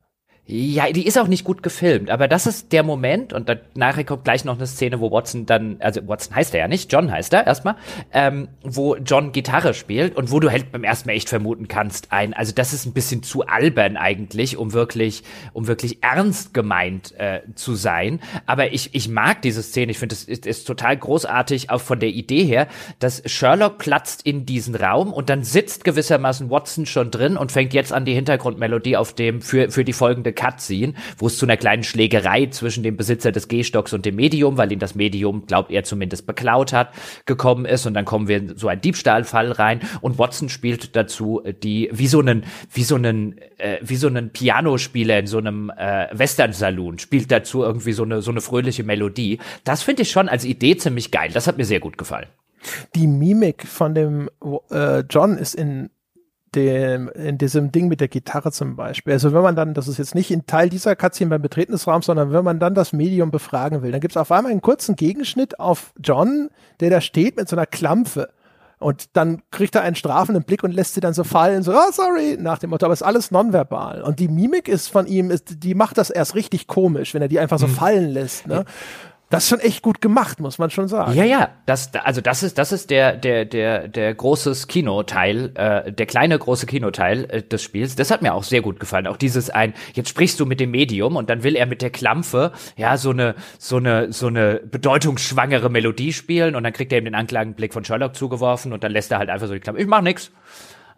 B: Ja, die ist auch nicht gut gefilmt, aber das ist der Moment und nachher kommt gleich noch eine Szene, wo Watson dann, also Watson heißt er ja nicht, John heißt er erstmal, ähm, wo John Gitarre spielt und wo du halt beim ersten Mal echt vermuten kannst, ein, also das ist ein bisschen zu albern eigentlich, um wirklich, um wirklich ernst gemeint äh, zu sein. Aber ich, ich mag diese Szene, ich finde, es ist, ist total großartig, auch von der Idee her, dass Sherlock platzt in diesen Raum und dann sitzt gewissermaßen Watson schon drin und fängt jetzt an die Hintergrundmelodie auf dem für, für die folgende Cutscene, wo es zu einer kleinen Schlägerei zwischen dem Besitzer des Gehstocks und dem Medium, weil ihn das Medium, glaubt er zumindest, beklaut hat, gekommen ist. Und dann kommen wir in so einen Diebstahlfall rein und Watson spielt dazu die, wie so einen, wie so einen, äh, wie so einen Pianospieler in so einem äh, Western-Saloon, spielt dazu irgendwie so eine, so eine fröhliche Melodie. Das finde ich schon als Idee ziemlich geil. Das hat mir sehr gut gefallen.
A: Die Mimik von dem äh, John ist in dem, in diesem Ding mit der Gitarre zum Beispiel. Also wenn man dann, das ist jetzt nicht ein Teil dieser Cutscene beim Betreten des Raums, sondern wenn man dann das Medium befragen will, dann gibt es auf einmal einen kurzen Gegenschnitt auf John, der da steht mit so einer Klampfe. Und dann kriegt er einen strafenden Blick und lässt sie dann so fallen, so, oh, sorry, nach dem Motto, aber es ist alles nonverbal. Und die Mimik ist von ihm, ist, die macht das erst richtig komisch, wenn er die einfach so mhm. fallen lässt. Ne? Das ist schon echt gut gemacht, muss man schon sagen.
B: Ja, ja, das, also das ist, das ist der, der, der, der großes Kinoteil, äh, der kleine große Kinoteil äh, des Spiels. Das hat mir auch sehr gut gefallen. Auch dieses ein, jetzt sprichst du mit dem Medium und dann will er mit der Klampfe, ja, so eine, so eine, so eine bedeutungsschwangere Melodie spielen und dann kriegt er eben den Anklagenblick von Sherlock zugeworfen und dann lässt er halt einfach so die Klampfe, ich mach nix.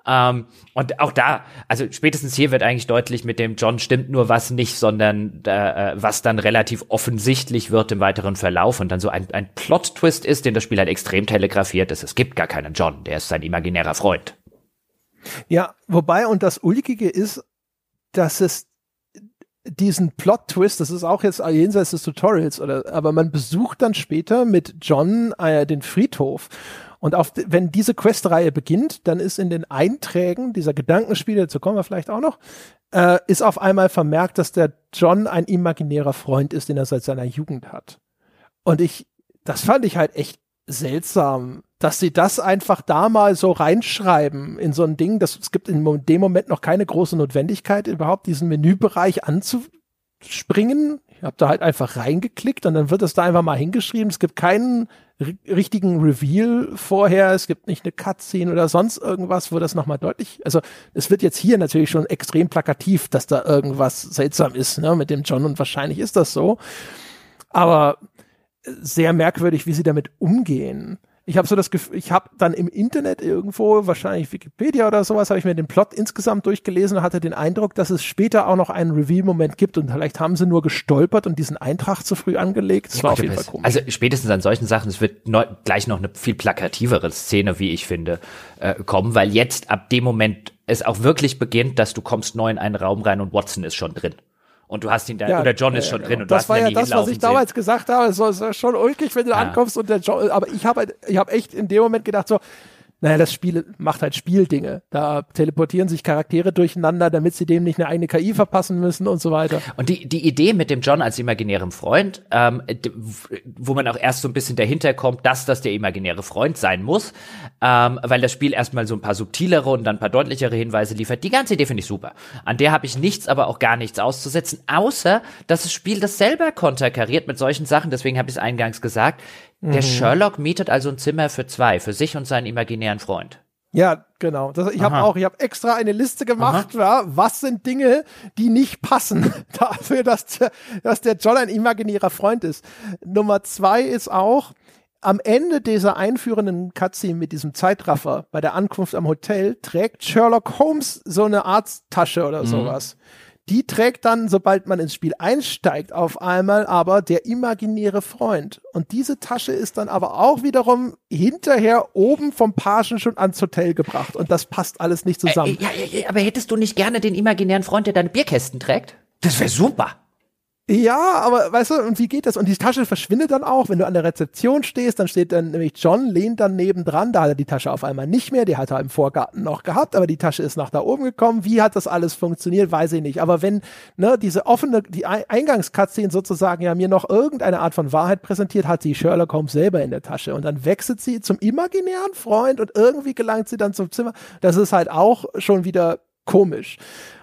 B: Ähm, und auch da, also spätestens hier wird eigentlich deutlich, mit dem John stimmt nur was nicht, sondern äh, was dann relativ offensichtlich wird im weiteren Verlauf und dann so ein, ein Plot-Twist ist, den das Spiel halt extrem telegrafiert ist. Es gibt gar keinen John, der ist sein imaginärer Freund.
A: Ja, wobei, und das Ulkige ist, dass es diesen Plot-Twist, das ist auch jetzt jenseits des Tutorials, oder, aber man besucht dann später mit John äh, den Friedhof und auf, wenn diese Questreihe beginnt, dann ist in den Einträgen dieser Gedankenspiele, dazu kommen wir vielleicht auch noch, äh, ist auf einmal vermerkt, dass der John ein imaginärer Freund ist, den er seit seiner Jugend hat. Und ich, das fand ich halt echt seltsam, dass sie das einfach da mal so reinschreiben in so ein Ding, dass es gibt in dem Moment noch keine große Notwendigkeit, überhaupt diesen Menübereich anzuspringen. Ich habe da halt einfach reingeklickt und dann wird es da einfach mal hingeschrieben. Es gibt keinen richtigen Reveal vorher, es gibt nicht eine Cutscene oder sonst irgendwas, wo das nochmal deutlich, also es wird jetzt hier natürlich schon extrem plakativ, dass da irgendwas seltsam ist, ne, mit dem John und wahrscheinlich ist das so. Aber sehr merkwürdig, wie sie damit umgehen ich habe so das Gefühl, ich habe dann im Internet irgendwo, wahrscheinlich Wikipedia oder sowas, habe ich mir den Plot insgesamt durchgelesen und hatte den Eindruck, dass es später auch noch einen Reveal-Moment gibt und vielleicht haben sie nur gestolpert und diesen Eintrag zu früh angelegt. Das
B: ja, war auf jeden Fall komisch. Also spätestens an solchen Sachen, es wird neu, gleich noch eine viel plakativere Szene, wie ich finde, äh, kommen, weil jetzt ab dem Moment es auch wirklich beginnt, dass du kommst neu in einen Raum rein und Watson ist schon drin und du hast ihn da, ja, oder John ist schon ja, drin und
A: das
B: du
A: hast ihn ja das, was ich damals sehen. gesagt habe. Es ist schon ulkig, wenn du ja. ankommst und der John, aber ich habe halt, ich habe echt in dem Moment gedacht so, naja, das Spiel macht halt Spieldinge. Da teleportieren sich Charaktere durcheinander, damit sie dem nicht eine eigene KI verpassen müssen und so weiter.
B: Und die, die Idee mit dem John als imaginärem Freund, ähm, wo man auch erst so ein bisschen dahinter kommt, dass das der imaginäre Freund sein muss, ähm, weil das Spiel erstmal so ein paar subtilere und dann ein paar deutlichere Hinweise liefert. Die ganze Idee finde ich super. An der habe ich nichts, aber auch gar nichts auszusetzen, außer dass das Spiel das selber konterkariert mit solchen Sachen. Deswegen habe ich es eingangs gesagt. Der mhm. Sherlock mietet also ein Zimmer für zwei, für sich und seinen imaginären Freund.
A: Ja, genau. Das, ich habe auch, ich habe extra eine Liste gemacht, ja, was sind Dinge, die nicht passen <laughs> dafür, dass der, dass der John ein imaginärer Freund ist. Nummer zwei ist auch, am Ende dieser einführenden Cutscene mit diesem Zeitraffer bei der Ankunft am Hotel trägt Sherlock Holmes so eine Arzttasche oder mhm. sowas. Die trägt dann, sobald man ins Spiel einsteigt, auf einmal aber der imaginäre Freund. Und diese Tasche ist dann aber auch wiederum hinterher oben vom Pagen schon ans Hotel gebracht. Und das passt alles nicht zusammen.
B: Äh, ja, ja, aber hättest du nicht gerne den imaginären Freund, der deine Bierkästen trägt? Das wäre super.
A: Ja, aber weißt du, und wie geht das? Und die Tasche verschwindet dann auch, wenn du an der Rezeption stehst, dann steht dann nämlich John, lehnt dann nebendran, da hat er die Tasche auf einmal nicht mehr, die hat er im Vorgarten noch gehabt, aber die Tasche ist nach da oben gekommen. Wie hat das alles funktioniert, weiß ich nicht. Aber wenn, ne, diese offene, die Eingangscutscene sozusagen ja mir noch irgendeine Art von Wahrheit präsentiert, hat sie Sherlock Holmes selber in der Tasche und dann wechselt sie zum imaginären Freund und irgendwie gelangt sie dann zum Zimmer. Das ist halt auch schon wieder komisch.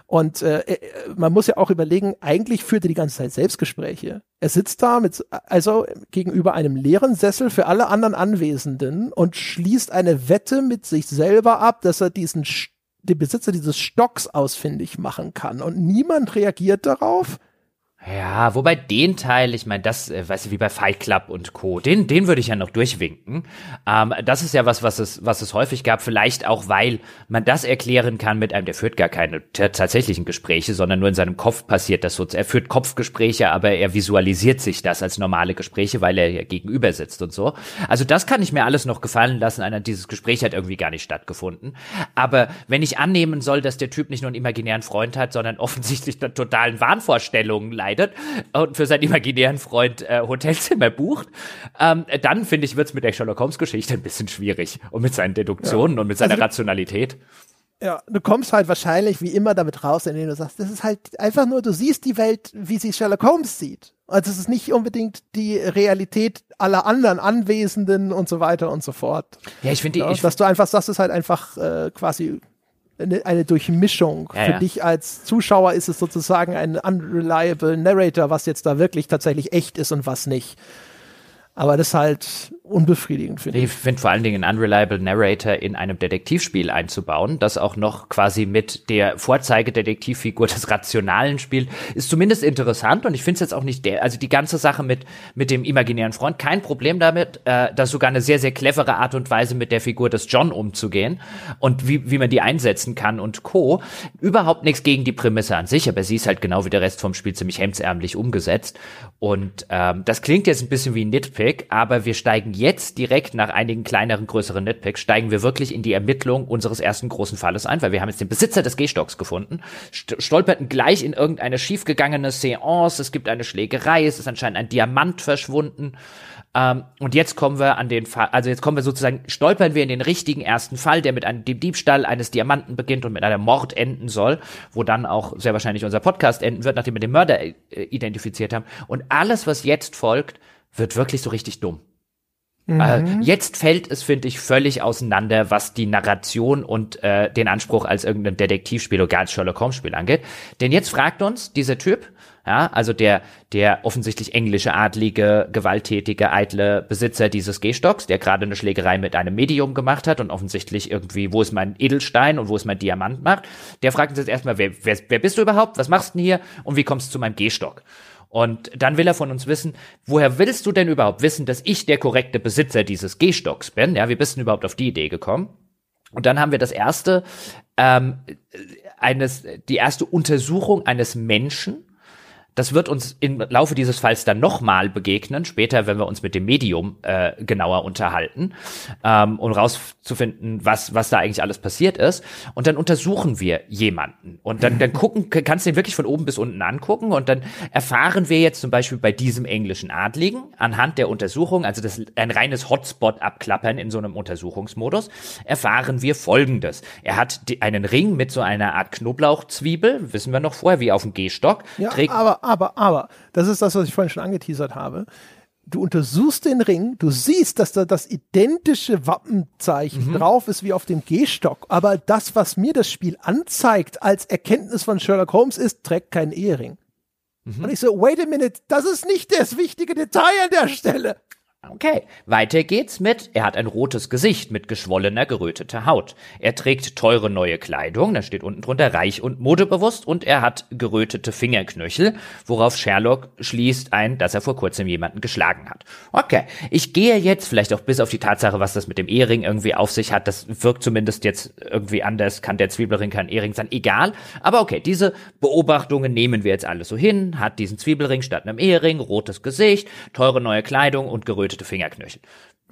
A: Und äh, äh, man muss ja auch überlegen, eigentlich führt er die ganze Zeit Selbstgespräche. Er sitzt da mit, also gegenüber einem leeren Sessel für alle anderen Anwesenden und schließt eine Wette mit sich selber ab, dass er diesen den Besitzer dieses Stocks ausfindig machen kann. Und niemand reagiert darauf.
B: Ja, wobei den Teil, ich meine, das, äh, weißt du, wie bei Fight Club und Co., den, den würde ich ja noch durchwinken. Ähm, das ist ja was, was es, was es häufig gab, vielleicht auch, weil man das erklären kann mit einem, der führt gar keine tatsächlichen Gespräche, sondern nur in seinem Kopf passiert das so. Er führt Kopfgespräche, aber er visualisiert sich das als normale Gespräche, weil er ja gegenüber sitzt und so. Also das kann ich mir alles noch gefallen lassen, einer, dieses Gespräch hat irgendwie gar nicht stattgefunden. Aber wenn ich annehmen soll, dass der Typ nicht nur einen imaginären Freund hat, sondern <laughs> offensichtlich totalen Wahnvorstellungen leidet, entscheidet und für seinen imaginären Freund äh, Hotelzimmer bucht, ähm, dann finde ich, wird's mit der Sherlock Holmes Geschichte ein bisschen schwierig und mit seinen Deduktionen ja. und mit seiner also, Rationalität.
A: Ja, du kommst halt wahrscheinlich wie immer damit raus, indem du sagst, das ist halt einfach nur, du siehst die Welt, wie sie Sherlock Holmes sieht. Also es ist nicht unbedingt die Realität aller anderen Anwesenden und so weiter und so fort.
B: Ja, ich finde,
A: ja, dass du einfach sagst, es ist halt einfach äh, quasi eine, eine Durchmischung. Ja, Für ja. dich als Zuschauer ist es sozusagen ein unreliable Narrator, was jetzt da wirklich tatsächlich echt ist und was nicht. Aber das ist halt unbefriedigend,
B: finde ich. Ich finde vor allen Dingen einen Unreliable Narrator in einem Detektivspiel einzubauen, das auch noch quasi mit der Vorzeigedetektivfigur des Rationalen spielt, ist zumindest interessant und ich finde es jetzt auch nicht der, also die ganze Sache mit, mit dem imaginären Freund, kein Problem damit, äh, das sogar eine sehr, sehr clevere Art und Weise mit der Figur des John umzugehen und wie, wie man die einsetzen kann und Co. Überhaupt nichts gegen die Prämisse an sich, aber sie ist halt genau wie der Rest vom Spiel ziemlich hemdsärmlich umgesetzt und ähm, das klingt jetzt ein bisschen wie ein Nitpick, aber wir steigen jetzt direkt nach einigen kleineren, größeren Nitpicks, steigen wir wirklich in die Ermittlung unseres ersten großen Falles ein, weil wir haben jetzt den Besitzer des Gehstocks gefunden, stolperten gleich in irgendeine schiefgegangene Seance, es gibt eine Schlägerei, es ist anscheinend ein Diamant verschwunden. Ähm, und jetzt kommen wir an den Fall, also jetzt kommen wir sozusagen, stolpern wir in den richtigen ersten Fall, der mit einem dem Diebstahl eines Diamanten beginnt und mit einem Mord enden soll, wo dann auch sehr wahrscheinlich unser Podcast enden wird, nachdem wir den Mörder äh, identifiziert haben. Und alles, was jetzt folgt, wird wirklich so richtig dumm. Mhm. Äh, jetzt fällt es, finde ich, völlig auseinander, was die Narration und äh, den Anspruch als irgendein Detektivspiel oder gar als Sherlock Holmes Spiel angeht. Denn jetzt fragt uns dieser Typ, ja, also der, der offensichtlich englische, adlige, gewalttätige, eitle Besitzer dieses Gehstocks, der gerade eine Schlägerei mit einem Medium gemacht hat und offensichtlich irgendwie, wo ist mein Edelstein und wo ist mein Diamant macht, der fragt uns jetzt erstmal, wer, wer, wer bist du überhaupt? Was machst du denn hier? Und wie kommst du zu meinem Gehstock? Und dann will er von uns wissen, woher willst du denn überhaupt wissen, dass ich der korrekte Besitzer dieses Gehstocks bin? Ja, wie bist du überhaupt auf die Idee gekommen? Und dann haben wir das erste, ähm, eines, die erste Untersuchung eines Menschen, das wird uns im Laufe dieses Falls dann nochmal begegnen, später, wenn wir uns mit dem Medium äh, genauer unterhalten, ähm, um rauszufinden, was, was da eigentlich alles passiert ist. Und dann untersuchen wir jemanden. Und dann, dann <laughs> gucken, kannst du den wirklich von oben bis unten angucken. Und dann erfahren wir jetzt zum Beispiel bei diesem englischen Adligen anhand der Untersuchung, also das ein reines Hotspot abklappern in so einem Untersuchungsmodus, erfahren wir Folgendes. Er hat die, einen Ring mit so einer Art Knoblauchzwiebel, wissen wir noch vorher, wie auf dem Gehstock.
A: Ja, trägt, aber aber, aber, das ist das, was ich vorhin schon angeteasert habe. Du untersuchst den Ring, du siehst, dass da das identische Wappenzeichen mhm. drauf ist wie auf dem Gehstock, aber das, was mir das Spiel anzeigt als Erkenntnis von Sherlock Holmes ist, trägt keinen Ehering. Mhm. Und ich so, wait a minute, das ist nicht das wichtige Detail an der Stelle.
B: Okay, weiter geht's mit, er hat ein rotes Gesicht mit geschwollener, geröteter Haut. Er trägt teure neue Kleidung, da steht unten drunter reich und modebewusst und er hat gerötete Fingerknöchel, worauf Sherlock schließt ein, dass er vor kurzem jemanden geschlagen hat. Okay, ich gehe jetzt vielleicht auch bis auf die Tatsache, was das mit dem Ehering irgendwie auf sich hat, das wirkt zumindest jetzt irgendwie anders, kann der Zwiebelring kein Ehering sein, egal. Aber okay, diese Beobachtungen nehmen wir jetzt alles so hin, hat diesen Zwiebelring statt einem Ehering, rotes Gesicht, teure neue Kleidung und gerötete gerötete Fingerknöchel.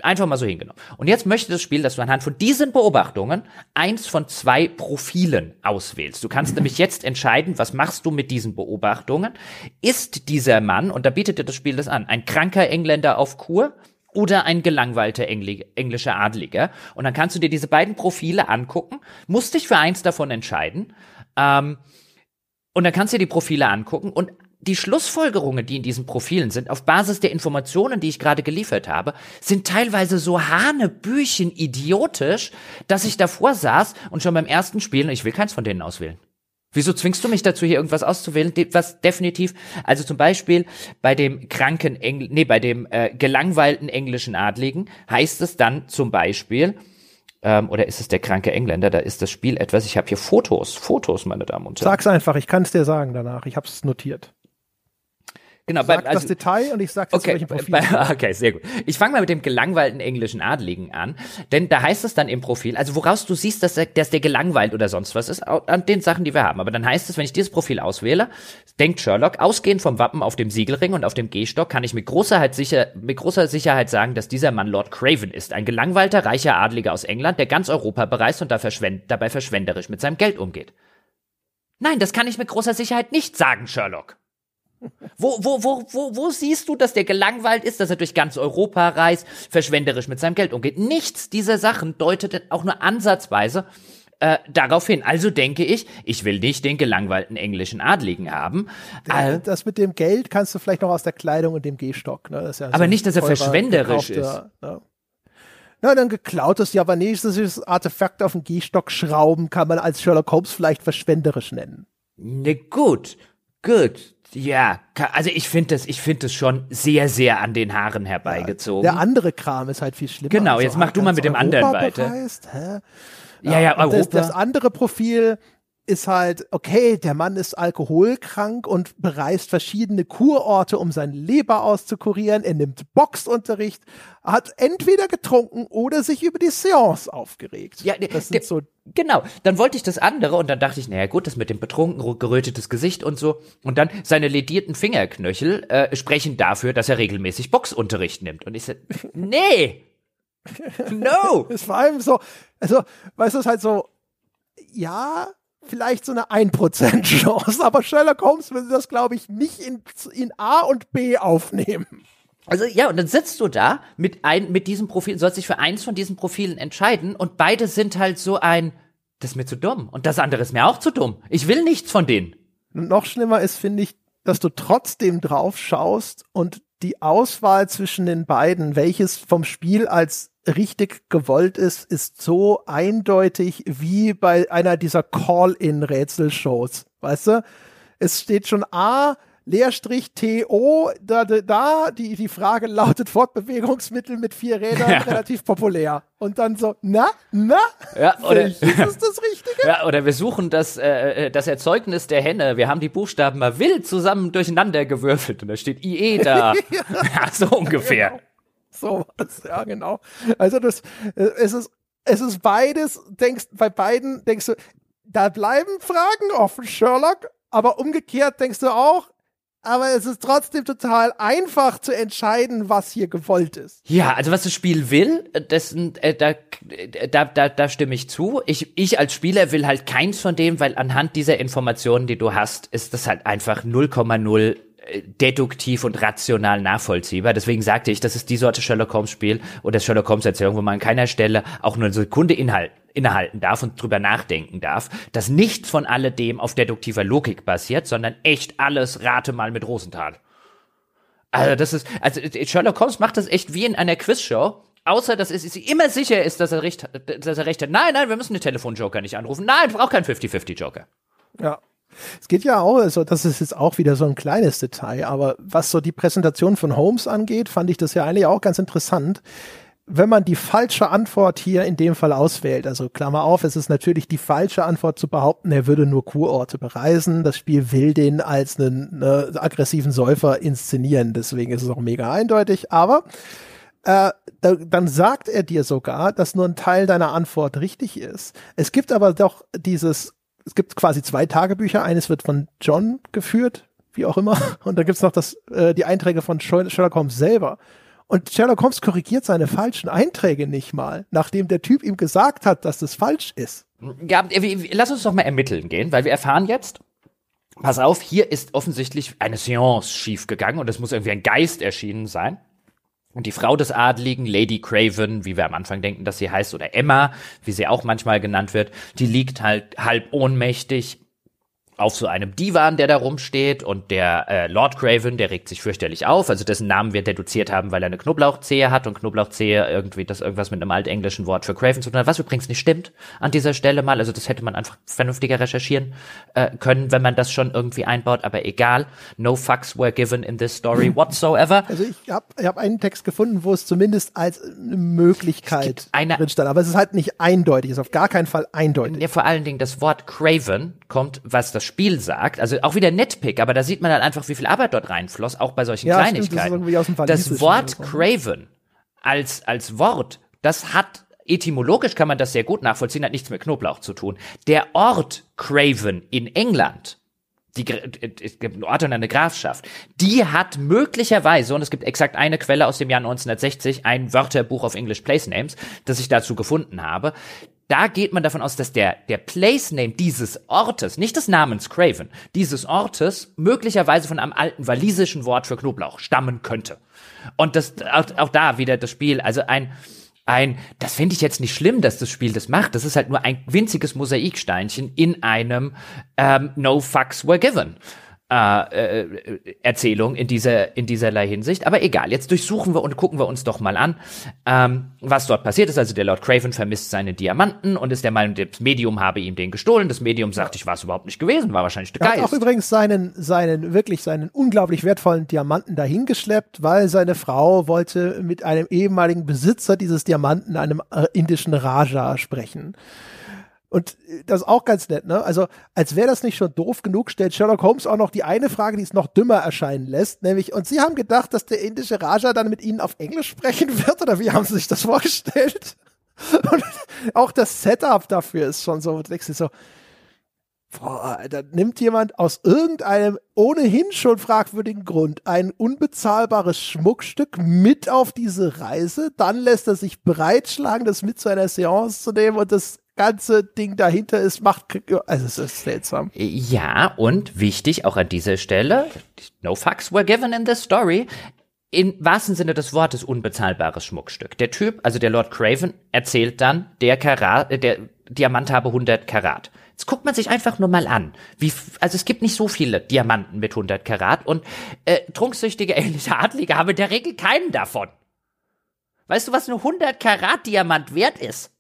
B: Einfach mal so hingenommen. Und jetzt möchte das Spiel, dass du anhand von diesen Beobachtungen eins von zwei Profilen auswählst. Du kannst nämlich jetzt entscheiden, was machst du mit diesen Beobachtungen? Ist dieser Mann, und da bietet dir das Spiel das an, ein kranker Engländer auf Kur? oder ein gelangweilter Engl englischer Adliger. Und dann kannst du dir diese beiden Profile angucken, musst dich für eins davon entscheiden. Ähm, und dann kannst du dir die Profile angucken und die Schlussfolgerungen, die in diesen Profilen sind, auf Basis der Informationen, die ich gerade geliefert habe, sind teilweise so hanebüchen idiotisch, dass ich davor saß und schon beim ersten Spielen, ich will keins von denen auswählen. Wieso zwingst du mich dazu, hier irgendwas auszuwählen, was definitiv, also zum Beispiel bei dem kranken Engl, nee, bei dem äh, gelangweilten englischen Adligen heißt es dann zum Beispiel, ähm, oder ist es der kranke Engländer, da ist das Spiel etwas, ich habe hier Fotos, Fotos, meine Damen und
A: Herren. Sag's einfach, ich kann es dir sagen danach, ich habe es notiert.
B: Genau,
A: sag bei, also, das Detail und ich sag
B: okay, welchen Profil. Bei, <laughs> okay, sehr gut. Ich fange mal mit dem gelangweilten englischen Adligen an, denn da heißt es dann im Profil, also woraus du siehst, dass der, dass der gelangweilt oder sonst was ist, an den Sachen, die wir haben. Aber dann heißt es, wenn ich dieses Profil auswähle, denkt Sherlock, ausgehend vom Wappen auf dem Siegelring und auf dem Gehstock, kann ich mit großer, sicher, mit großer Sicherheit sagen, dass dieser Mann Lord Craven ist, ein gelangweilter, reicher Adliger aus England, der ganz Europa bereist und dabei verschwenderisch mit seinem Geld umgeht. Nein, das kann ich mit großer Sicherheit nicht sagen, Sherlock. Wo, wo, wo, wo, wo siehst du, dass der gelangweilt ist, dass er durch ganz Europa reist, verschwenderisch mit seinem Geld umgeht? Nichts dieser Sachen deutet auch nur ansatzweise äh, darauf hin. Also denke ich, ich will nicht den gelangweilten englischen Adligen haben.
A: Äh, das mit dem Geld kannst du vielleicht noch aus der Kleidung und dem Gehstock. Ne?
B: Ja aber so nicht, dass er verschwenderisch ist.
A: Ne? Na, dann geklautes javanesisches Artefakt auf den Gehstock schrauben kann man als Sherlock Holmes vielleicht verschwenderisch nennen.
B: Ne, gut. Gut, Ja, also ich finde das, ich finde das schon sehr, sehr an den Haaren herbeigezogen.
A: Ja, der andere Kram ist halt viel schlimmer.
B: Genau, also jetzt mach du mal mit dem anderen weiter.
A: Bereist, hä?
B: Ja, ja, Europa.
A: Das, das andere Profil ist halt, okay, der Mann ist alkoholkrank und bereist verschiedene Kurorte, um seine Leber auszukurieren. Er nimmt Boxunterricht, hat entweder getrunken oder sich über die Seance aufgeregt.
B: Ja, das sind so Genau, dann wollte ich das andere und dann dachte ich, naja gut, das mit dem betrunken, gerötetes Gesicht und so. Und dann seine ledierten Fingerknöchel äh, sprechen dafür, dass er regelmäßig Boxunterricht nimmt. Und ich so, <laughs> nee, no.
A: Es war allem so, also, weißt du, es ist halt so, ja, vielleicht so eine 1% Chance, aber Sherlock Holmes würde das, glaube ich, nicht in, in A und B aufnehmen.
B: Also ja, und dann sitzt du da mit ein, mit diesem Profil, sollst dich für eins von diesen Profilen entscheiden und beide sind halt so ein, das ist mir zu dumm und das andere ist mir auch zu dumm. Ich will nichts von denen.
A: Und noch schlimmer ist, finde ich, dass du trotzdem drauf schaust und die Auswahl zwischen den beiden, welches vom Spiel als richtig gewollt ist, ist so eindeutig wie bei einer dieser Call-in-Rätselshows. Weißt du? Es steht schon A, Leerstrich TO, da, da, die, die Frage lautet Fortbewegungsmittel mit vier Rädern, <laughs> ja. relativ populär. Und dann so, na, na,
B: ja, oder,
A: ist das das Richtige?
B: Ja, oder wir suchen das, äh, das Erzeugnis der Henne. Wir haben die Buchstaben mal wild zusammen durcheinander gewürfelt und da steht IE da. <laughs> <laughs> ja, so ungefähr.
A: Genau. <laughs> So was, ja, genau. Also das, äh, es ist, es ist beides, denkst, bei beiden denkst du, da bleiben Fragen offen, Sherlock, aber umgekehrt denkst du auch, aber es ist trotzdem total einfach zu entscheiden, was hier gewollt ist.
B: Ja, also was das Spiel will, das, äh, da, da, da, da stimme ich zu. Ich, ich als Spieler will halt keins von dem, weil anhand dieser Informationen, die du hast, ist das halt einfach 0,0 äh, deduktiv und rational nachvollziehbar. Deswegen sagte ich, das ist die Sorte Sherlock Holmes Spiel oder Sherlock Holmes Erzählung, wo man an keiner Stelle auch nur eine Sekunde Inhalt innehalten darf und drüber nachdenken darf, dass nichts von alledem auf deduktiver Logik basiert, sondern echt alles rate mal mit Rosenthal. Also das ist, also Sherlock Holmes macht das echt wie in einer Quizshow. Außer, dass es immer sicher ist, dass er recht, dass er recht hat. Nein, nein, wir müssen den Telefonjoker nicht anrufen. Nein, braucht keinen 50-50-Joker.
A: Ja. Es geht ja auch, also das ist jetzt auch wieder so ein kleines Detail, aber was so die Präsentation von Holmes angeht, fand ich das ja eigentlich auch ganz interessant. Wenn man die falsche Antwort hier in dem Fall auswählt, also Klammer auf, es ist natürlich die falsche Antwort zu behaupten, er würde nur Kurorte bereisen. Das Spiel will den als einen, einen aggressiven Säufer inszenieren, deswegen ist es auch mega eindeutig. Aber äh, da, dann sagt er dir sogar, dass nur ein Teil deiner Antwort richtig ist. Es gibt aber doch dieses es gibt quasi zwei Tagebücher. Eines wird von John geführt, wie auch immer. Und dann gibt's noch das, äh, die Einträge von Sherlock Holmes selber. Und Sherlock Holmes korrigiert seine falschen Einträge nicht mal, nachdem der Typ ihm gesagt hat, dass das falsch ist.
B: Ja, lass uns doch mal ermitteln gehen, weil wir erfahren jetzt, pass auf, hier ist offensichtlich eine Seance schiefgegangen und es muss irgendwie ein Geist erschienen sein. Und die Frau des Adligen, Lady Craven, wie wir am Anfang denken, dass sie heißt, oder Emma, wie sie auch manchmal genannt wird, die liegt halt halb ohnmächtig auf so einem Divan, der da rumsteht und der äh, Lord Craven, der regt sich fürchterlich auf, also dessen Namen wir deduziert haben, weil er eine Knoblauchzehe hat und Knoblauchzehe irgendwie das irgendwas mit einem altenglischen Wort für Craven zu tun hat, was übrigens nicht stimmt an dieser Stelle mal, also das hätte man einfach vernünftiger recherchieren äh, können, wenn man das schon irgendwie einbaut, aber egal, no fucks were given in this story whatsoever.
A: Also ich habe ich hab einen Text gefunden, wo es zumindest als eine Möglichkeit drin stand, aber es ist halt nicht eindeutig, ist auf gar keinen Fall eindeutig.
B: Ja, vor allen Dingen das Wort Craven kommt, was das Spiel sagt, also auch wieder Netpick, aber da sieht man dann einfach, wie viel Arbeit dort reinfloss, auch bei solchen ja, Kleinigkeiten. Stimmt, das, das Wort Craven als, als Wort, das hat etymologisch kann man das sehr gut nachvollziehen, hat nichts mit Knoblauch zu tun. Der Ort Craven in England, die, es gibt einen Ort und eine Grafschaft, die hat möglicherweise, und es gibt exakt eine Quelle aus dem Jahr 1960, ein Wörterbuch auf English Place Names, das ich dazu gefunden habe, da geht man davon aus, dass der, der Place Name dieses Ortes, nicht des Namens Craven, dieses Ortes möglicherweise von einem alten walisischen Wort für Knoblauch stammen könnte. Und das, auch, auch da wieder das Spiel, also ein, ein, das finde ich jetzt nicht schlimm, dass das Spiel das macht. Das ist halt nur ein winziges Mosaiksteinchen in einem ähm, No Fucks Were Given. Äh, äh, Erzählung in dieser in dieserlei Hinsicht. Aber egal, jetzt durchsuchen wir und gucken wir uns doch mal an, ähm, was dort passiert ist. Also der Lord Craven vermisst seine Diamanten und ist der Meinung, das Medium habe ihm den gestohlen. Das Medium sagt, ich war es überhaupt nicht gewesen, war wahrscheinlich der
A: er
B: Geist.
A: hat auch übrigens seinen seinen wirklich seinen unglaublich wertvollen Diamanten dahingeschleppt, weil seine Frau wollte mit einem ehemaligen Besitzer dieses Diamanten, einem äh, indischen Raja, sprechen. Und äh, das ist auch ganz nett, ne? Also, als wäre das nicht schon doof genug, stellt Sherlock Holmes auch noch die eine Frage, die es noch dümmer erscheinen lässt, nämlich, und Sie haben gedacht, dass der indische Raja dann mit Ihnen auf Englisch sprechen wird, oder wie haben Sie sich das vorgestellt? <laughs> Und auch das Setup dafür ist schon so, du denkst dir so, boah, da nimmt jemand aus irgendeinem ohnehin schon fragwürdigen Grund ein unbezahlbares Schmuckstück mit auf diese Reise, dann lässt er sich breitschlagen, das mit zu einer Seance zu nehmen und das ganze Ding dahinter ist, macht, also es ist seltsam.
B: Ja, und wichtig auch an dieser Stelle, no fucks were given in the story. In wahrsten Sinne des Wortes unbezahlbares Schmuckstück. Der Typ, also der Lord Craven, erzählt dann, der Karat, äh, der Diamant habe 100 Karat. Jetzt guckt man sich einfach nur mal an. Wie, also es gibt nicht so viele Diamanten mit 100 Karat und äh, trunksüchtige ähnliche Adlige haben in der Regel keinen davon. Weißt du, was eine 100 Karat Diamant wert ist?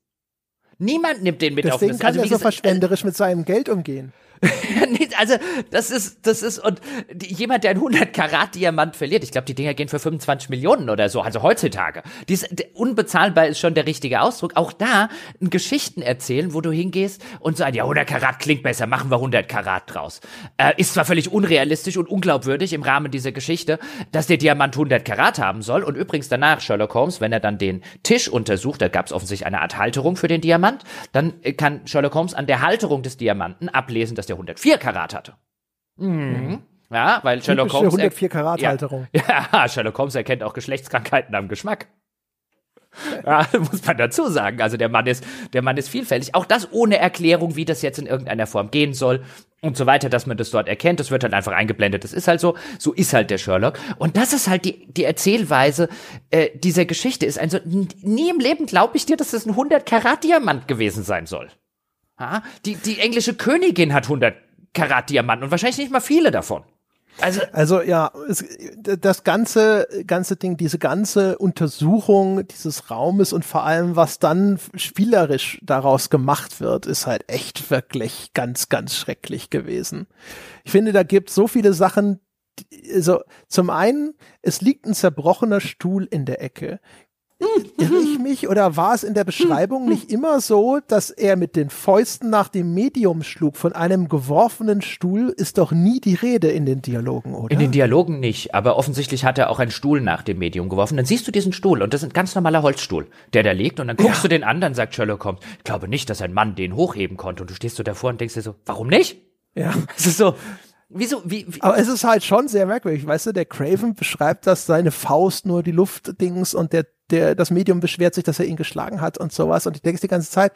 B: Niemand nimmt den mit
A: Deswegen
B: auf das.
A: kann
B: Also,
A: er so
B: gesagt,
A: verschwenderisch mit seinem Geld umgehen. <laughs>
B: Also das ist das ist und die, jemand der einen 100 Karat Diamant verliert, ich glaube die Dinger gehen für 25 Millionen oder so, also heutzutage. Dies unbezahlbar ist schon der richtige Ausdruck. Auch da Geschichten erzählen, wo du hingehst und sagen, ja 100 Karat klingt besser, machen wir 100 Karat draus. Äh, ist zwar völlig unrealistisch und unglaubwürdig im Rahmen dieser Geschichte, dass der Diamant 100 Karat haben soll und übrigens danach Sherlock Holmes, wenn er dann den Tisch untersucht, da gab es offensichtlich eine Art Halterung für den Diamant, dann äh, kann Sherlock Holmes an der Halterung des Diamanten ablesen, dass der 104 Karat hatte. Mhm. Ja, weil Sherlock Holmes.
A: 104 Karat
B: ja,
A: Halterung. <laughs>
B: Ja, Sherlock Holmes erkennt auch Geschlechtskrankheiten am Geschmack. Ja, <laughs> muss man dazu sagen. Also der Mann ist, der Mann ist vielfältig. Auch das ohne Erklärung, wie das jetzt in irgendeiner Form gehen soll und so weiter, dass man das dort erkennt. Das wird halt einfach eingeblendet. Das ist halt so. So ist halt der Sherlock. Und das ist halt die, die Erzählweise äh, dieser Geschichte. Ist also nie im Leben glaube ich dir, dass das ein 100 Karat Diamant gewesen sein soll. Ja, die, die englische Königin hat 100 Karat Diamanten und wahrscheinlich nicht mal viele davon. Also,
A: Also ja, es, das ganze, ganze Ding, diese ganze Untersuchung dieses Raumes und vor allem, was dann spielerisch daraus gemacht wird, ist halt echt wirklich ganz, ganz schrecklich gewesen. Ich finde, da gibt so viele Sachen. Also zum einen, es liegt ein zerbrochener Stuhl in der Ecke. Irre ich mich oder war es in der Beschreibung nicht immer so, dass er mit den Fäusten nach dem Medium schlug? Von einem geworfenen Stuhl ist doch nie die Rede in den Dialogen, oder?
B: In den Dialogen nicht, aber offensichtlich hat er auch einen Stuhl nach dem Medium geworfen. Dann siehst du diesen Stuhl und das ist ein ganz normaler Holzstuhl, der da liegt und dann guckst du den an, dann sagt Sherlock Holmes, ich glaube nicht, dass ein Mann den hochheben konnte und du stehst so davor und denkst dir so, warum nicht?
A: ja. <laughs>
B: Es ist so, wieso, wie, wie
A: Aber es ist halt schon sehr merkwürdig, weißt du, der Craven beschreibt, dass seine Faust nur die Luftdings und der, der, das Medium beschwert sich, dass er ihn geschlagen hat und sowas und ich denke die ganze Zeit,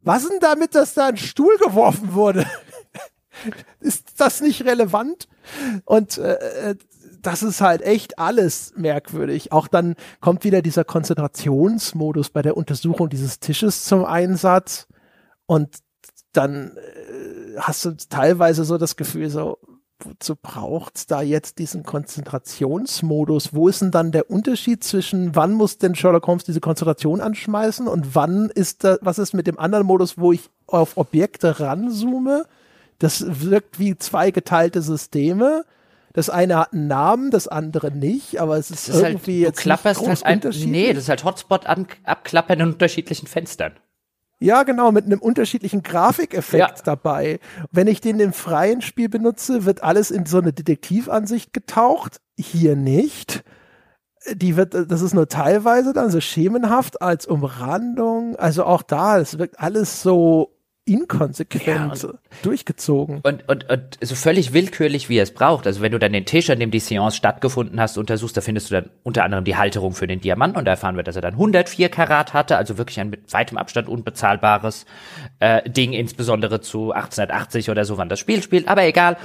A: was denn damit, dass da ein Stuhl geworfen wurde? <laughs> ist das nicht relevant? Und äh, das ist halt echt alles merkwürdig. Auch dann kommt wieder dieser Konzentrationsmodus bei der Untersuchung dieses Tisches zum Einsatz und dann äh, hast du teilweise so das Gefühl, so, wozu braucht's da jetzt diesen Konzentrationsmodus? Wo ist denn dann der Unterschied zwischen, wann muss denn Sherlock Holmes diese Konzentration anschmeißen und wann ist da, was ist mit dem anderen Modus, wo ich auf Objekte ranzoome? Das wirkt wie zwei geteilte Systeme. Das eine hat einen Namen, das andere nicht, aber es ist,
B: ist halt,
A: irgendwie
B: du
A: jetzt
B: klapperst halt ein, nee, das ist halt Hotspot an, abklappern in unterschiedlichen Fenstern.
A: Ja, genau, mit einem unterschiedlichen Grafikeffekt
B: Ja.
A: dabei. Wenn ich den im freien Spiel benutze, wird alles in so eine Detektivansicht getaucht. Hier nicht. Die wird, das ist nur teilweise dann so schemenhaft als Umrandung. Also auch da, es wirkt alles so inkonsequent
B: Ja,
A: durchgezogen.
B: Und, und, und so völlig willkürlich, wie er es braucht. Also wenn du dann den Tisch, an dem die Seance stattgefunden hast, untersuchst, da findest du dann unter anderem die Halterung für den Diamanten und da erfahren wir, dass er dann 104 Karat hatte, also wirklich ein mit weitem Abstand unbezahlbares äh, Ding, insbesondere zu 1880 oder so, wann das Spiel spielt, aber egal.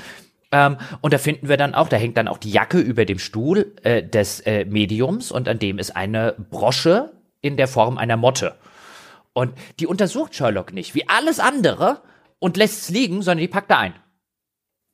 B: Ähm, und da finden wir dann auch, da hängt dann auch die Jacke über dem Stuhl äh, des äh, Mediums und an dem ist eine Brosche in der Form einer Motte. Und die untersucht Sherlock nicht, wie alles andere, und lässt es liegen, sondern die packt er ein.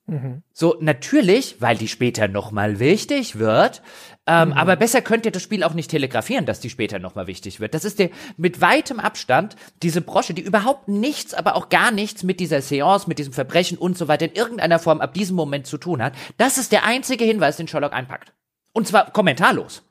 B: Mhm. So, natürlich, weil die später nochmal wichtig wird. Ähm, mhm. Aber besser könnt ihr das Spiel auch nicht telegrafieren, dass die später nochmal wichtig wird. Das ist der mit weitem Abstand diese Brosche, die überhaupt nichts, aber auch gar nichts mit dieser Seance, mit diesem Verbrechen und so weiter in irgendeiner Form ab diesem Moment zu tun hat. Das ist der einzige Hinweis, den Sherlock einpackt. Und zwar kommentarlos.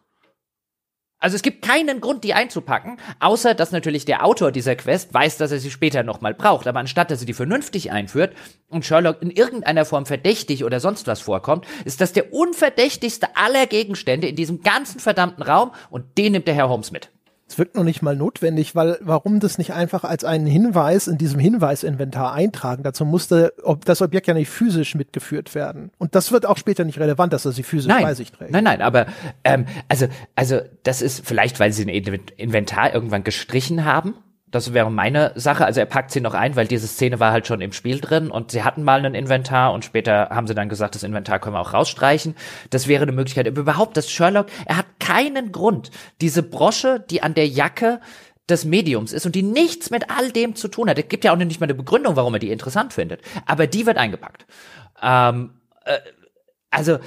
B: Also es gibt keinen Grund, die einzupacken, außer dass natürlich der Autor dieser Quest weiß, dass er sie später nochmal braucht. Aber anstatt dass er die vernünftig einführt und Sherlock in irgendeiner Form verdächtig oder sonst was vorkommt, ist das der unverdächtigste aller Gegenstände in diesem ganzen verdammten Raum und den nimmt der Herr Holmes mit.
A: Es wirkt noch nicht mal notwendig, weil warum das nicht einfach als einen Hinweis in diesem Hinweisinventar eintragen? Dazu musste ob das Objekt ja nicht physisch mitgeführt werden. Und das wird auch später nicht relevant, dass er sie physisch
B: nein,
A: bei sich trägt.
B: Nein, nein, aber ähm, also, also das ist vielleicht, weil sie ein Inventar irgendwann gestrichen haben das wäre meine Sache. Also er packt sie noch ein, weil diese Szene war halt schon im Spiel drin und sie hatten mal ein Inventar und später haben sie dann gesagt, das Inventar können wir auch rausstreichen. Das wäre eine Möglichkeit. Aber überhaupt, dass Sherlock, er hat keinen Grund, diese Brosche, die an der Jacke des Mediums ist und die nichts mit all dem zu tun hat. Es gibt ja auch nicht mal eine Begründung, warum er die interessant findet. Aber die wird eingepackt. Ähm, äh, also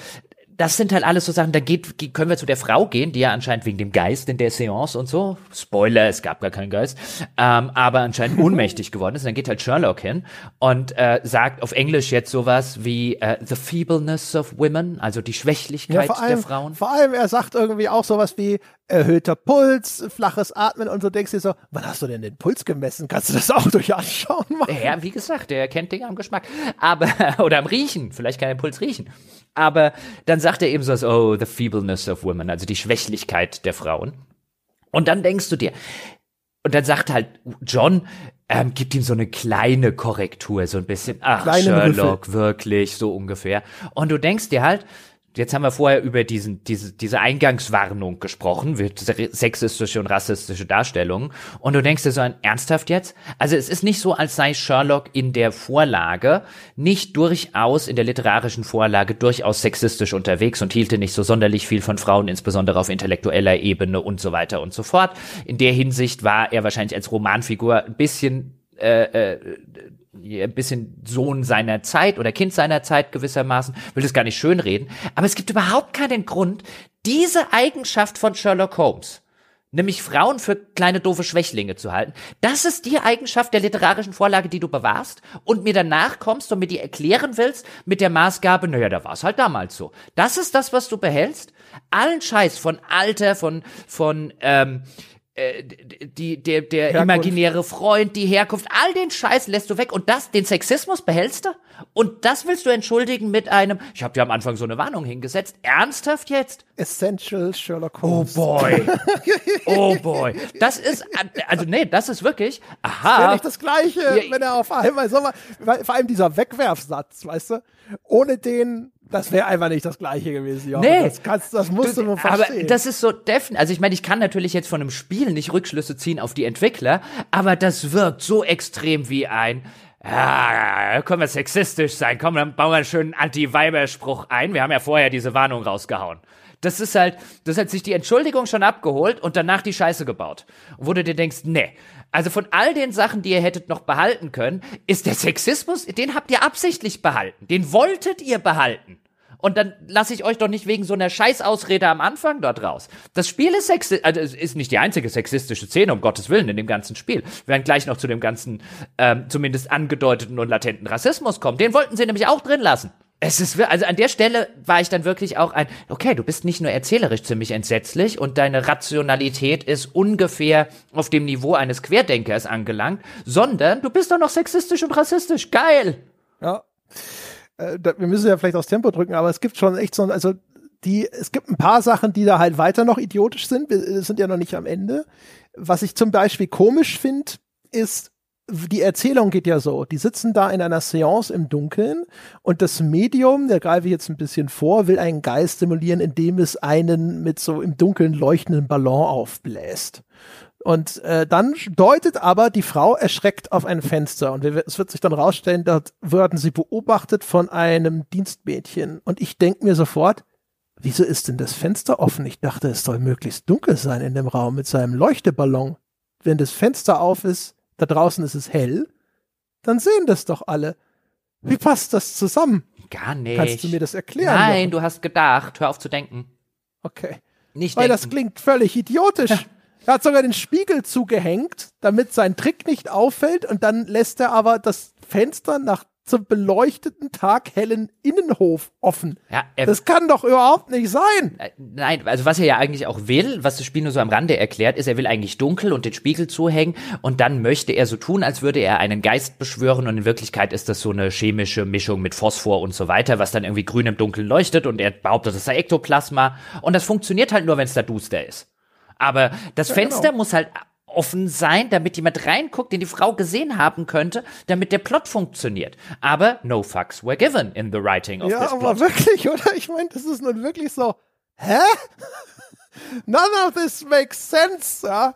B: das sind halt alles so Sachen, da geht, können wir zu der Frau gehen, die ja anscheinend wegen dem Geist in der Seance und so, Spoiler, es gab gar keinen Geist, ähm, aber anscheinend <laughs> ohnmächtig geworden ist. Und dann geht halt Sherlock hin und äh, sagt auf Englisch jetzt sowas wie äh, The Feebleness of Women, also die Schwächlichkeit ja, allem, der Frauen.
A: Vor allem, er sagt irgendwie auch sowas wie erhöhter Puls, flaches Atmen und so denkst du dir so, wann hast du denn den Puls gemessen? Kannst du das auch durch Anschauen machen?
B: Ja, wie gesagt, der kennt Dinge am Geschmack. Aber, <laughs> oder am Riechen, vielleicht kann er den Puls riechen. Aber dann sagt er eben so, oh, the feebleness of women, also die Schwächlichkeit der Frauen. Und dann denkst du dir, und dann sagt halt John, ähm, gibt ihm so eine kleine Korrektur, so ein bisschen, ach, Kleine Sherlock, Rüffel. wirklich, so ungefähr. Und du denkst dir halt, Jetzt haben wir vorher über diesen, diese, diese Eingangswarnung gesprochen, wird sexistische und rassistische Darstellungen. Und du denkst dir so ein, ernsthaft jetzt? Also es ist nicht so, als sei Sherlock in der Vorlage nicht durchaus in der literarischen Vorlage durchaus sexistisch unterwegs und hielte nicht so sonderlich viel von Frauen, insbesondere auf intellektueller Ebene und so weiter und so fort. In der Hinsicht war er wahrscheinlich als Romanfigur ein bisschen äh, äh, ein bisschen Sohn seiner Zeit oder Kind seiner Zeit gewissermaßen, will das gar nicht schönreden, aber es gibt überhaupt keinen Grund, diese Eigenschaft von Sherlock Holmes, nämlich Frauen für kleine doofe Schwächlinge zu halten, das ist die Eigenschaft der literarischen Vorlage, die du bewahrst und mir danach kommst und mir die erklären willst mit der Maßgabe, naja, da war es halt damals so. Das ist das, was du behältst? Allen Scheiß von Alter, von, von, ähm, äh, die, der, der Herkunft. imaginäre Freund, die Herkunft, all den Scheiß lässt du weg und das, den Sexismus behältst du? Und das willst du entschuldigen mit einem, ich habe dir am Anfang so eine Warnung hingesetzt, ernsthaft jetzt?
A: Essential Sherlock
B: oh Holmes. Oh boy. <laughs> Oh boy. Das ist, also nee, das ist wirklich, aha. Das
A: nicht das Gleiche, ja, wenn er auf einmal, so vor allem dieser Wegwerfsatz, weißt du, ohne den das wäre einfach nicht das Gleiche gewesen, ja.
B: Nee.
A: Das, kannst, das musst du, du nur verstehen.
B: Aber das ist so definitiv. Also ich meine, ich kann natürlich jetzt von einem Spiel nicht Rückschlüsse ziehen auf die Entwickler, aber das wirkt so extrem wie ein ja, können wir sexistisch sein. Komm, dann bauen wir einen schönen Anti-Weiber-Spruch ein. Wir haben ja vorher diese Warnung rausgehauen. Das ist halt, das hat sich die Entschuldigung schon abgeholt und danach die Scheiße gebaut. Wo du dir denkst, nee, also von all den Sachen, die ihr hättet noch behalten können, ist der Sexismus, den habt ihr absichtlich behalten. Den wolltet ihr behalten. Und dann lasse ich euch doch nicht wegen so einer Scheißausrede am Anfang dort raus. Das Spiel ist sexistisch, also ist nicht die einzige sexistische Szene, um Gottes Willen, in dem ganzen Spiel. Wir werden gleich noch zu dem ganzen, ähm, zumindest angedeuteten und latenten Rassismus kommen. Den wollten sie nämlich auch drin lassen. Es ist, also an der Stelle war ich dann wirklich auch ein, okay, du bist nicht nur erzählerisch ziemlich entsetzlich und deine Rationalität ist ungefähr auf dem Niveau eines Querdenkers angelangt, sondern du bist doch noch sexistisch und rassistisch. Geil!
A: Ja. Äh, da, wir müssen ja vielleicht aufs Tempo drücken, aber es gibt schon echt so, also die, es gibt ein paar Sachen, die da halt weiter noch idiotisch sind. Wir sind ja noch nicht am Ende. Was ich zum Beispiel komisch finde, ist, die Erzählung geht ja so, die sitzen da in einer Seance im Dunkeln und das Medium, da greife ich jetzt ein bisschen vor, will einen Geist simulieren, indem es einen mit so im Dunkeln leuchtenden Ballon aufbläst. Und äh, dann deutet aber die Frau erschreckt auf ein Fenster und es wird sich dann rausstellen, dort werden sie beobachtet von einem Dienstmädchen. Und ich denke mir sofort, wieso ist denn das Fenster offen? Ich dachte, es soll möglichst dunkel sein in dem Raum mit seinem Leuchteballon. Wenn das Fenster auf ist, da draußen ist es hell, dann sehen das doch alle. Wie passt das zusammen?
B: Gar nicht.
A: Kannst du mir das erklären?
B: Nein,
A: Jochen?
B: du hast gedacht. Hör auf zu denken.
A: Okay.
B: Nicht
A: Weil
B: denken.
A: das klingt völlig idiotisch. Er hat sogar den Spiegel zugehängt, damit sein Trick nicht auffällt und dann lässt er aber das Fenster nach zum beleuchteten taghellen Innenhof offen.
B: ja,
A: Das kann doch überhaupt nicht sein.
B: Äh, Nein, also was er ja eigentlich auch will, was das Spiel nur so am Rande erklärt, ist, er will eigentlich dunkel und den Spiegel zuhängen und dann möchte er so tun, als würde er einen Geist beschwören und in Wirklichkeit ist das so eine chemische Mischung mit Phosphor und so weiter, was dann irgendwie grün im Dunkeln leuchtet und er behauptet, das sei Ektoplasma und das funktioniert halt nur, wenn es da duster ist. Aber das Fenster
A: genau.
B: muss halt offen sein, damit jemand reinguckt, den die Frau gesehen haben könnte, damit der Plot funktioniert. Aber no fucks were given in the writing of
A: Ja,
B: this
A: aber
B: plot.
A: wirklich, <laughs> oder? Ich meine, das ist nun wirklich so. Hä? <laughs> None of this makes sense, ja.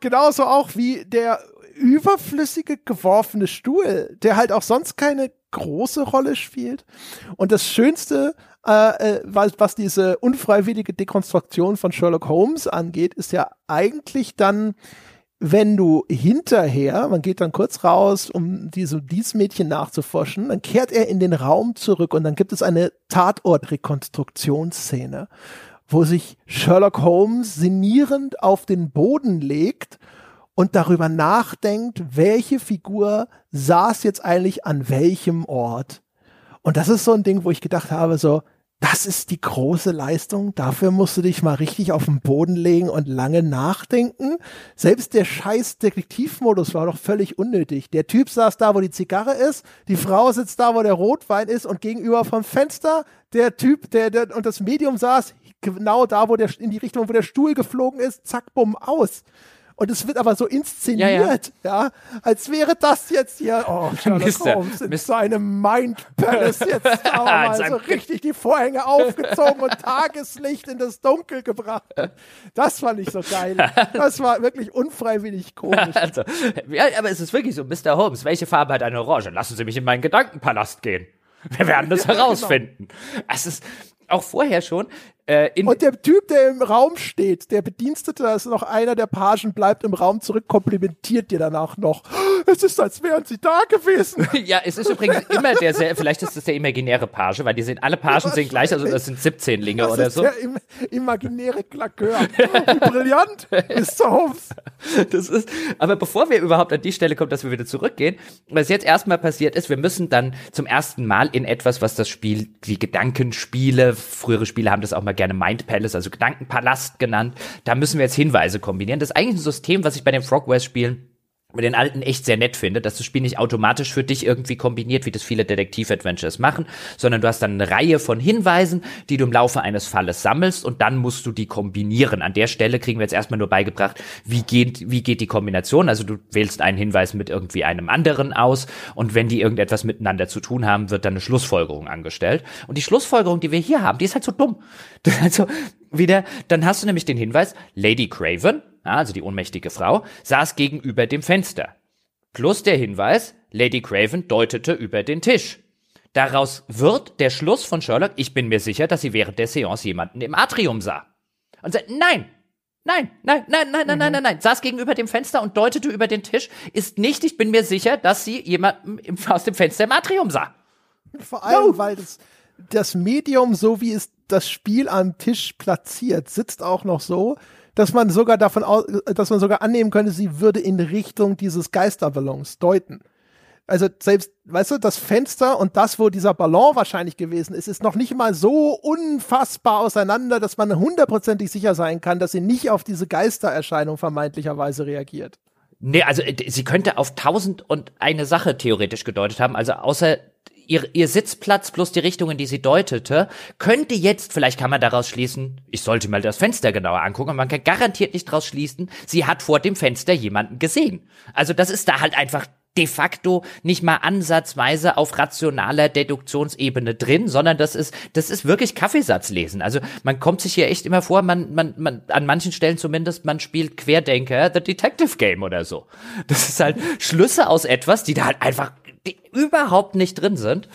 A: Genauso auch wie der überflüssige geworfene Stuhl, der halt auch sonst keine große Rolle spielt. Und das Schönste, äh, äh, was, was diese unfreiwillige Dekonstruktion von Sherlock Holmes angeht, ist ja eigentlich dann, wenn du hinterher, man geht dann kurz raus, um diese, dieses Mädchen nachzuforschen, dann kehrt er in den Raum zurück und dann gibt es eine Tatortrekonstruktionsszene, wo sich Sherlock Holmes sinnierend auf den Boden legt und darüber nachdenkt, welche Figur saß jetzt eigentlich an welchem Ort. Und das ist so ein Ding, wo ich gedacht habe, so, das ist die große Leistung. Dafür musst du dich mal richtig auf den Boden legen und lange nachdenken. Selbst der scheiß Detektivmodus war doch völlig unnötig. Der Typ saß da, wo die Zigarre ist, die Frau sitzt da, wo der Rotwein ist und gegenüber vom Fenster der Typ, der, der und das Medium saß genau da, wo der in die Richtung, wo der Stuhl geflogen ist, zack, bumm, aus. Und es wird aber so inszeniert, ja, als wäre das jetzt hier, oh, <laughs> Sherlock
B: Mister-
A: Holmes in
B: Mister-
A: seinem Mind Palace jetzt <laughs> aber mal
B: seinem-
A: so richtig die Vorhänge aufgezogen und Tageslicht in das Dunkel gebracht. Das fand ich so geil. <laughs> Das war wirklich unfreiwillig komisch.
B: Also, ja, aber es ist wirklich so, Mr. Holmes, welche Farbe hat eine Orange? Lassen Sie mich in meinen Gedankenpalast gehen. Wir werden das herausfinden. Es ist auch vorher schon äh, in
A: Und der Typ, der im Raum steht, der Bedienstete, da ist noch einer der Pagen, bleibt im Raum zurück, komplimentiert dir danach noch. Es ist, als wären sie da gewesen. <laughs>
B: ja, es ist übrigens immer der, sehr, vielleicht ist es der imaginäre Page, weil die sind, alle Pagen sehen gleich, also das sind 17 Linge
A: Das
B: oder
A: ist
B: so.
A: der im, imaginäre Klakör. Wie brillant, Mr. Holmes.
B: Das ist, aber bevor wir überhaupt an die Stelle kommen, dass wir wieder zurückgehen, was jetzt erstmal passiert ist, wir müssen dann zum ersten Mal in etwas, was das Spiel, die Gedankenspiele, frühere Spiele haben das auch mal gerne Mind Palace, also Gedankenpalast genannt, da müssen wir jetzt Hinweise kombinieren. Das ist eigentlich ein System, was ich bei den Frogwares-Spielen mit den alten echt sehr nett finde, dass das Spiel nicht automatisch für dich irgendwie kombiniert, wie das viele Detektiv-Adventures machen, sondern du hast dann eine Reihe von Hinweisen, die du im Laufe eines Falles sammelst und dann musst du die kombinieren. An der Stelle kriegen wir jetzt erstmal nur beigebracht, wie geht, wie geht die Kombination. Also du wählst einen Hinweis mit irgendwie einem anderen aus und wenn die irgendetwas miteinander zu tun haben, wird dann eine Schlussfolgerung angestellt. Und die Schlussfolgerung, die wir hier haben, die ist halt so dumm. Das <laughs> ist halt so wieder, dann hast du nämlich den Hinweis, Lady Craven, also die ohnmächtige Frau, saß gegenüber dem Fenster. Plus der Hinweis, Lady Craven deutete über den Tisch. Daraus wird der Schluss von Sherlock, ich bin mir sicher, dass sie während der Seance jemanden im Atrium sah. Und sagt, nein, nein, nein, nein, nein, nein, mhm. nein, nein, nein, saß gegenüber dem Fenster und deutete über den Tisch, ist nicht, ich bin mir sicher, dass sie jemanden im, <laughs> aus dem Fenster im Atrium sah.
A: Vor allem, no. weil das, das Medium, so wie es das Spiel am Tisch platziert, sitzt auch noch so, dass man sogar davon aus, dass man sogar annehmen könnte, sie würde in Richtung dieses Geisterballons deuten. Also selbst, weißt du, das Fenster und das, wo dieser Ballon wahrscheinlich gewesen ist, ist noch nicht mal so unfassbar auseinander, dass man hundertprozentig sicher sein kann, dass sie nicht auf diese Geistererscheinung vermeintlicherweise reagiert.
B: Nee, also äh, sie könnte auf tausend und eine Sache theoretisch gedeutet haben. Also außer ihr, ihr Sitzplatz plus die Richtung, in die sie deutete, könnte jetzt, vielleicht kann man daraus schließen, ich sollte mal das Fenster genauer angucken, aber man kann garantiert nicht daraus schließen, sie hat vor dem Fenster jemanden gesehen. Also das ist da halt einfach de facto nicht mal ansatzweise auf rationaler Deduktionsebene drin, sondern das ist, das ist wirklich Kaffeesatzlesen. Also man kommt sich hier echt immer vor, man, man, man, an manchen Stellen zumindest, man spielt Querdenker, The Detective Game oder so. Das ist halt Schlüsse aus etwas, die da halt einfach die überhaupt nicht drin sind.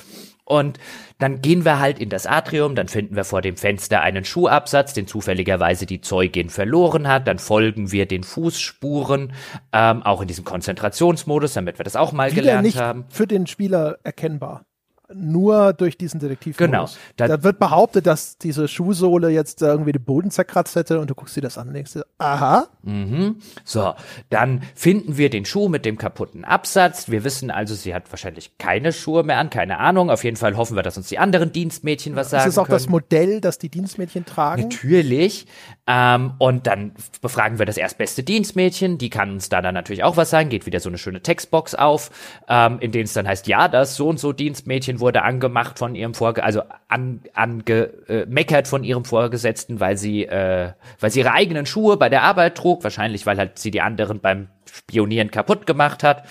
B: Und dann gehen wir halt in das Atrium, dann finden wir vor dem Fenster einen Schuhabsatz, den zufälligerweise die Zeugin verloren hat. Dann folgen wir den Fußspuren, ähm, auch in diesem Konzentrationsmodus, damit wir das auch mal
A: Wieder
B: gelernt
A: nicht
B: haben.
A: für den Spieler erkennbar. Nur durch diesen Detektiv.
B: Genau.
A: Da, da, wird behauptet, dass diese Schuhsohle jetzt irgendwie den Boden zerkratzt hätte und du guckst dir das an und denkst dir, aha.
B: Mhm. So, dann finden wir den Schuh mit dem kaputten Absatz. Wir wissen also, sie hat wahrscheinlich keine Schuhe mehr an, keine Ahnung. Auf jeden Fall hoffen wir, dass uns die anderen Dienstmädchen was sagen.
A: Das ist auch
B: können.
A: das Modell, das die Dienstmädchen tragen.
B: Natürlich. Ähm, und dann befragen wir das erstbeste Dienstmädchen. Die kann uns da dann natürlich auch was sagen. Geht wieder so eine schöne Textbox auf, ähm, in denen es dann heißt, ja, das so und so Dienstmädchen wurde angemacht von ihrem Vorge also angemeckert äh, von ihrem Vorgesetzten, weil sie, äh, weil sie ihre eigenen Schuhe bei der Arbeit trug, wahrscheinlich weil halt sie die anderen beim Spionieren kaputt gemacht hat.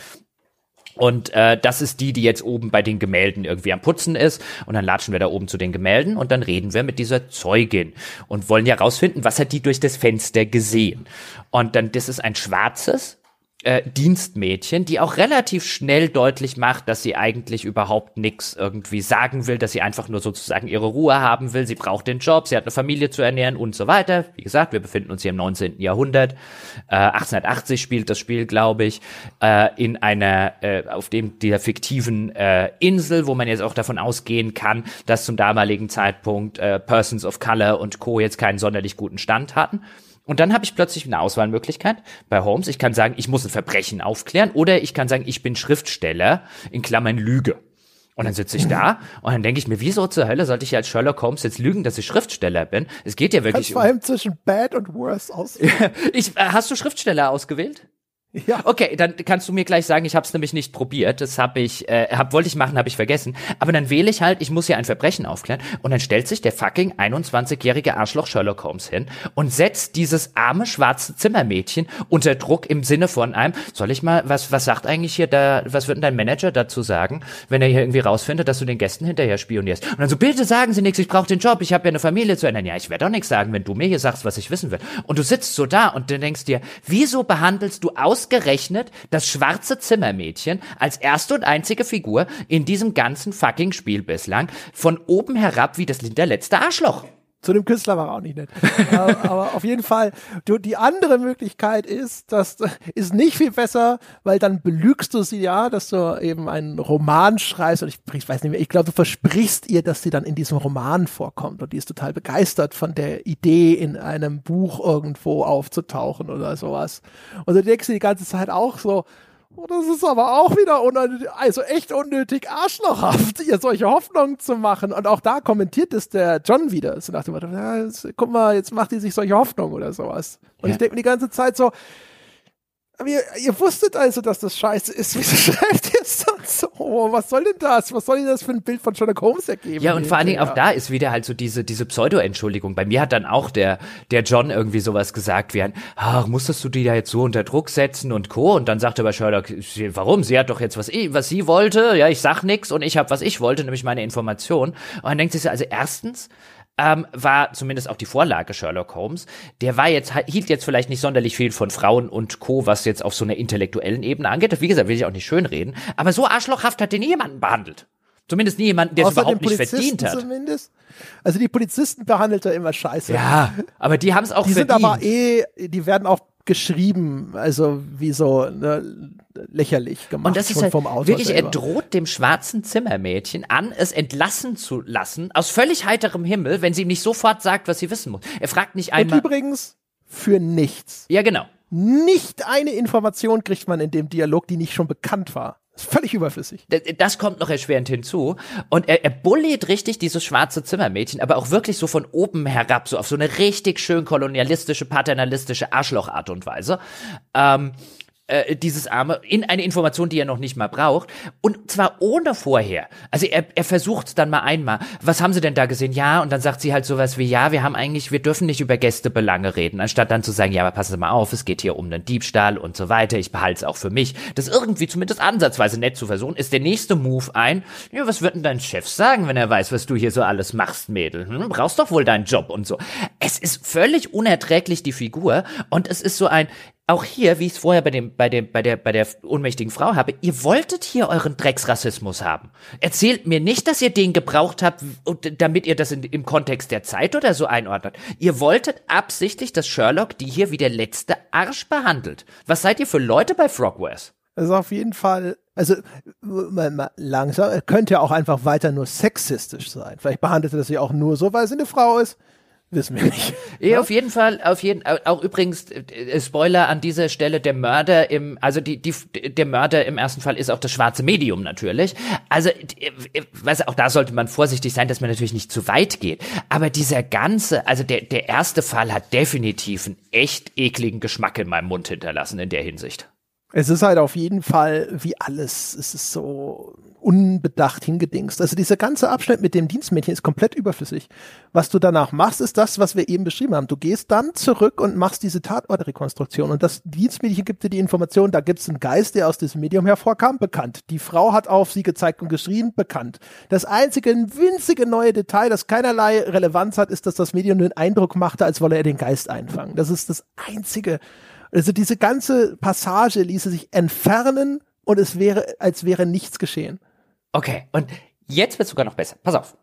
B: Und äh, das ist die, die jetzt oben bei den Gemälden irgendwie am Putzen ist. Und dann latschen wir da oben zu den Gemälden und dann reden wir mit dieser Zeugin und wollen ja rausfinden, was hat die durch das Fenster gesehen. Und dann, das ist ein schwarzes, äh, Dienstmädchen, die auch relativ schnell deutlich macht, dass sie eigentlich überhaupt nichts irgendwie sagen will, dass sie einfach nur sozusagen ihre Ruhe haben will. Sie braucht den Job, sie hat eine Familie zu ernähren und so weiter. Wie gesagt, wir befinden uns hier im 19. Jahrhundert. Äh, 1880 spielt das Spiel, glaube ich, äh, in einer, äh, auf dem dieser fiktiven äh, Insel, wo man jetzt auch davon ausgehen kann, dass zum damaligen Zeitpunkt äh, Persons of Color und Co. jetzt keinen sonderlich guten Stand hatten. Und dann habe ich plötzlich eine Auswahlmöglichkeit bei Holmes. Ich kann sagen, ich muss ein Verbrechen aufklären oder ich kann sagen, ich bin Schriftsteller, in Klammern Lüge. Und dann sitze ich da und dann denke ich mir, wieso zur Hölle sollte ich als Sherlock Holmes jetzt lügen, dass ich Schriftsteller bin? Es geht ja wirklich.
A: Kannst vor allem zwischen bad und worse aus. <laughs>
B: ich, äh, hast du Schriftsteller ausgewählt?
A: Ja.
B: Okay, dann kannst du mir gleich sagen, ich habe es nämlich nicht probiert. Das habe ich, äh, hab, wollte ich machen, habe ich vergessen. Aber dann wähle ich halt, ich muss ja ein Verbrechen aufklären. Und dann stellt sich der fucking 21-jährige Arschloch Sherlock Holmes hin und setzt dieses arme schwarze Zimmermädchen unter Druck im Sinne von einem, soll ich mal, was, was sagt eigentlich hier da, was wird denn dein Manager dazu sagen, wenn er hier irgendwie rausfindet, dass du den Gästen hinterher spionierst? Und dann so, bitte sagen Sie nichts, ich brauche den Job, ich habe ja eine Familie zu ändern. Ja, ich werde auch nichts sagen, wenn du mir hier sagst, was ich wissen will. Und du sitzt so da und du denkst dir, wieso behandelst du aus ausgerechnet das schwarze Zimmermädchen als erste und einzige Figur in diesem ganzen fucking Spiel bislang von oben herab wie das hinterletzte Arschloch.
A: Zu dem Künstler war er auch nicht nett. <laughs> aber, auf jeden Fall, du, die andere Möglichkeit ist, das ist nicht viel besser, weil dann belügst du sie ja, dass du eben einen Roman schreibst und ich, ich weiß nicht mehr, ich glaube, du versprichst ihr, dass sie dann in diesem Roman vorkommt und die ist total begeistert von der Idee, in einem Buch irgendwo aufzutauchen oder sowas. Und du denkst dir die ganze Zeit auch so, Oh, das ist aber auch wieder unnötig, also echt unnötig arschlochhaft, ihr solche Hoffnungen zu machen. Und auch da kommentiert es der John wieder. So nach dem Motto, ja, jetzt, guck mal, jetzt macht die sich solche Hoffnungen oder sowas. Und ja. ich denke mir die ganze Zeit so, aber ihr, ihr, wusstet also, dass das scheiße ist. <laughs> Wieso schreibt ihr es so? Oh, was soll denn das? Was soll denn das für ein Bild von Sherlock Holmes ergeben?
B: Ja, und vor allen Dingen auch da ist wieder halt so diese, diese Pseudo-Entschuldigung. Bei mir hat dann auch der, der John irgendwie sowas gesagt wie ein, ach, musstest du die da jetzt so unter Druck setzen und Co. Und dann sagte aber Sherlock, warum? Sie hat doch jetzt was, was sie wollte. Ja, ich sag nix und ich hab, was ich wollte, nämlich meine Information. Und dann denkt sich also erstens, ähm, war zumindest auch die Vorlage Sherlock Holmes. Der war jetzt, hielt jetzt vielleicht nicht sonderlich viel von Frauen und Co., was jetzt auf so einer intellektuellen Ebene angeht. Wie gesagt, will ich auch nicht schönreden. Aber so arschlochhaft hat den nie jemanden behandelt. Zumindest nie jemanden, der es überhaupt nicht verdient hat.
A: Zumindest. Also die Polizisten behandelt er immer scheiße.
B: Ja, aber die haben es auch
A: die
B: verdient.
A: Die sind aber eh, die werden auch geschrieben, also wie so ne, lächerlich gemacht.
B: Und das ist halt wirklich, selber. er droht dem schwarzen Zimmermädchen an, es entlassen zu lassen, aus völlig heiterem Himmel, wenn sie ihm nicht sofort sagt, was sie wissen muss. Er fragt nicht einmal.
A: Und übrigens für nichts.
B: Ja, genau.
A: Nicht eine Information kriegt man in dem Dialog, die nicht schon bekannt war. Das ist völlig überflüssig.
B: Das kommt noch erschwerend hinzu. Und er, er bulliert richtig dieses schwarze Zimmermädchen, aber auch wirklich so von oben herab, so auf so eine richtig schön kolonialistische, paternalistische Arschlochart und Weise. Ähm, äh, dieses Arme in eine Information, die er noch nicht mal braucht. Und zwar ohne vorher. Also er, er versucht dann mal einmal, was haben sie denn da gesehen? Ja, und dann sagt sie halt sowas wie, ja, wir haben eigentlich, wir dürfen nicht über Gästebelange reden, anstatt dann zu sagen, ja, aber passen Sie mal auf, es geht hier um einen Diebstahl und so weiter, ich behalte es auch für mich. Das irgendwie zumindest ansatzweise nett zu versuchen, ist der nächste Move ein, ja, was wird denn dein Chef sagen, wenn er weiß, was du hier so alles machst, Mädel? Hm, brauchst doch wohl deinen Job und so. Es ist völlig unerträglich, die Figur, und es ist so ein, auch hier, wie ich es vorher bei dem, bei dem, bei der, bei der ohnmächtigen Frau habe, ihr wolltet hier euren Drecksrassismus haben. Erzählt mir nicht, dass ihr den gebraucht habt, damit ihr das in, im Kontext der Zeit oder so einordnet. Ihr wolltet absichtlich, dass Sherlock die hier wie der letzte Arsch behandelt. Was seid ihr für Leute bei Frogwares?
A: Ist auf jeden Fall, also langsam, könnte ja auch einfach weiter nur sexistisch sein. Vielleicht behandelt er das ja auch nur so, weil sie eine Frau ist. Wissen wir nicht.
B: Ja, auf jeden Fall, auf jeden auch übrigens äh, Spoiler an dieser Stelle der Mörder im also die die der Mörder im ersten Fall ist auch das schwarze Medium natürlich. Also was auch da sollte man vorsichtig sein, dass man natürlich nicht zu weit geht, aber dieser ganze also der der erste Fall hat definitiv einen echt ekligen Geschmack in meinem Mund hinterlassen in der Hinsicht.
A: Es ist halt auf jeden Fall wie alles. Es ist so unbedacht hingedingst. Also dieser ganze Abschnitt mit dem Dienstmädchen ist komplett überflüssig. Was du danach machst, ist das, was wir eben beschrieben haben. Du gehst dann zurück und machst diese Tatortrekonstruktion. Und das Dienstmädchen gibt dir die Information, da gibt es einen Geist, der aus diesem Medium hervorkam, bekannt. Die Frau hat auf sie gezeigt und geschrien, bekannt. Das einzige winzige neue Detail, das keinerlei Relevanz hat, ist, dass das Medium den Eindruck machte, als wolle er den Geist einfangen. Das ist das einzige also diese ganze Passage ließe sich entfernen und es wäre, als wäre nichts geschehen.
B: Okay, und jetzt wird sogar noch besser. Pass auf.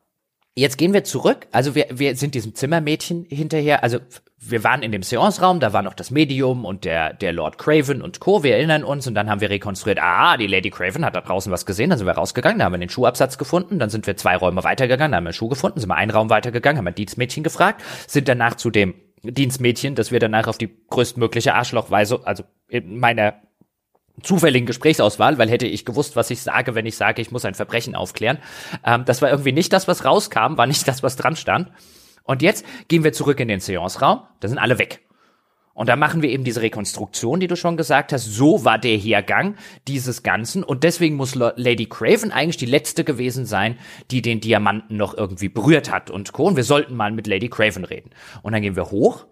B: Jetzt gehen wir zurück. Also wir, wir sind diesem Zimmermädchen hinterher. Also wir waren in dem Seance-Raum, da war noch das Medium und der, der Lord Craven und Co. Wir erinnern uns und dann haben wir rekonstruiert, ah, die Lady Craven hat da draußen was gesehen, dann sind wir rausgegangen, da haben wir den Schuhabsatz gefunden, dann sind wir zwei Räume weitergegangen, da haben wir einen Schuh gefunden, sind wir einen Raum weitergegangen, haben ein Dienstmädchen gefragt, sind danach zu dem Dienstmädchen, das wir danach auf die größtmögliche Arschlochweise, also in meiner zufälligen Gesprächsauswahl, weil hätte ich gewusst, was ich sage, wenn ich sage, ich muss ein Verbrechen aufklären. Ähm, das war irgendwie nicht das, was rauskam, war nicht das, was dran stand. Und jetzt gehen wir zurück in den Seance-Raum, da sind alle weg. Und da machen wir eben diese Rekonstruktion, die du schon gesagt hast. So war der Hergang dieses Ganzen. Und deswegen muss Lady Craven eigentlich die letzte gewesen sein, die den Diamanten noch irgendwie berührt hat und Co. Und wir sollten mal mit Lady Craven reden. Und dann gehen wir hoch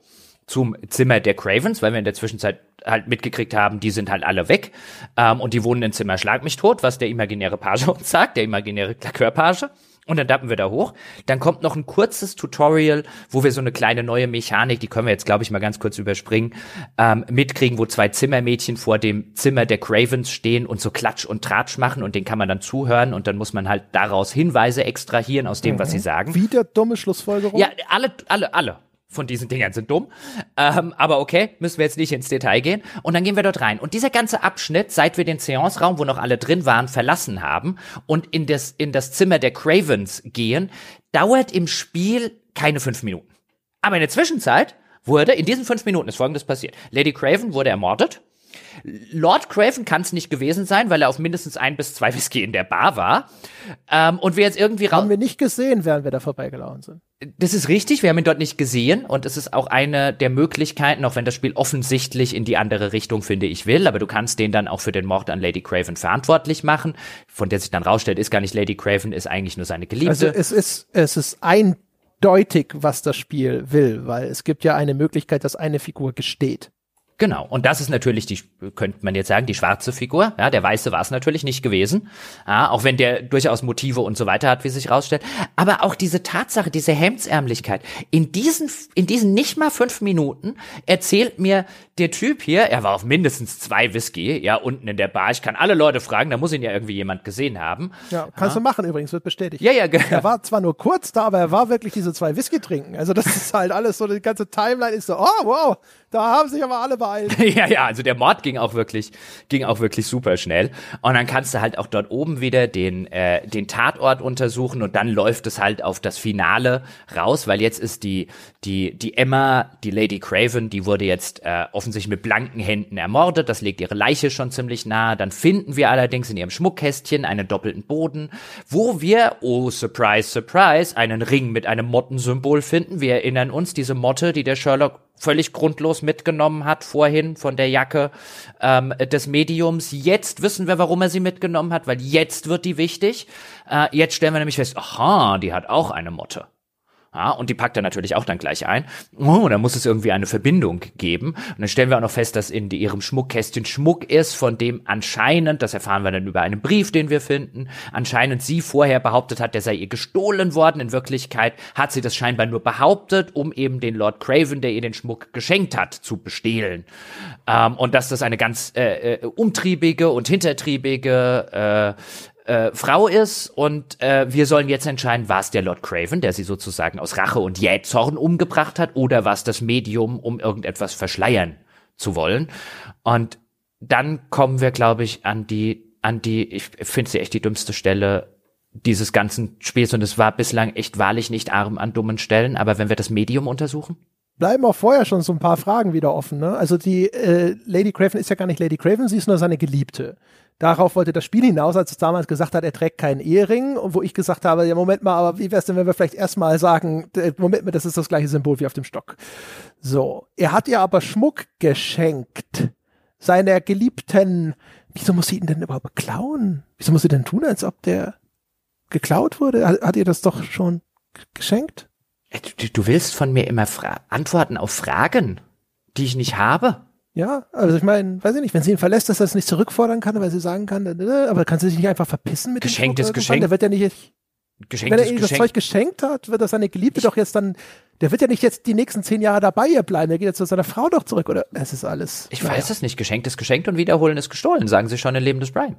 B: zum Zimmer der Cravens, weil wir in der Zwischenzeit halt mitgekriegt haben, die sind halt alle weg ähm, und die wohnen im Zimmer Schlag mich tot, was der imaginäre Page uns sagt, der imaginäre Klakörpage. Und dann dappen wir da hoch. Dann kommt noch ein kurzes Tutorial, wo wir so eine kleine neue Mechanik, die können wir jetzt, glaube ich, mal ganz kurz überspringen, ähm, mitkriegen, wo zwei Zimmermädchen vor dem Zimmer der Cravens stehen und so Klatsch und Tratsch machen und den kann man dann zuhören und dann muss man halt daraus Hinweise extrahieren aus dem, mhm. was sie sagen.
A: Wieder dumme Schlussfolgerung?
B: Ja, alle, alle, alle von diesen Dingern sind dumm. Ähm, aber okay, müssen wir jetzt nicht ins Detail gehen. Und dann gehen wir dort rein. Und dieser ganze Abschnitt, seit wir den Seance-Raum, wo noch alle drin waren, verlassen haben und in das, in das Zimmer der Cravens gehen, dauert im Spiel keine fünf Minuten. Aber in der Zwischenzeit wurde, in diesen fünf Minuten ist Folgendes passiert. Lady Craven wurde ermordet. Lord Craven kann es nicht gewesen sein, weil er auf mindestens ein bis zwei Whisky in der Bar war. Ähm, und wir jetzt irgendwie
A: Haben wir nicht gesehen, während wir da vorbeigelaufen sind.
B: Das ist richtig, wir haben ihn dort nicht gesehen und es ist auch eine der Möglichkeiten, auch wenn das Spiel offensichtlich in die andere Richtung, finde ich, will, aber du kannst den dann auch für den Mord an Lady Craven verantwortlich machen, von der sich dann rausstellt, ist gar nicht Lady Craven, ist eigentlich nur seine Geliebte. Also
A: es ist, es ist eindeutig, was das Spiel will, weil es gibt ja eine Möglichkeit, dass eine Figur gesteht.
B: Genau. Und das ist natürlich die, könnte man jetzt sagen, die schwarze Figur. Ja, der Weiße war es natürlich nicht gewesen. Ja, auch wenn der durchaus Motive und so weiter hat, wie sich rausstellt. Aber auch diese Tatsache, diese Hemdsärmlichkeit. In diesen, in diesen nicht mal fünf Minuten erzählt mir der Typ hier, er war auf mindestens zwei Whisky, ja, unten in der Bar. Ich kann alle Leute fragen, da muss ihn ja irgendwie jemand gesehen haben.
A: Ja, kannst ja. du machen übrigens, wird bestätigt.
B: Ja, ja,
A: Er war zwar nur kurz da, aber er war wirklich diese zwei Whisky trinken. Also das ist halt alles so, die ganze Timeline ist so, oh wow, da haben sich aber alle beeilt. <laughs>
B: ja, ja, also der Mord ging auch wirklich, ging auch wirklich super schnell. Und dann kannst du halt auch dort oben wieder den, äh, den Tatort untersuchen und dann läuft es halt auf das Finale raus, weil jetzt ist die, die, die Emma, die Lady Craven, die wurde jetzt äh, offensichtlich mit blanken Händen ermordet. Das legt ihre Leiche schon ziemlich nahe. Dann finden wir allerdings in ihrem Schmuckkästchen einen doppelten Boden, wo wir, oh surprise, surprise, einen Ring mit einem Mottensymbol finden. Wir erinnern uns, diese Motte, die der Sherlock völlig grundlos mitgenommen hat vorhin von der Jacke ähm, des Mediums. Jetzt wissen wir, warum er sie mitgenommen hat, weil jetzt wird die wichtig. Äh, jetzt stellen wir nämlich fest, aha, die hat auch eine Motte. Ja, und die packt er natürlich auch dann gleich ein. Oh, da muss es irgendwie eine Verbindung geben. Und dann stellen wir auch noch fest, dass in ihrem Schmuckkästchen Schmuck ist, von dem anscheinend, das erfahren wir dann über einen Brief, den wir finden, anscheinend sie vorher behauptet hat, der sei ihr gestohlen worden. In Wirklichkeit hat sie das scheinbar nur behauptet, um eben den Lord Craven, der ihr den Schmuck geschenkt hat, zu bestehlen. Ähm, und dass das eine ganz äh, äh, umtriebige und hintertriebige äh, äh, Frau ist und äh, wir sollen jetzt entscheiden, war es der Lord Craven, der sie sozusagen aus Rache und Jähzorn umgebracht hat, oder war es das Medium, um irgendetwas verschleiern zu wollen. Und dann kommen wir, glaube ich, an die, an die, ich finde sie echt die dümmste Stelle dieses ganzen Spiels und es war bislang echt wahrlich nicht arm an dummen Stellen, aber wenn wir das Medium untersuchen?
A: Bleiben auch vorher schon so ein paar Fragen wieder offen. Ne? Also die äh, Lady Craven ist ja gar nicht Lady Craven, sie ist nur seine Geliebte. Darauf wollte das Spiel hinaus, als es damals gesagt hat, er trägt keinen Ehering. Und wo ich gesagt habe, ja, Moment mal, aber wie wär's denn, wenn wir vielleicht erstmal sagen, Moment mal, das ist das gleiche Symbol wie auf dem Stock. So. Er hat ihr aber Schmuck geschenkt. Seiner Geliebten. Wieso muss sie ihn denn überhaupt klauen? Wieso muss sie denn tun, als ob der geklaut wurde? Hat, hat ihr das doch schon geschenkt?
B: Äh, du, du willst von mir immer Fra Antworten auf Fragen, die ich nicht habe?
A: Ja, also ich meine, weiß ich nicht, wenn sie ihn verlässt, dass er es nicht zurückfordern kann, weil sie sagen kann, aber kann sie sich nicht einfach verpissen mit
B: Geschenkt dem ist Geschenk.
A: Der wird ja nicht,
B: Geschenkt
A: wenn er
B: ihr
A: das Zeug geschenkt hat, wird das seine Geliebte ich doch jetzt dann, der wird ja nicht jetzt die nächsten zehn Jahre dabei ihr bleiben, der geht jetzt zu seiner Frau doch zurück, oder? Es ist alles.
B: Ich naja. weiß es nicht, geschenkt ist geschenkt und wiederholen ist gestohlen, sagen sie schon in Leben des Brian.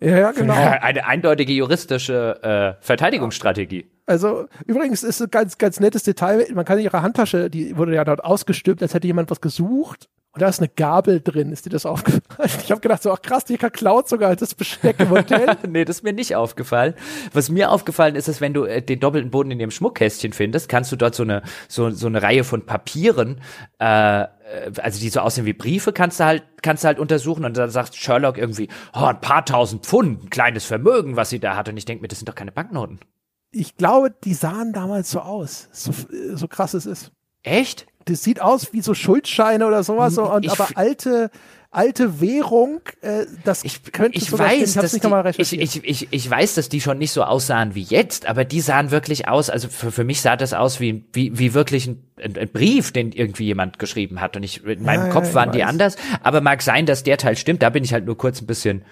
A: Ja, ja, genau. <laughs>
B: Eine eindeutige juristische äh, Verteidigungsstrategie.
A: Also übrigens ist ein ganz, ganz nettes Detail. Man kann in ihrer Handtasche, die wurde ja dort ausgestülpt, als hätte jemand was gesucht. Und da ist eine Gabel drin. Ist dir das aufgefallen? Ich habe gedacht, so, ach krass, die klaut sogar das Besteck im Hotel. <laughs>
B: nee, das ist mir nicht aufgefallen. Was mir aufgefallen ist, ist, wenn du äh, den doppelten Boden in ihrem Schmuckkästchen findest, kannst du dort so eine, so, so eine Reihe von Papieren, äh, äh, also die so aussehen wie Briefe, kannst du halt, kannst du halt untersuchen. Und dann sagt Sherlock irgendwie, oh, ein paar tausend Pfund, ein kleines Vermögen, was sie da hat. Und ich denke mir, das sind doch keine Banknoten.
A: Ich glaube, die sahen damals so aus. So, so krass es ist.
B: Echt?
A: Das sieht aus wie so Schuldscheine oder sowas, so, und, aber alte, alte Währung, äh, das
B: ich, könnte ich weiß, dass nicht die, ich, ich, ich, ich weiß, dass die schon nicht so aussahen wie jetzt, aber die sahen wirklich aus, also für, für mich sah das aus wie, wie, wie wirklich ein, ein, ein Brief, den irgendwie jemand geschrieben hat. Und ich, in meinem ja, Kopf ja, waren die anders, aber mag sein, dass der Teil stimmt, da bin ich halt nur kurz ein bisschen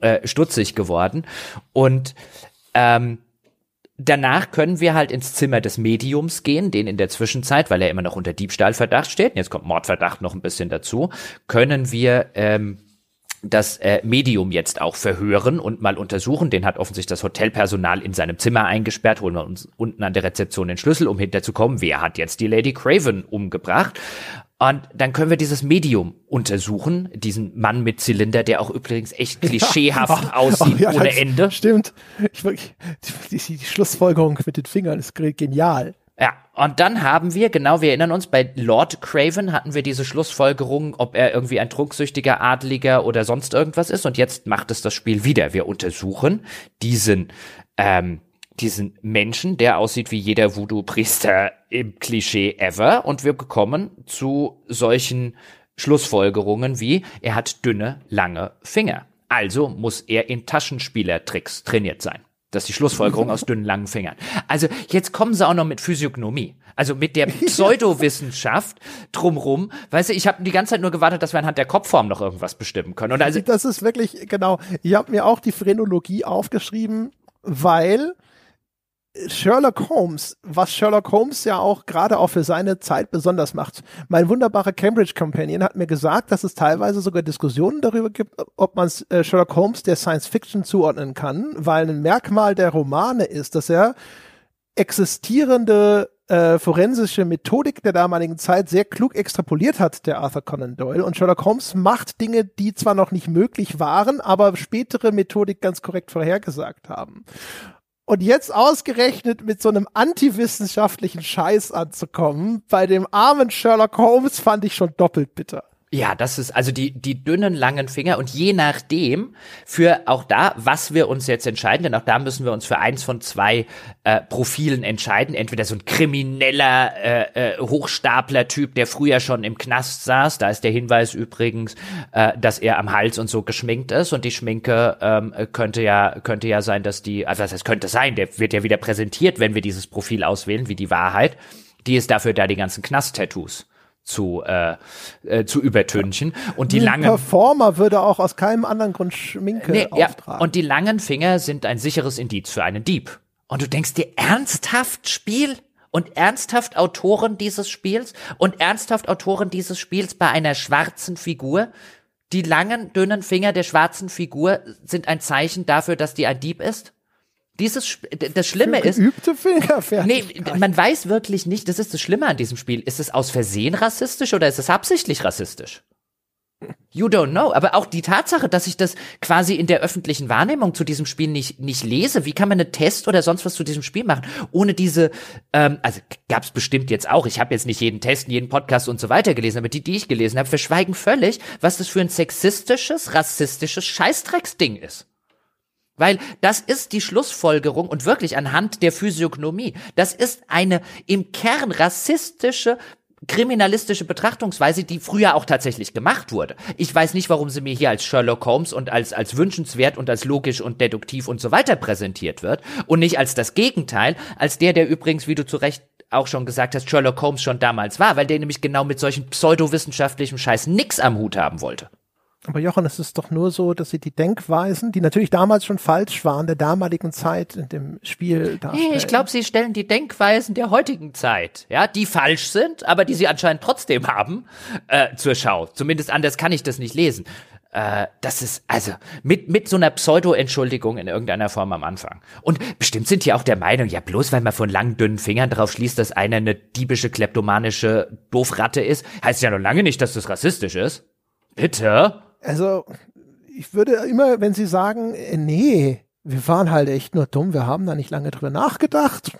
B: äh, stutzig geworden. Und ähm, danach können wir halt ins Zimmer des Mediums gehen, den in der Zwischenzeit, weil er immer noch unter Diebstahlverdacht steht, jetzt kommt Mordverdacht noch ein bisschen dazu, können wir ähm, das äh, Medium jetzt auch verhören und mal untersuchen. Den hat offensichtlich das Hotelpersonal in seinem Zimmer eingesperrt. Holen wir uns unten an der Rezeption den Schlüssel, um hinterzukommen, wer hat jetzt die Lady Craven umgebracht. Und dann können wir dieses Medium untersuchen, diesen Mann mit Zylinder, der auch übrigens echt klischeehaft ja, aussieht, oh, ja, ohne Ende.
A: Stimmt. Ich, die, die, die Schlussfolgerung mit den Fingern ist genial.
B: Ja, und dann haben wir, genau, wir erinnern uns, bei Lord Craven hatten wir diese Schlussfolgerung, ob er irgendwie ein trunksüchtiger Adliger oder sonst irgendwas ist. Und jetzt macht es das Spiel wieder. Wir untersuchen diesen ähm, diesen Menschen, der aussieht wie jeder Voodoo-Priester im Klischee ever. Und wir kommen zu solchen Schlussfolgerungen wie, er hat dünne, lange Finger. Also muss er in Taschenspielertricks trainiert sein. Das ist die Schlussfolgerung aus dünnen, langen Fingern. Also jetzt kommen sie auch noch mit Physiognomie. Also mit der <laughs> Pseudowissenschaft drumrum. Weißt du, ich habe die ganze Zeit nur gewartet, dass wir anhand der Kopfform noch irgendwas bestimmen können. Und also
A: das ist wirklich, genau. Ich habe mir auch die Phrenologie aufgeschrieben, weil Sherlock Holmes, was Sherlock Holmes ja auch gerade auch für seine Zeit besonders macht. Mein wunderbarer Cambridge Companion hat mir gesagt, dass es teilweise sogar Diskussionen darüber gibt, ob man äh, Sherlock Holmes der Science Fiction zuordnen kann, weil ein Merkmal der Romane ist, dass er existierende äh, forensische Methodik der damaligen Zeit sehr klug extrapoliert hat, der Arthur Conan Doyle. Und Sherlock Holmes macht Dinge, die zwar noch nicht möglich waren, aber spätere Methodik ganz korrekt vorhergesagt haben. Und jetzt ausgerechnet mit so einem antiwissenschaftlichen Scheiß anzukommen, bei dem armen Sherlock Holmes fand ich schon doppelt bitter.
B: Ja, das ist also die, die dünnen, langen Finger und je nachdem für auch da, was wir uns jetzt entscheiden, denn auch da müssen wir uns für eins von zwei äh, Profilen entscheiden. Entweder so ein krimineller äh, äh, Hochstapler-Typ, der früher schon im Knast saß, da ist der Hinweis übrigens, äh, dass er am Hals und so geschminkt ist und die Schminke ähm, könnte ja, könnte ja sein, dass die, also was heißt könnte sein, der wird ja wieder präsentiert, wenn wir dieses Profil auswählen, wie die Wahrheit. Die ist dafür da die ganzen Knast-Tattoos zu, äh, äh, zu übertünchen. Und die
A: Ein
B: langen.
A: Performer würde auch aus keinem anderen Grund Schminke nee, auftragen.
B: Ja, und die langen Finger sind ein sicheres Indiz für einen Dieb. Und du denkst dir, ernsthaft Spiel? Und ernsthaft Autoren dieses Spiels? Und ernsthaft Autoren dieses Spiels bei einer schwarzen Figur? Die langen, dünnen Finger der schwarzen Figur sind ein Zeichen dafür, dass die ein Dieb ist? Dieses, das Schlimme
A: Für
B: ist.
A: Geübte
B: Nee, man weiß wirklich nicht, das ist das Schlimme an diesem Spiel. Ist es aus Versehen rassistisch oder ist es absichtlich rassistisch? You don't know. Aber auch die Tatsache, dass ich das quasi in der öffentlichen Wahrnehmung zu diesem Spiel nicht, nicht lese, wie kann man einen Test oder sonst was zu diesem Spiel machen, ohne diese, ähm, also gab es bestimmt jetzt auch, ich habe jetzt nicht jeden Test, jeden Podcast und so weiter gelesen, aber die, die ich gelesen habe, verschweigen völlig, was das für ein sexistisches, rassistisches Scheißdrecksding ist. Weil das ist die Schlussfolgerung und wirklich anhand der Physiognomie. Das ist eine im Kern rassistische kriminalistische Betrachtungsweise, die früher auch tatsächlich gemacht wurde. Ich weiß nicht, warum sie mir hier als Sherlock Holmes und als, als wünschenswert und als logisch und deduktiv und so weiter präsentiert wird und nicht als das Gegenteil, als der, der übrigens, wie du zu Recht auch schon gesagt hast, Sherlock Holmes schon damals war, weil der nämlich genau mit solchen pseudowissenschaftlichen Scheiß nix am Hut haben wollte.
A: Aber Jochen, es ist doch nur so, dass sie die Denkweisen, die natürlich damals schon falsch waren, der damaligen Zeit in dem Spiel
B: darstellen. Nee, ich glaube, sie stellen die Denkweisen der heutigen Zeit, ja, die falsch sind, aber die sie anscheinend trotzdem haben, äh, zur Schau. Zumindest anders kann ich das nicht lesen. Äh, das ist, also, mit, mit so einer Pseudo-Entschuldigung in irgendeiner Form am Anfang. Und bestimmt sind die auch der Meinung, ja, bloß weil man von langen, dünnen Fingern drauf schließt, dass einer eine diebische, kleptomanische Doofratte ist, heißt ja noch lange nicht, dass das rassistisch ist. Bitte?
A: Also, ich würde immer, wenn Sie sagen, äh, nee, wir waren halt echt nur dumm, wir haben da nicht lange drüber nachgedacht,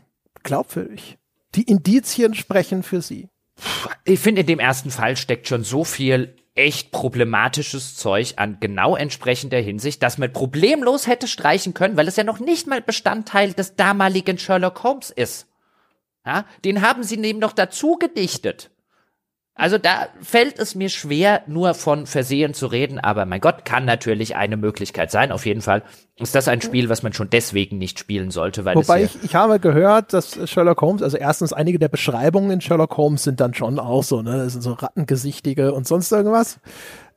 A: glaubwürdig. Die Indizien sprechen für Sie.
B: Ich finde, in dem ersten Fall steckt schon so viel echt problematisches Zeug an genau entsprechender Hinsicht, dass man problemlos hätte streichen können, weil es ja noch nicht mal Bestandteil des damaligen Sherlock Holmes ist. Ja, den haben sie neben noch dazu gedichtet. Also da fällt es mir schwer, nur von Versehen zu reden, aber mein Gott, kann natürlich eine Möglichkeit sein. Auf jeden Fall ist das ein Spiel, was man schon deswegen nicht spielen sollte, weil
A: Wobei ich, ich habe gehört, dass Sherlock Holmes, also erstens einige der Beschreibungen in Sherlock Holmes sind dann schon auch so, ne, das sind so Rattengesichtige und sonst irgendwas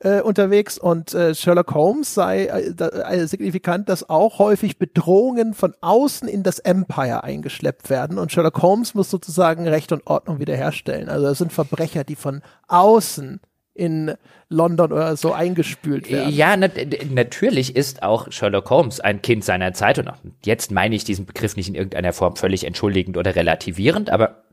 A: äh, unterwegs und äh, Sherlock Holmes sei äh, äh, signifikant, dass auch häufig Bedrohungen von außen in das Empire eingeschleppt werden und Sherlock Holmes muss sozusagen Recht und Ordnung wiederherstellen. Also das sind Verbrecher, die von außen in London oder so eingespült werden.
B: Ja, nat natürlich ist auch Sherlock Holmes ein Kind seiner Zeit und jetzt meine ich diesen Begriff nicht in irgendeiner Form völlig entschuldigend oder relativierend, aber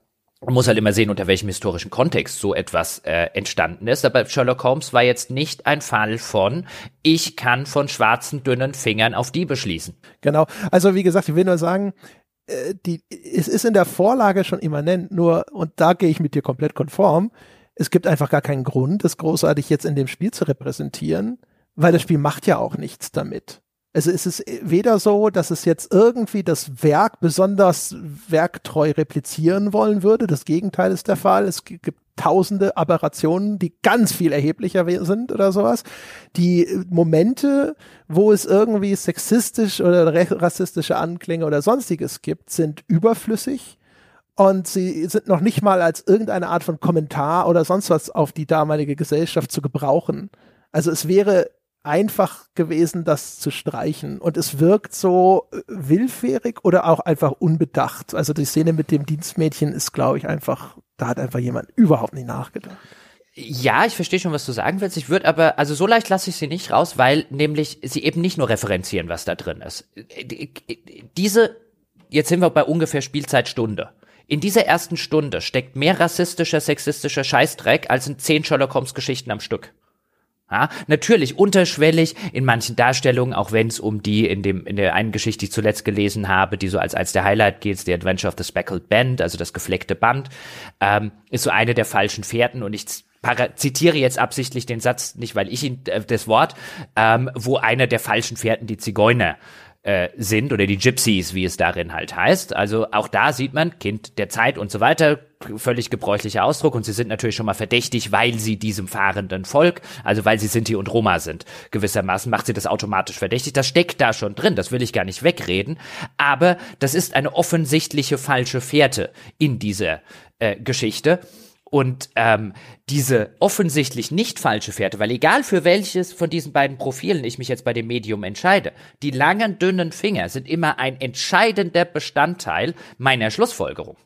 B: man muss halt immer sehen, unter welchem historischen Kontext so etwas äh, entstanden ist. Aber Sherlock Holmes war jetzt nicht ein Fall von, ich kann von schwarzen, dünnen Fingern auf die beschließen.
A: Genau. Also wie gesagt, ich will nur sagen, äh, die, es ist in der Vorlage schon immanent, nur, und da gehe ich mit dir komplett konform, es gibt einfach gar keinen Grund, das großartig jetzt in dem Spiel zu repräsentieren, weil das Spiel macht ja auch nichts damit. Also es ist weder so, dass es jetzt irgendwie das Werk besonders werktreu replizieren wollen würde. Das Gegenteil ist der Fall. Es gibt tausende Aberrationen, die ganz viel erheblicher sind oder sowas. Die Momente, wo es irgendwie sexistisch oder rassistische Anklänge oder sonstiges gibt, sind überflüssig. Und sie sind noch nicht mal als irgendeine Art von Kommentar oder sonst was auf die damalige Gesellschaft zu gebrauchen. Also es wäre einfach gewesen, das zu streichen. Und es wirkt so äh, willfährig oder auch einfach unbedacht. Also die Szene mit dem Dienstmädchen ist, glaube ich, einfach, da hat einfach jemand überhaupt nicht nachgedacht.
B: Ja, ich verstehe schon, was du sagen willst. Ich würde aber, also so leicht lasse ich sie nicht raus, weil nämlich sie eben nicht nur referenzieren, was da drin ist. Diese, jetzt sind wir bei ungefähr Spielzeitstunde. In dieser ersten Stunde steckt mehr rassistischer, sexistischer Scheißdreck als in zehn Sherlock Holmes Geschichten am Stück. Ja, natürlich unterschwellig in manchen Darstellungen, auch wenn es um die in dem in der einen Geschichte, die ich zuletzt gelesen habe, die so als als der Highlight geht, The Adventure of the Speckled Band, also das gefleckte Band, ähm, ist so eine der falschen Fährten. Und ich zitiere jetzt absichtlich den Satz, nicht weil ich ihn äh, das Wort, ähm, wo einer der falschen Fährten die Zigeuner äh, sind oder die Gypsies, wie es darin halt heißt. Also auch da sieht man Kind der Zeit und so weiter, völlig gebräuchlicher Ausdruck und sie sind natürlich schon mal verdächtig, weil sie diesem fahrenden Volk, also weil sie Sinti und Roma sind, gewissermaßen macht sie das automatisch verdächtig. Das steckt da schon drin, das will ich gar nicht wegreden, aber das ist eine offensichtliche falsche Fährte in dieser äh, Geschichte und ähm, diese offensichtlich nicht falsche Fährte, weil egal für welches von diesen beiden Profilen ich mich jetzt bei dem Medium entscheide, die langen, dünnen Finger sind immer ein entscheidender Bestandteil meiner Schlussfolgerung.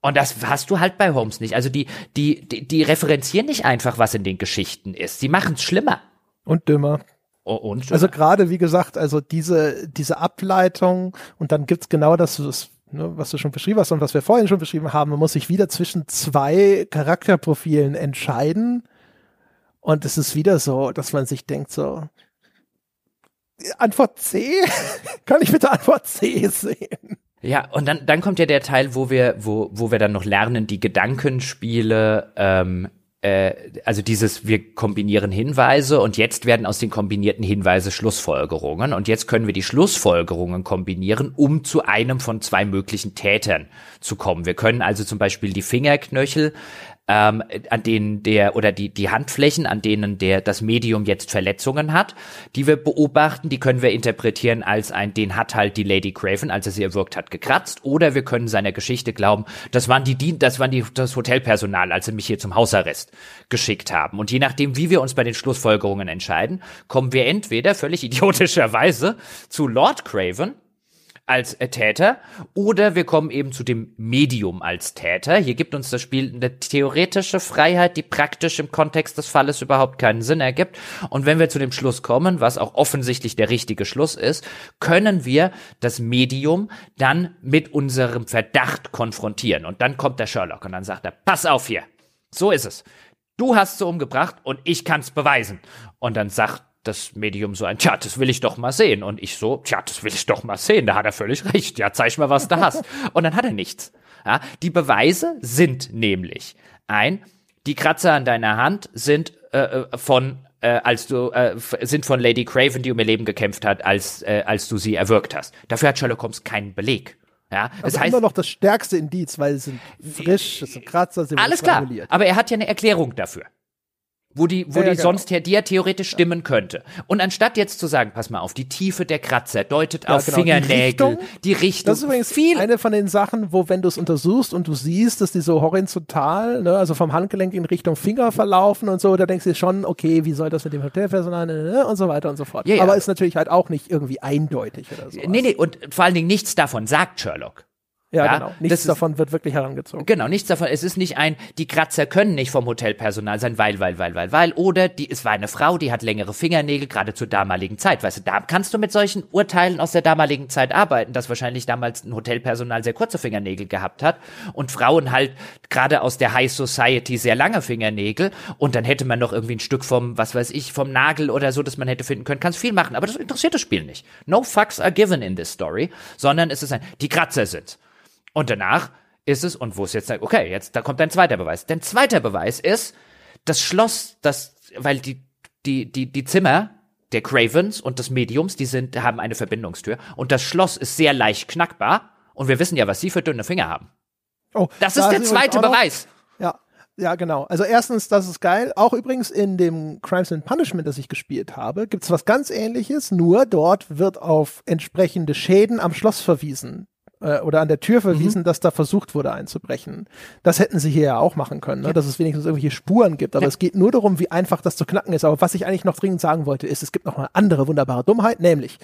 B: Und das hast du halt bei Holmes nicht. Also die, die, die, die referenzieren nicht einfach, was in den Geschichten ist. Sie machen es schlimmer.
A: Und dümmer. Oh, und also gerade, wie gesagt, also diese, diese Ableitung und dann gibt's genau das, das ne, was du schon beschrieben hast und was wir vorhin schon beschrieben haben, man muss sich wieder zwischen zwei Charakterprofilen entscheiden. Und es ist wieder so, dass man sich denkt so, Antwort C? <laughs> Kann ich bitte Antwort C sehen?
B: Ja, und dann, dann kommt ja der Teil, wo wir, wo, wo wir dann noch lernen, die Gedankenspiele, ähm, äh, also dieses, wir kombinieren Hinweise und jetzt werden aus den kombinierten Hinweise Schlussfolgerungen und jetzt können wir die Schlussfolgerungen kombinieren, um zu einem von zwei möglichen Tätern zu kommen. Wir können also zum Beispiel die Fingerknöchel ähm, an denen der oder die die Handflächen, an denen der das Medium jetzt Verletzungen hat, die wir beobachten, die können wir interpretieren als ein, den hat halt die Lady Craven, als er sie erwürgt hat, gekratzt, oder wir können seiner Geschichte glauben, das waren die, die das waren die das Hotelpersonal, als sie mich hier zum Hausarrest geschickt haben. Und je nachdem, wie wir uns bei den Schlussfolgerungen entscheiden, kommen wir entweder völlig <laughs> idiotischerweise zu Lord Craven als äh, Täter oder wir kommen eben zu dem Medium als Täter. Hier gibt uns das Spiel eine theoretische Freiheit, die praktisch im Kontext des Falles überhaupt keinen Sinn ergibt. Und wenn wir zu dem Schluss kommen, was auch offensichtlich der richtige Schluss ist, können wir das Medium dann mit unserem Verdacht konfrontieren. Und dann kommt der Sherlock und dann sagt er, pass auf hier. So ist es. Du hast sie umgebracht und ich kann's beweisen. Und dann sagt das Medium so ein, tja, das will ich doch mal sehen. Und ich so, tja, das will ich doch mal sehen. Da hat er völlig recht. Ja, zeig mal, was du hast. Und dann hat er nichts. Ja, die Beweise sind nämlich ein, die Kratzer an deiner Hand sind äh, äh von äh, als du äh, sind von Lady Craven, die um ihr Leben gekämpft hat, als äh, als du sie erwürgt hast. Dafür hat Sherlock Holmes keinen Beleg. Ja,
A: das also heißt immer noch das stärkste Indiz, weil sie sind frisch, es sind Kratzer, sie
B: Alles klar, aber er hat ja eine Erklärung dafür wo die, wo ja, die ja, genau. sonst her, die ja theoretisch stimmen könnte. Und anstatt jetzt zu sagen, pass mal auf, die Tiefe der Kratzer deutet ja, auf genau. Fingernägel, die Richtung, die Richtung.
A: Das ist übrigens viel. eine von den Sachen, wo wenn du es untersuchst und du siehst, dass die so horizontal, ne, also vom Handgelenk in Richtung Finger verlaufen und so, da denkst du dir schon, okay, wie soll das mit dem Hotelpersonal ne, ne, und so weiter und so fort. Aber ist natürlich halt auch nicht irgendwie eindeutig oder so.
B: Nee, nee, und vor allen Dingen nichts davon sagt Sherlock.
A: Ja, ja, genau. Nichts ist, davon wird wirklich herangezogen.
B: Genau, nichts davon. Es ist nicht ein, die Kratzer können nicht vom Hotelpersonal sein, weil, weil, weil, weil, weil. Oder die, es war eine Frau, die hat längere Fingernägel, gerade zur damaligen Zeit. Weißt du, da kannst du mit solchen Urteilen aus der damaligen Zeit arbeiten, dass wahrscheinlich damals ein Hotelpersonal sehr kurze Fingernägel gehabt hat und Frauen halt gerade aus der High Society sehr lange Fingernägel und dann hätte man noch irgendwie ein Stück vom, was weiß ich, vom Nagel oder so, das man hätte finden können. Kannst viel machen, aber das interessiert das Spiel nicht. No fucks are given in this story, sondern es ist ein, die Kratzer sind. Und danach ist es, und wo ist jetzt, okay, jetzt, da kommt ein zweiter Beweis. Denn zweiter Beweis ist, das Schloss, das, weil die, die, die, die Zimmer der Cravens und des Mediums, die sind, haben eine Verbindungstür. Und das Schloss ist sehr leicht knackbar. Und wir wissen ja, was sie für dünne Finger haben. Oh, das ist da der zweite Beweis.
A: Ja, ja, genau. Also erstens, das ist geil. Auch übrigens in dem Crimes and Punishment, das ich gespielt habe, gibt's was ganz ähnliches, nur dort wird auf entsprechende Schäden am Schloss verwiesen äh, oder an der Tür verwiesen, mhm. dass da versucht wurde einzubrechen. Das hätten sie hier ja auch machen können, ne? Ja. dass es wenigstens irgendwelche Spuren gibt. Aber ja. es geht nur darum, wie einfach das zu knacken ist. Aber was ich eigentlich noch dringend sagen wollte, ist, es gibt noch eine andere wunderbare Dummheit, nämlich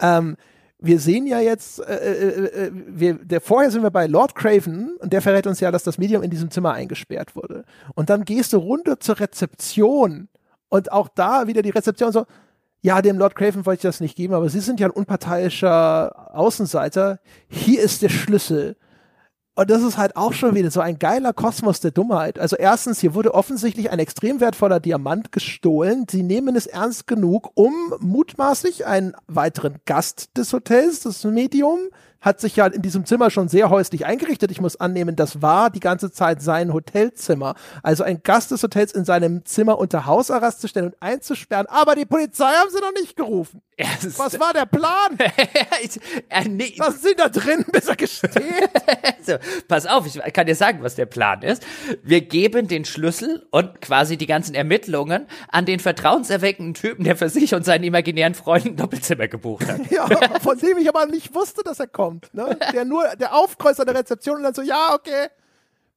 A: ähm, wir sehen ja jetzt, äh, äh, äh, wir, der, vorher sind wir bei Lord Craven und der verrät uns ja, dass das Medium in diesem Zimmer eingesperrt wurde. Und dann gehst du runter zur Rezeption und auch da wieder die Rezeption so, ja, dem Lord Craven wollte ich das nicht geben, aber Sie sind ja ein unparteiischer Außenseiter. Hier ist der Schlüssel. Und das ist halt auch schon wieder so ein geiler Kosmos der Dummheit. Also erstens, hier wurde offensichtlich ein extrem wertvoller Diamant gestohlen. Sie nehmen es ernst genug, um mutmaßlich einen weiteren Gast des Hotels, das Medium, hat sich ja in diesem Zimmer schon sehr häuslich eingerichtet. Ich muss annehmen, das war die ganze Zeit sein Hotelzimmer. Also ein Gast des Hotels in seinem Zimmer unter Hausarrest zu stellen und einzusperren. Aber die Polizei haben sie noch nicht gerufen. Was war der Plan? <laughs>
B: äh.
A: Was sind da drin, bis er gesteht? <laughs>
B: so, pass auf, ich kann dir sagen, was der Plan ist. Wir geben den Schlüssel und quasi die ganzen Ermittlungen an den vertrauenserweckenden Typen, der für sich und seinen imaginären Freunden Doppelzimmer gebucht hat. <laughs>
A: ja, von dem ich aber nicht wusste, dass er kommt kommt, ne? Der nur, der aufkreuzt an der Rezeption und dann so, ja, okay,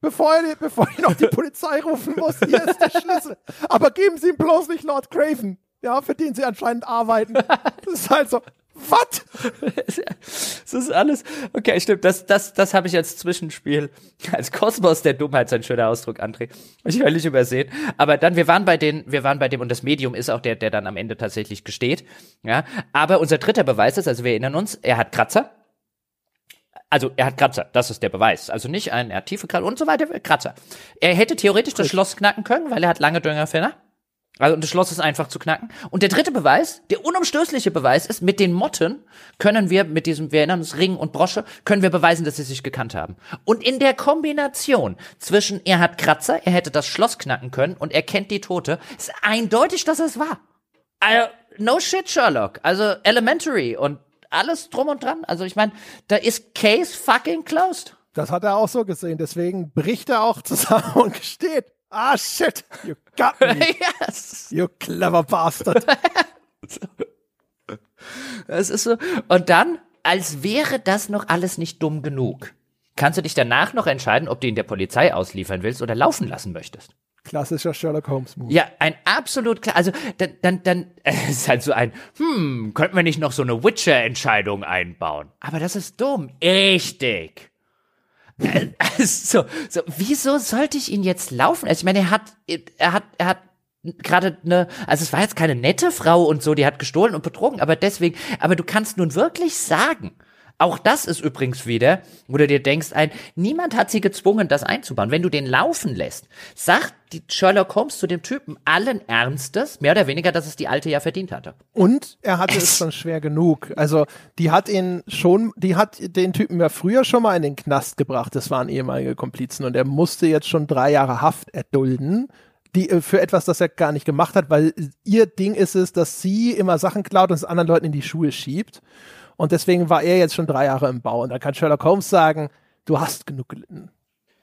A: bevor ich, bevor noch die Polizei rufen muss, hier ist der Schlüssel. Aber geben Sie ihm bloß nicht Lord Craven, ja, für den Sie anscheinend arbeiten. Das ist halt so, was?
B: Das ist alles. Okay, stimmt. Das, das, das habe ich als Zwischenspiel, als Kosmos der Dummheit, ein schöner Ausdruck, André. Ich völlig übersehen. Aber dann, wir waren bei den, wir waren bei dem, und das Medium ist auch der, der dann am Ende tatsächlich gesteht. Ja. Aber unser dritter Beweis ist, also wir erinnern uns, er hat Kratzer also er hat Kratzer, das ist der Beweis. Also nicht ein, er hat tiefe Kratzer und so weiter, Kratzer. Er hätte theoretisch das Schloss knacken können, weil er hat lange Düngerfinger. Also, und das Schloss ist einfach zu knacken. Und der dritte Beweis, der unumstößliche Beweis ist, mit den Motten können wir, mit diesem, wir erinnern uns, Ring und Brosche, können wir beweisen, dass sie sich gekannt haben. Und in der Kombination zwischen, er hat Kratzer, er hätte das Schloss knacken können und er kennt die Tote, ist eindeutig, dass es war. Also, no shit, Sherlock. Also, elementary und alles drum und dran. Also, ich meine, da ist Case fucking closed.
A: Das hat er auch so gesehen. Deswegen bricht er auch <laughs> zusammen und gesteht. Ah, shit. You got me. <laughs>
B: yes.
A: You clever bastard. <laughs>
B: Es ist so. Und dann, als wäre das noch alles nicht dumm genug, kannst du dich danach noch entscheiden, ob du ihn der Polizei ausliefern willst oder laufen lassen möchtest.
A: Klassischer Sherlock Holmes Move.
B: Ja, ein absolut klar. Also dann, dann, dann <laughs> es ist halt so ein, hm, könnten wir nicht noch so eine Witcher-Entscheidung einbauen? Aber das ist dumm. Richtig. Äh, <laughs> so, so, wieso sollte ich ihn jetzt laufen? Also ich meine, er hat, er hat, er hat gerade eine, also es war jetzt keine nette Frau und so, die hat gestohlen und betrogen, aber deswegen, aber du kannst nun wirklich sagen, auch das ist übrigens wieder, wo du dir denkst, ein, niemand hat sie gezwungen, das einzubauen. Wenn du den laufen lässt, sagt die Sherlock Holmes zu dem Typen allen Ernstes, mehr oder weniger, dass es die Alte ja verdient hatte.
A: Und er hatte es schon schwer genug. Also, die hat ihn schon, die hat den Typen ja früher schon mal in den Knast gebracht. Das waren ehemalige Komplizen und er musste jetzt schon drei Jahre Haft erdulden die äh, für etwas, das er gar nicht gemacht hat, weil ihr Ding ist es, dass sie immer Sachen klaut und es anderen Leuten in die Schuhe schiebt. Und deswegen war er jetzt schon drei Jahre im Bau. Und da kann Sherlock Holmes sagen, du hast genug gelitten.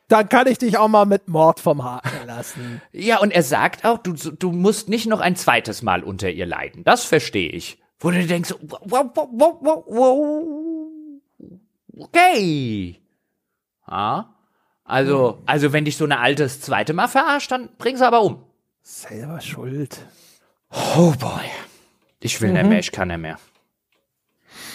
A: Dann kann ich dich auch mal mit Mord vom Haken <laughs> lassen.
B: Ja, und er sagt auch, du, du musst nicht noch ein zweites Mal unter ihr leiden. Das verstehe ich. Wo du denkst, wow, wow, wow, wow, wow. okay. Ja. Also, also wenn dich so eine alte das zweite Mal verarscht, dann bring sie aber um.
A: Selber schuld.
B: Oh boy. Ich will mhm. nicht mehr, ich kann nicht mehr.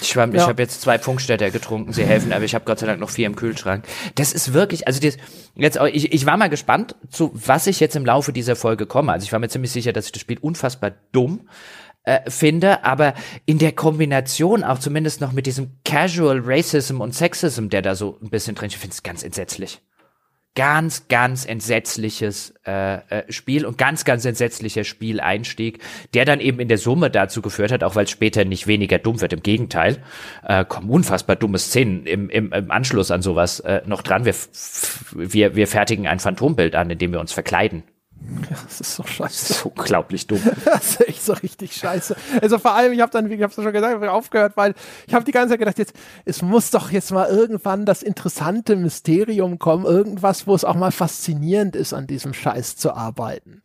B: Ich, war, ja. ich habe jetzt zwei Funkstätter getrunken, sie helfen, aber ich habe Gott sei Dank noch vier im Kühlschrank. Das ist wirklich, also das, jetzt auch, ich, ich war mal gespannt, zu was ich jetzt im Laufe dieser Folge komme. Also ich war mir ziemlich sicher, dass ich das Spiel unfassbar dumm äh, finde, aber in der Kombination auch zumindest noch mit diesem Casual Racism und Sexism, der da so ein bisschen drin, ich finde es ganz entsetzlich ganz, ganz entsetzliches äh, äh, Spiel und ganz, ganz entsetzlicher Spieleinstieg, der dann eben in der Summe dazu geführt hat, auch weil es später nicht weniger dumm wird, im Gegenteil, äh, kommen unfassbar dumme Szenen im, im, im Anschluss an sowas äh, noch dran. Wir, wir, wir fertigen ein Phantombild an, indem wir uns verkleiden. <laughs>
A: Ja, das ist so scheiße. Das
B: ist unglaublich dumm. <laughs>
A: das ist echt so richtig scheiße. Also vor allem, ich habe dann, wie ich habe schon gesagt, ich aufgehört, weil ich habe die ganze Zeit gedacht, jetzt, es muss doch jetzt mal irgendwann das interessante Mysterium kommen, irgendwas, wo es auch mal faszinierend ist, an diesem Scheiß zu arbeiten.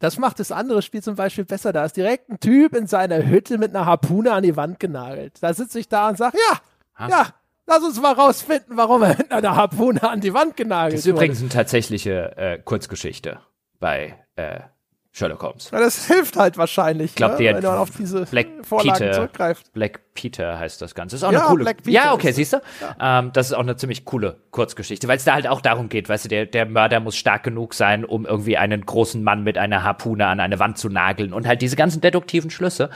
A: Das macht das andere Spiel zum Beispiel besser. Da ist direkt ein Typ in seiner Hütte mit einer Harpune an die Wand genagelt. Da sitze ich da und sage, ja, ha? ja, Lass uns mal rausfinden, warum er mit einer Harpune an die Wand genagelt
B: ist. Das ist übrigens eine tatsächliche äh, Kurzgeschichte bei äh, Sherlock Holmes.
A: Ja, das hilft halt wahrscheinlich,
B: ich glaub,
A: ne? wenn man auf diese
B: Black
A: Vorlagen
B: Peter,
A: zurückgreift.
B: Black Peter heißt das Ganze. Ist auch
A: ja,
B: eine coole.
A: Black Peter
B: ja, okay, siehst du. Ja. Ähm, das ist auch eine ziemlich coole Kurzgeschichte, weil es da halt auch darum geht, weißt du, der, der Mörder muss stark genug sein, um irgendwie einen großen Mann mit einer Harpune an eine Wand zu nageln und halt diese ganzen deduktiven Schlüsse.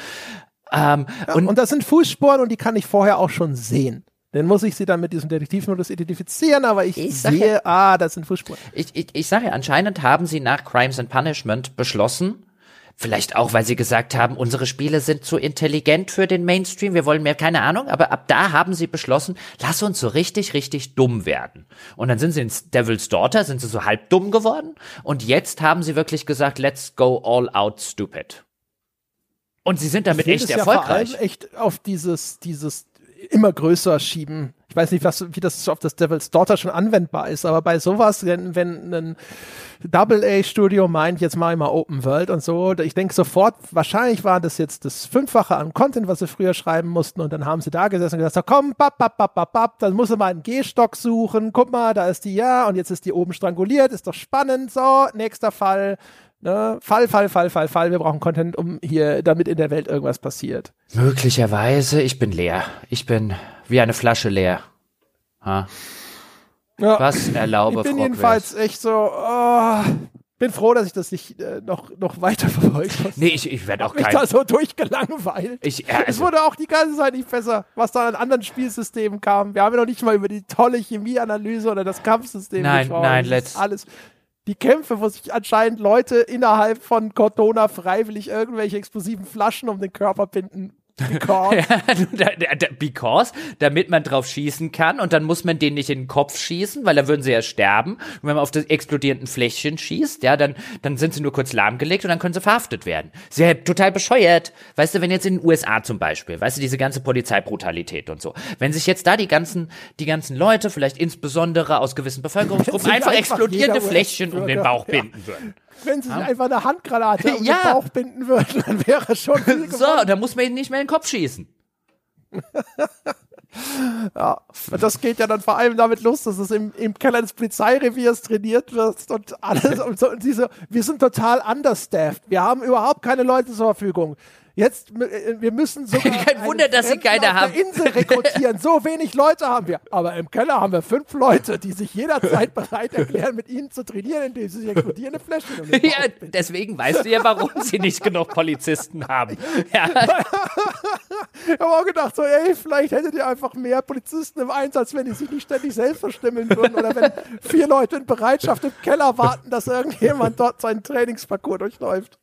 B: Ähm,
A: ja,
B: und,
A: und das sind Fußspuren und die kann ich vorher auch schon sehen. Dann muss ich sie dann mit diesem Detektivmodus identifizieren, aber ich,
B: Ich
A: sehe,
B: sag
A: ah, das sind Fußspuren.
B: ich, ich, ich sage ja, anscheinend haben sie nach Crimes and Punishment beschlossen, vielleicht auch, weil sie gesagt haben, unsere Spiele sind zu intelligent für den Mainstream, wir wollen mehr, keine Ahnung, aber ab da haben sie beschlossen, lass uns so richtig, richtig dumm werden. Und dann sind sie ins Devil's Daughter, sind sie so halb dumm geworden und jetzt haben sie wirklich gesagt, let's go all out stupid. Und sie sind damit echt
A: ja vor
B: erfolgreich.
A: allem echt auf dieses, dieses immer größer schieben. Ich weiß nicht, was, wie das auf das Devil's Daughter schon anwendbar ist, aber bei sowas, wenn, wenn ein Double-A-Studio meint, jetzt mache ich mal Open World und so, ich denke sofort, wahrscheinlich war das jetzt das Fünffache an Content, was sie früher schreiben mussten und dann haben sie da gesessen und gesagt, so, komm, bap, bap, bap, bap, bap, dann muss er mal einen G-Stock suchen, guck mal, da ist die ja und jetzt ist die oben stranguliert, ist doch spannend, so, nächster Fall, ne, Fall, Fall, Fall, Fall, Fall, wir brauchen Content, um hier, damit in der Welt irgendwas passiert.
B: Möglicherweise, ich bin leer. Ich bin wie eine Flasche leer. Ha?
A: Ja.
B: Was erlaube
A: Ich bin
B: Frogwares?
A: jedenfalls echt so, oh, bin froh, dass ich das nicht äh, noch, noch weiter <laughs> verfolgt habe.
B: Nee, ich, ich werde auch
A: mich
B: kein.
A: da so durchgelangweilt.
B: Ich, ja,
A: es
B: also,
A: wurde auch die ganze Zeit nicht besser, was da an anderen Spielsystemen kam. Wir haben ja noch nicht mal über die tolle Chemieanalyse oder das Kampfsystem
B: Nein,
A: gesprochen.
B: nein,
A: ist alles. Die Kämpfe, wo sich anscheinend Leute innerhalb von Cortona freiwillig irgendwelche explosiven Flaschen um den Körper binden
B: Because. <laughs> Because, damit man drauf schießen kann und dann muss man den nicht in den Kopf schießen, weil dann würden sie ja sterben. Und wenn man auf das explodierenden Fläschchen schießt, ja, dann, dann sind sie nur kurz lahmgelegt und dann können sie verhaftet werden. Sehr total bescheuert. Weißt du, wenn jetzt in den USA zum Beispiel, weißt du, diese ganze Polizeibrutalität und so, wenn sich jetzt da die ganzen, die ganzen Leute, vielleicht insbesondere aus gewissen Bevölkerungsgruppen, einfach, einfach explodierende Fläschchen um den Bauch ja. binden würden
A: wenn sie sich einfach eine Handgranate <laughs> um ja. den Bauch binden würden, dann wäre schon viel <laughs>
B: So, da muss man ihn nicht mehr in den Kopf schießen. <laughs>
A: ja, das geht ja dann vor allem damit los, dass es im, im Keller des Polizeireviers trainiert wird und alles und, so, und diese, wir sind total understaffed. Wir haben überhaupt keine Leute zur Verfügung. Jetzt, äh, wir müssen <laughs> sogar
B: Kein Wunder, dass sie keine haben.
A: Insel rekrutieren. So wenig Leute haben wir. Aber im Keller haben wir fünf Leute, die sich jederzeit bereit erklären, mit ihnen zu trainieren, indem sie sich explodierende Fläschchen um <laughs>
B: Ja, deswegen weißt du ja, warum sie nicht genug Polizisten haben. <laughs> Ja.
A: ich habe auch gedacht, so, ey, vielleicht hättet ihr einfach mehr Polizisten im Einsatz, wenn die sich nicht ständig selbst verstimmeln würden oder wenn vier Leute in Bereitschaft im Keller warten, dass irgendjemand dort seinen Trainingsparcours durchläuft.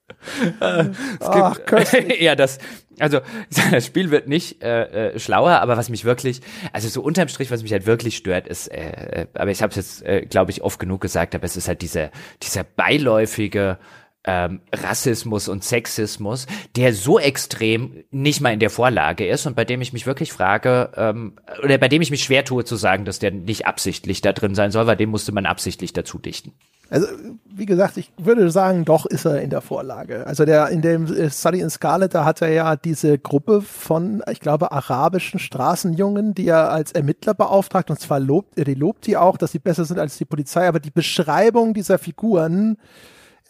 B: Äh, Ach, gibt, ja, das, also <laughs> das Spiel wird nicht äh, äh, schlauer, aber was mich wirklich, also so unterm Strich, was mich halt wirklich stört, ist, äh, äh aber ich habe es jetzt, äh, glaube ich, oft genug gesagt, aber es ist halt dieser dieser beiläufige ähm, Rassismus und Sexismus, der so extrem nicht mal in der Vorlage ist und bei dem ich mich wirklich frage, ähm, oder bei dem ich mich schwer tue zu sagen, dass der nicht absichtlich da drin sein soll, weil dem musste man absichtlich dazu dichten.
A: Also, wie gesagt, ich würde sagen, doch ist er in der Vorlage. Also der in dem äh, Sully in Scarlet, da hat er ja diese Gruppe von, ich glaube, arabischen Straßenjungen, die er als Ermittler beauftragt. Und zwar lobt, er die lobt die auch, dass sie besser sind als die Polizei. Aber die Beschreibung dieser Figuren,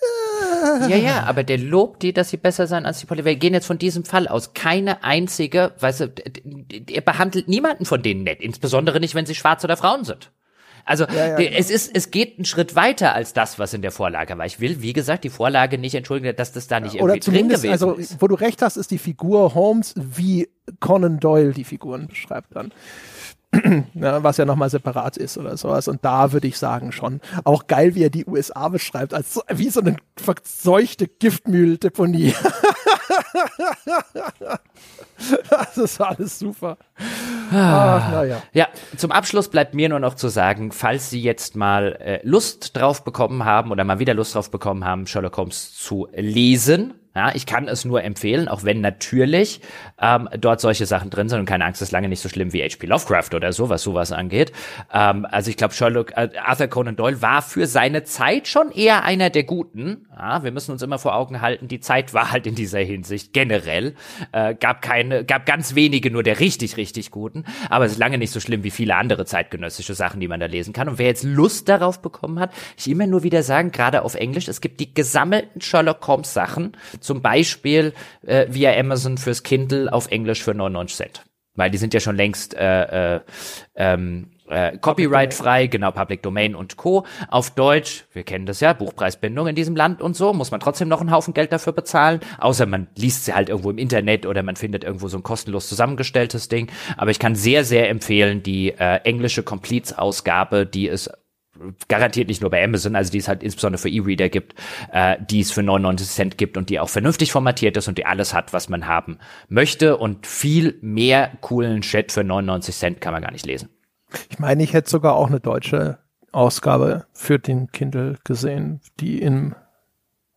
B: äh, ja, ja, aber der lobt die, dass sie besser sein als die Polizei. Wir gehen jetzt von diesem Fall aus. Keine einzige, weißt du, er behandelt niemanden von denen nett, insbesondere nicht, wenn sie schwarz oder Frauen sind. Also ja, ja, genau. es ist, es geht einen Schritt weiter als das, was in der Vorlage war. Ich will, wie gesagt, die Vorlage nicht entschuldigen, dass das da nicht irgendwie drin gewesen
A: also, ist. Wo du recht hast, ist die Figur Holmes, wie Conan Doyle die Figuren beschreibt dann. <clears throat> ja, was ja nochmal separat ist oder sowas. Und da würde ich sagen schon. Auch geil, wie er die USA beschreibt, als wie so eine verseuchte Giftmühldeponie. <laughs> <laughs> das ist alles super.
B: Ach, naja. Ja, zum Abschluss bleibt mir nur noch zu sagen, falls Sie jetzt mal äh, Lust drauf bekommen haben oder mal wieder Lust drauf bekommen haben, Sherlock Holmes zu lesen, ja, ich kann es nur empfehlen, auch wenn natürlich ähm, dort solche Sachen drin sind und keine Angst, ist lange nicht so schlimm wie H.P. Lovecraft oder so, was sowas angeht. Ähm, also ich glaube, Sherlock, äh, Arthur Conan Doyle war für seine Zeit schon eher einer der Guten. Ja, wir müssen uns immer vor Augen halten, die Zeit war halt in dieser Hinsicht generell. Äh, gab keine, gab ganz wenige nur der richtig, richtig Guten, aber es ist lange nicht so schlimm wie viele andere zeitgenössische Sachen, die man da lesen kann. Und wer jetzt Lust darauf bekommen hat, ich immer nur wieder sagen, gerade auf Englisch, es gibt die gesammelten Sherlock Holmes Sachen zum Beispiel äh, via Amazon fürs Kindle auf Englisch für 99 Cent. Weil die sind ja schon längst äh, äh, ähm, äh, Copyright frei, genau, Public Domain und Co. Auf Deutsch, wir kennen das ja, Buchpreisbindung in diesem Land und so, muss man trotzdem noch einen Haufen Geld dafür bezahlen, außer man liest sie halt irgendwo im Internet oder man findet irgendwo so ein kostenlos zusammengestelltes Ding. Aber ich kann sehr, sehr empfehlen, die äh, englische Completes-Ausgabe, die es garantiert nicht nur bei Amazon, also die es halt insbesondere für E-Reader gibt, äh, die es für 99 Cent gibt und die auch vernünftig formatiert ist und die alles hat, was man haben möchte und viel mehr coolen Chat für 99 Cent kann man gar nicht lesen.
A: Ich meine, ich hätte sogar auch eine deutsche Ausgabe für den Kindle gesehen, die im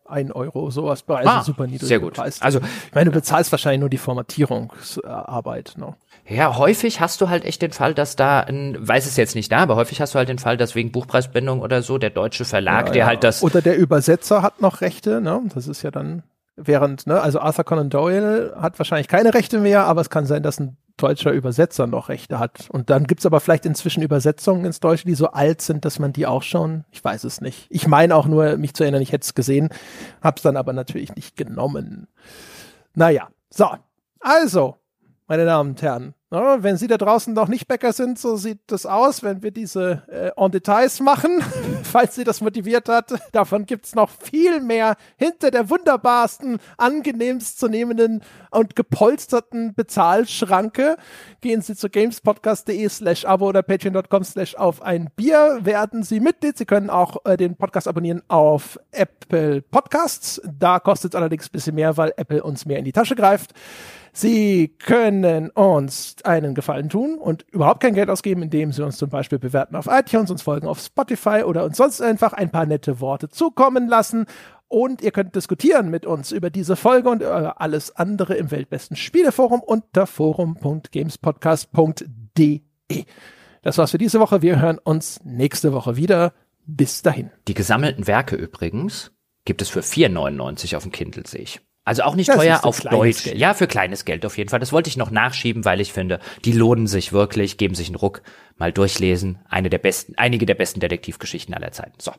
A: 1 Euro sowas bei, also
B: ah, super niedrig. Sehr gut.
A: Preis. Also, ich meine, du bezahlst wahrscheinlich nur die Formatierungsarbeit. Ne?
B: Ja, häufig hast du halt echt den Fall, dass da, ein, weiß es jetzt nicht da, aber häufig hast du halt den Fall, dass wegen Buchpreisbindung oder so der deutsche Verlag, ja, der ja. halt das.
A: Oder der Übersetzer hat noch Rechte, ne? Das ist ja dann, während, ne, also Arthur Conan Doyle hat wahrscheinlich keine Rechte mehr, aber es kann sein, dass ein deutscher Übersetzer noch Rechte hat. Und dann gibt's aber vielleicht inzwischen Übersetzungen ins Deutsche, die so alt sind, dass man die auch schon, ich weiß es nicht. Ich meine auch nur, mich zu erinnern, ich hätte es gesehen, hab's dann aber natürlich nicht genommen. Naja, so. Also, meine Damen und Herren, Ja, wenn Sie da draußen noch nicht Bäcker sind, so sieht das aus, wenn wir diese äh, en Details machen, <laughs> falls Sie das motiviert hat. Davon gibt's noch viel mehr hinter der wunderbarsten, angenehmst zu nehmenden und gepolsterten Bezahlschranke. Gehen Sie zu gamespodcast.de slash abo oder patreon.com slash auf ein Bier. Werden Sie Mitglied. Sie können auch äh, den Podcast abonnieren auf Apple Podcasts. Da kostet es allerdings bisschen mehr, weil Apple uns mehr in die Tasche greift. Sie können uns einen Gefallen tun und überhaupt kein Geld ausgeben, indem Sie uns zum Beispiel bewerten auf iTunes, uns folgen auf Spotify oder uns sonst einfach ein paar nette Worte zukommen lassen. Und ihr könnt diskutieren mit uns über diese Folge und über alles andere im weltbesten Spieleforum unter forum.gamespodcast.de. Das war's für diese Woche. Wir hören uns nächste Woche wieder. Bis dahin.
B: Die gesammelten Werke übrigens gibt es für 4,99 auf dem Kindle, sehe ich. Also auch nicht das teuer auf Deutsch. Geld. Ja, für kleines Geld auf jeden Fall. Das wollte ich noch nachschieben, weil ich finde, die lohnen sich wirklich, geben sich einen Ruck, mal durchlesen. Eine der besten, einige der besten Detektivgeschichten aller Zeiten. So.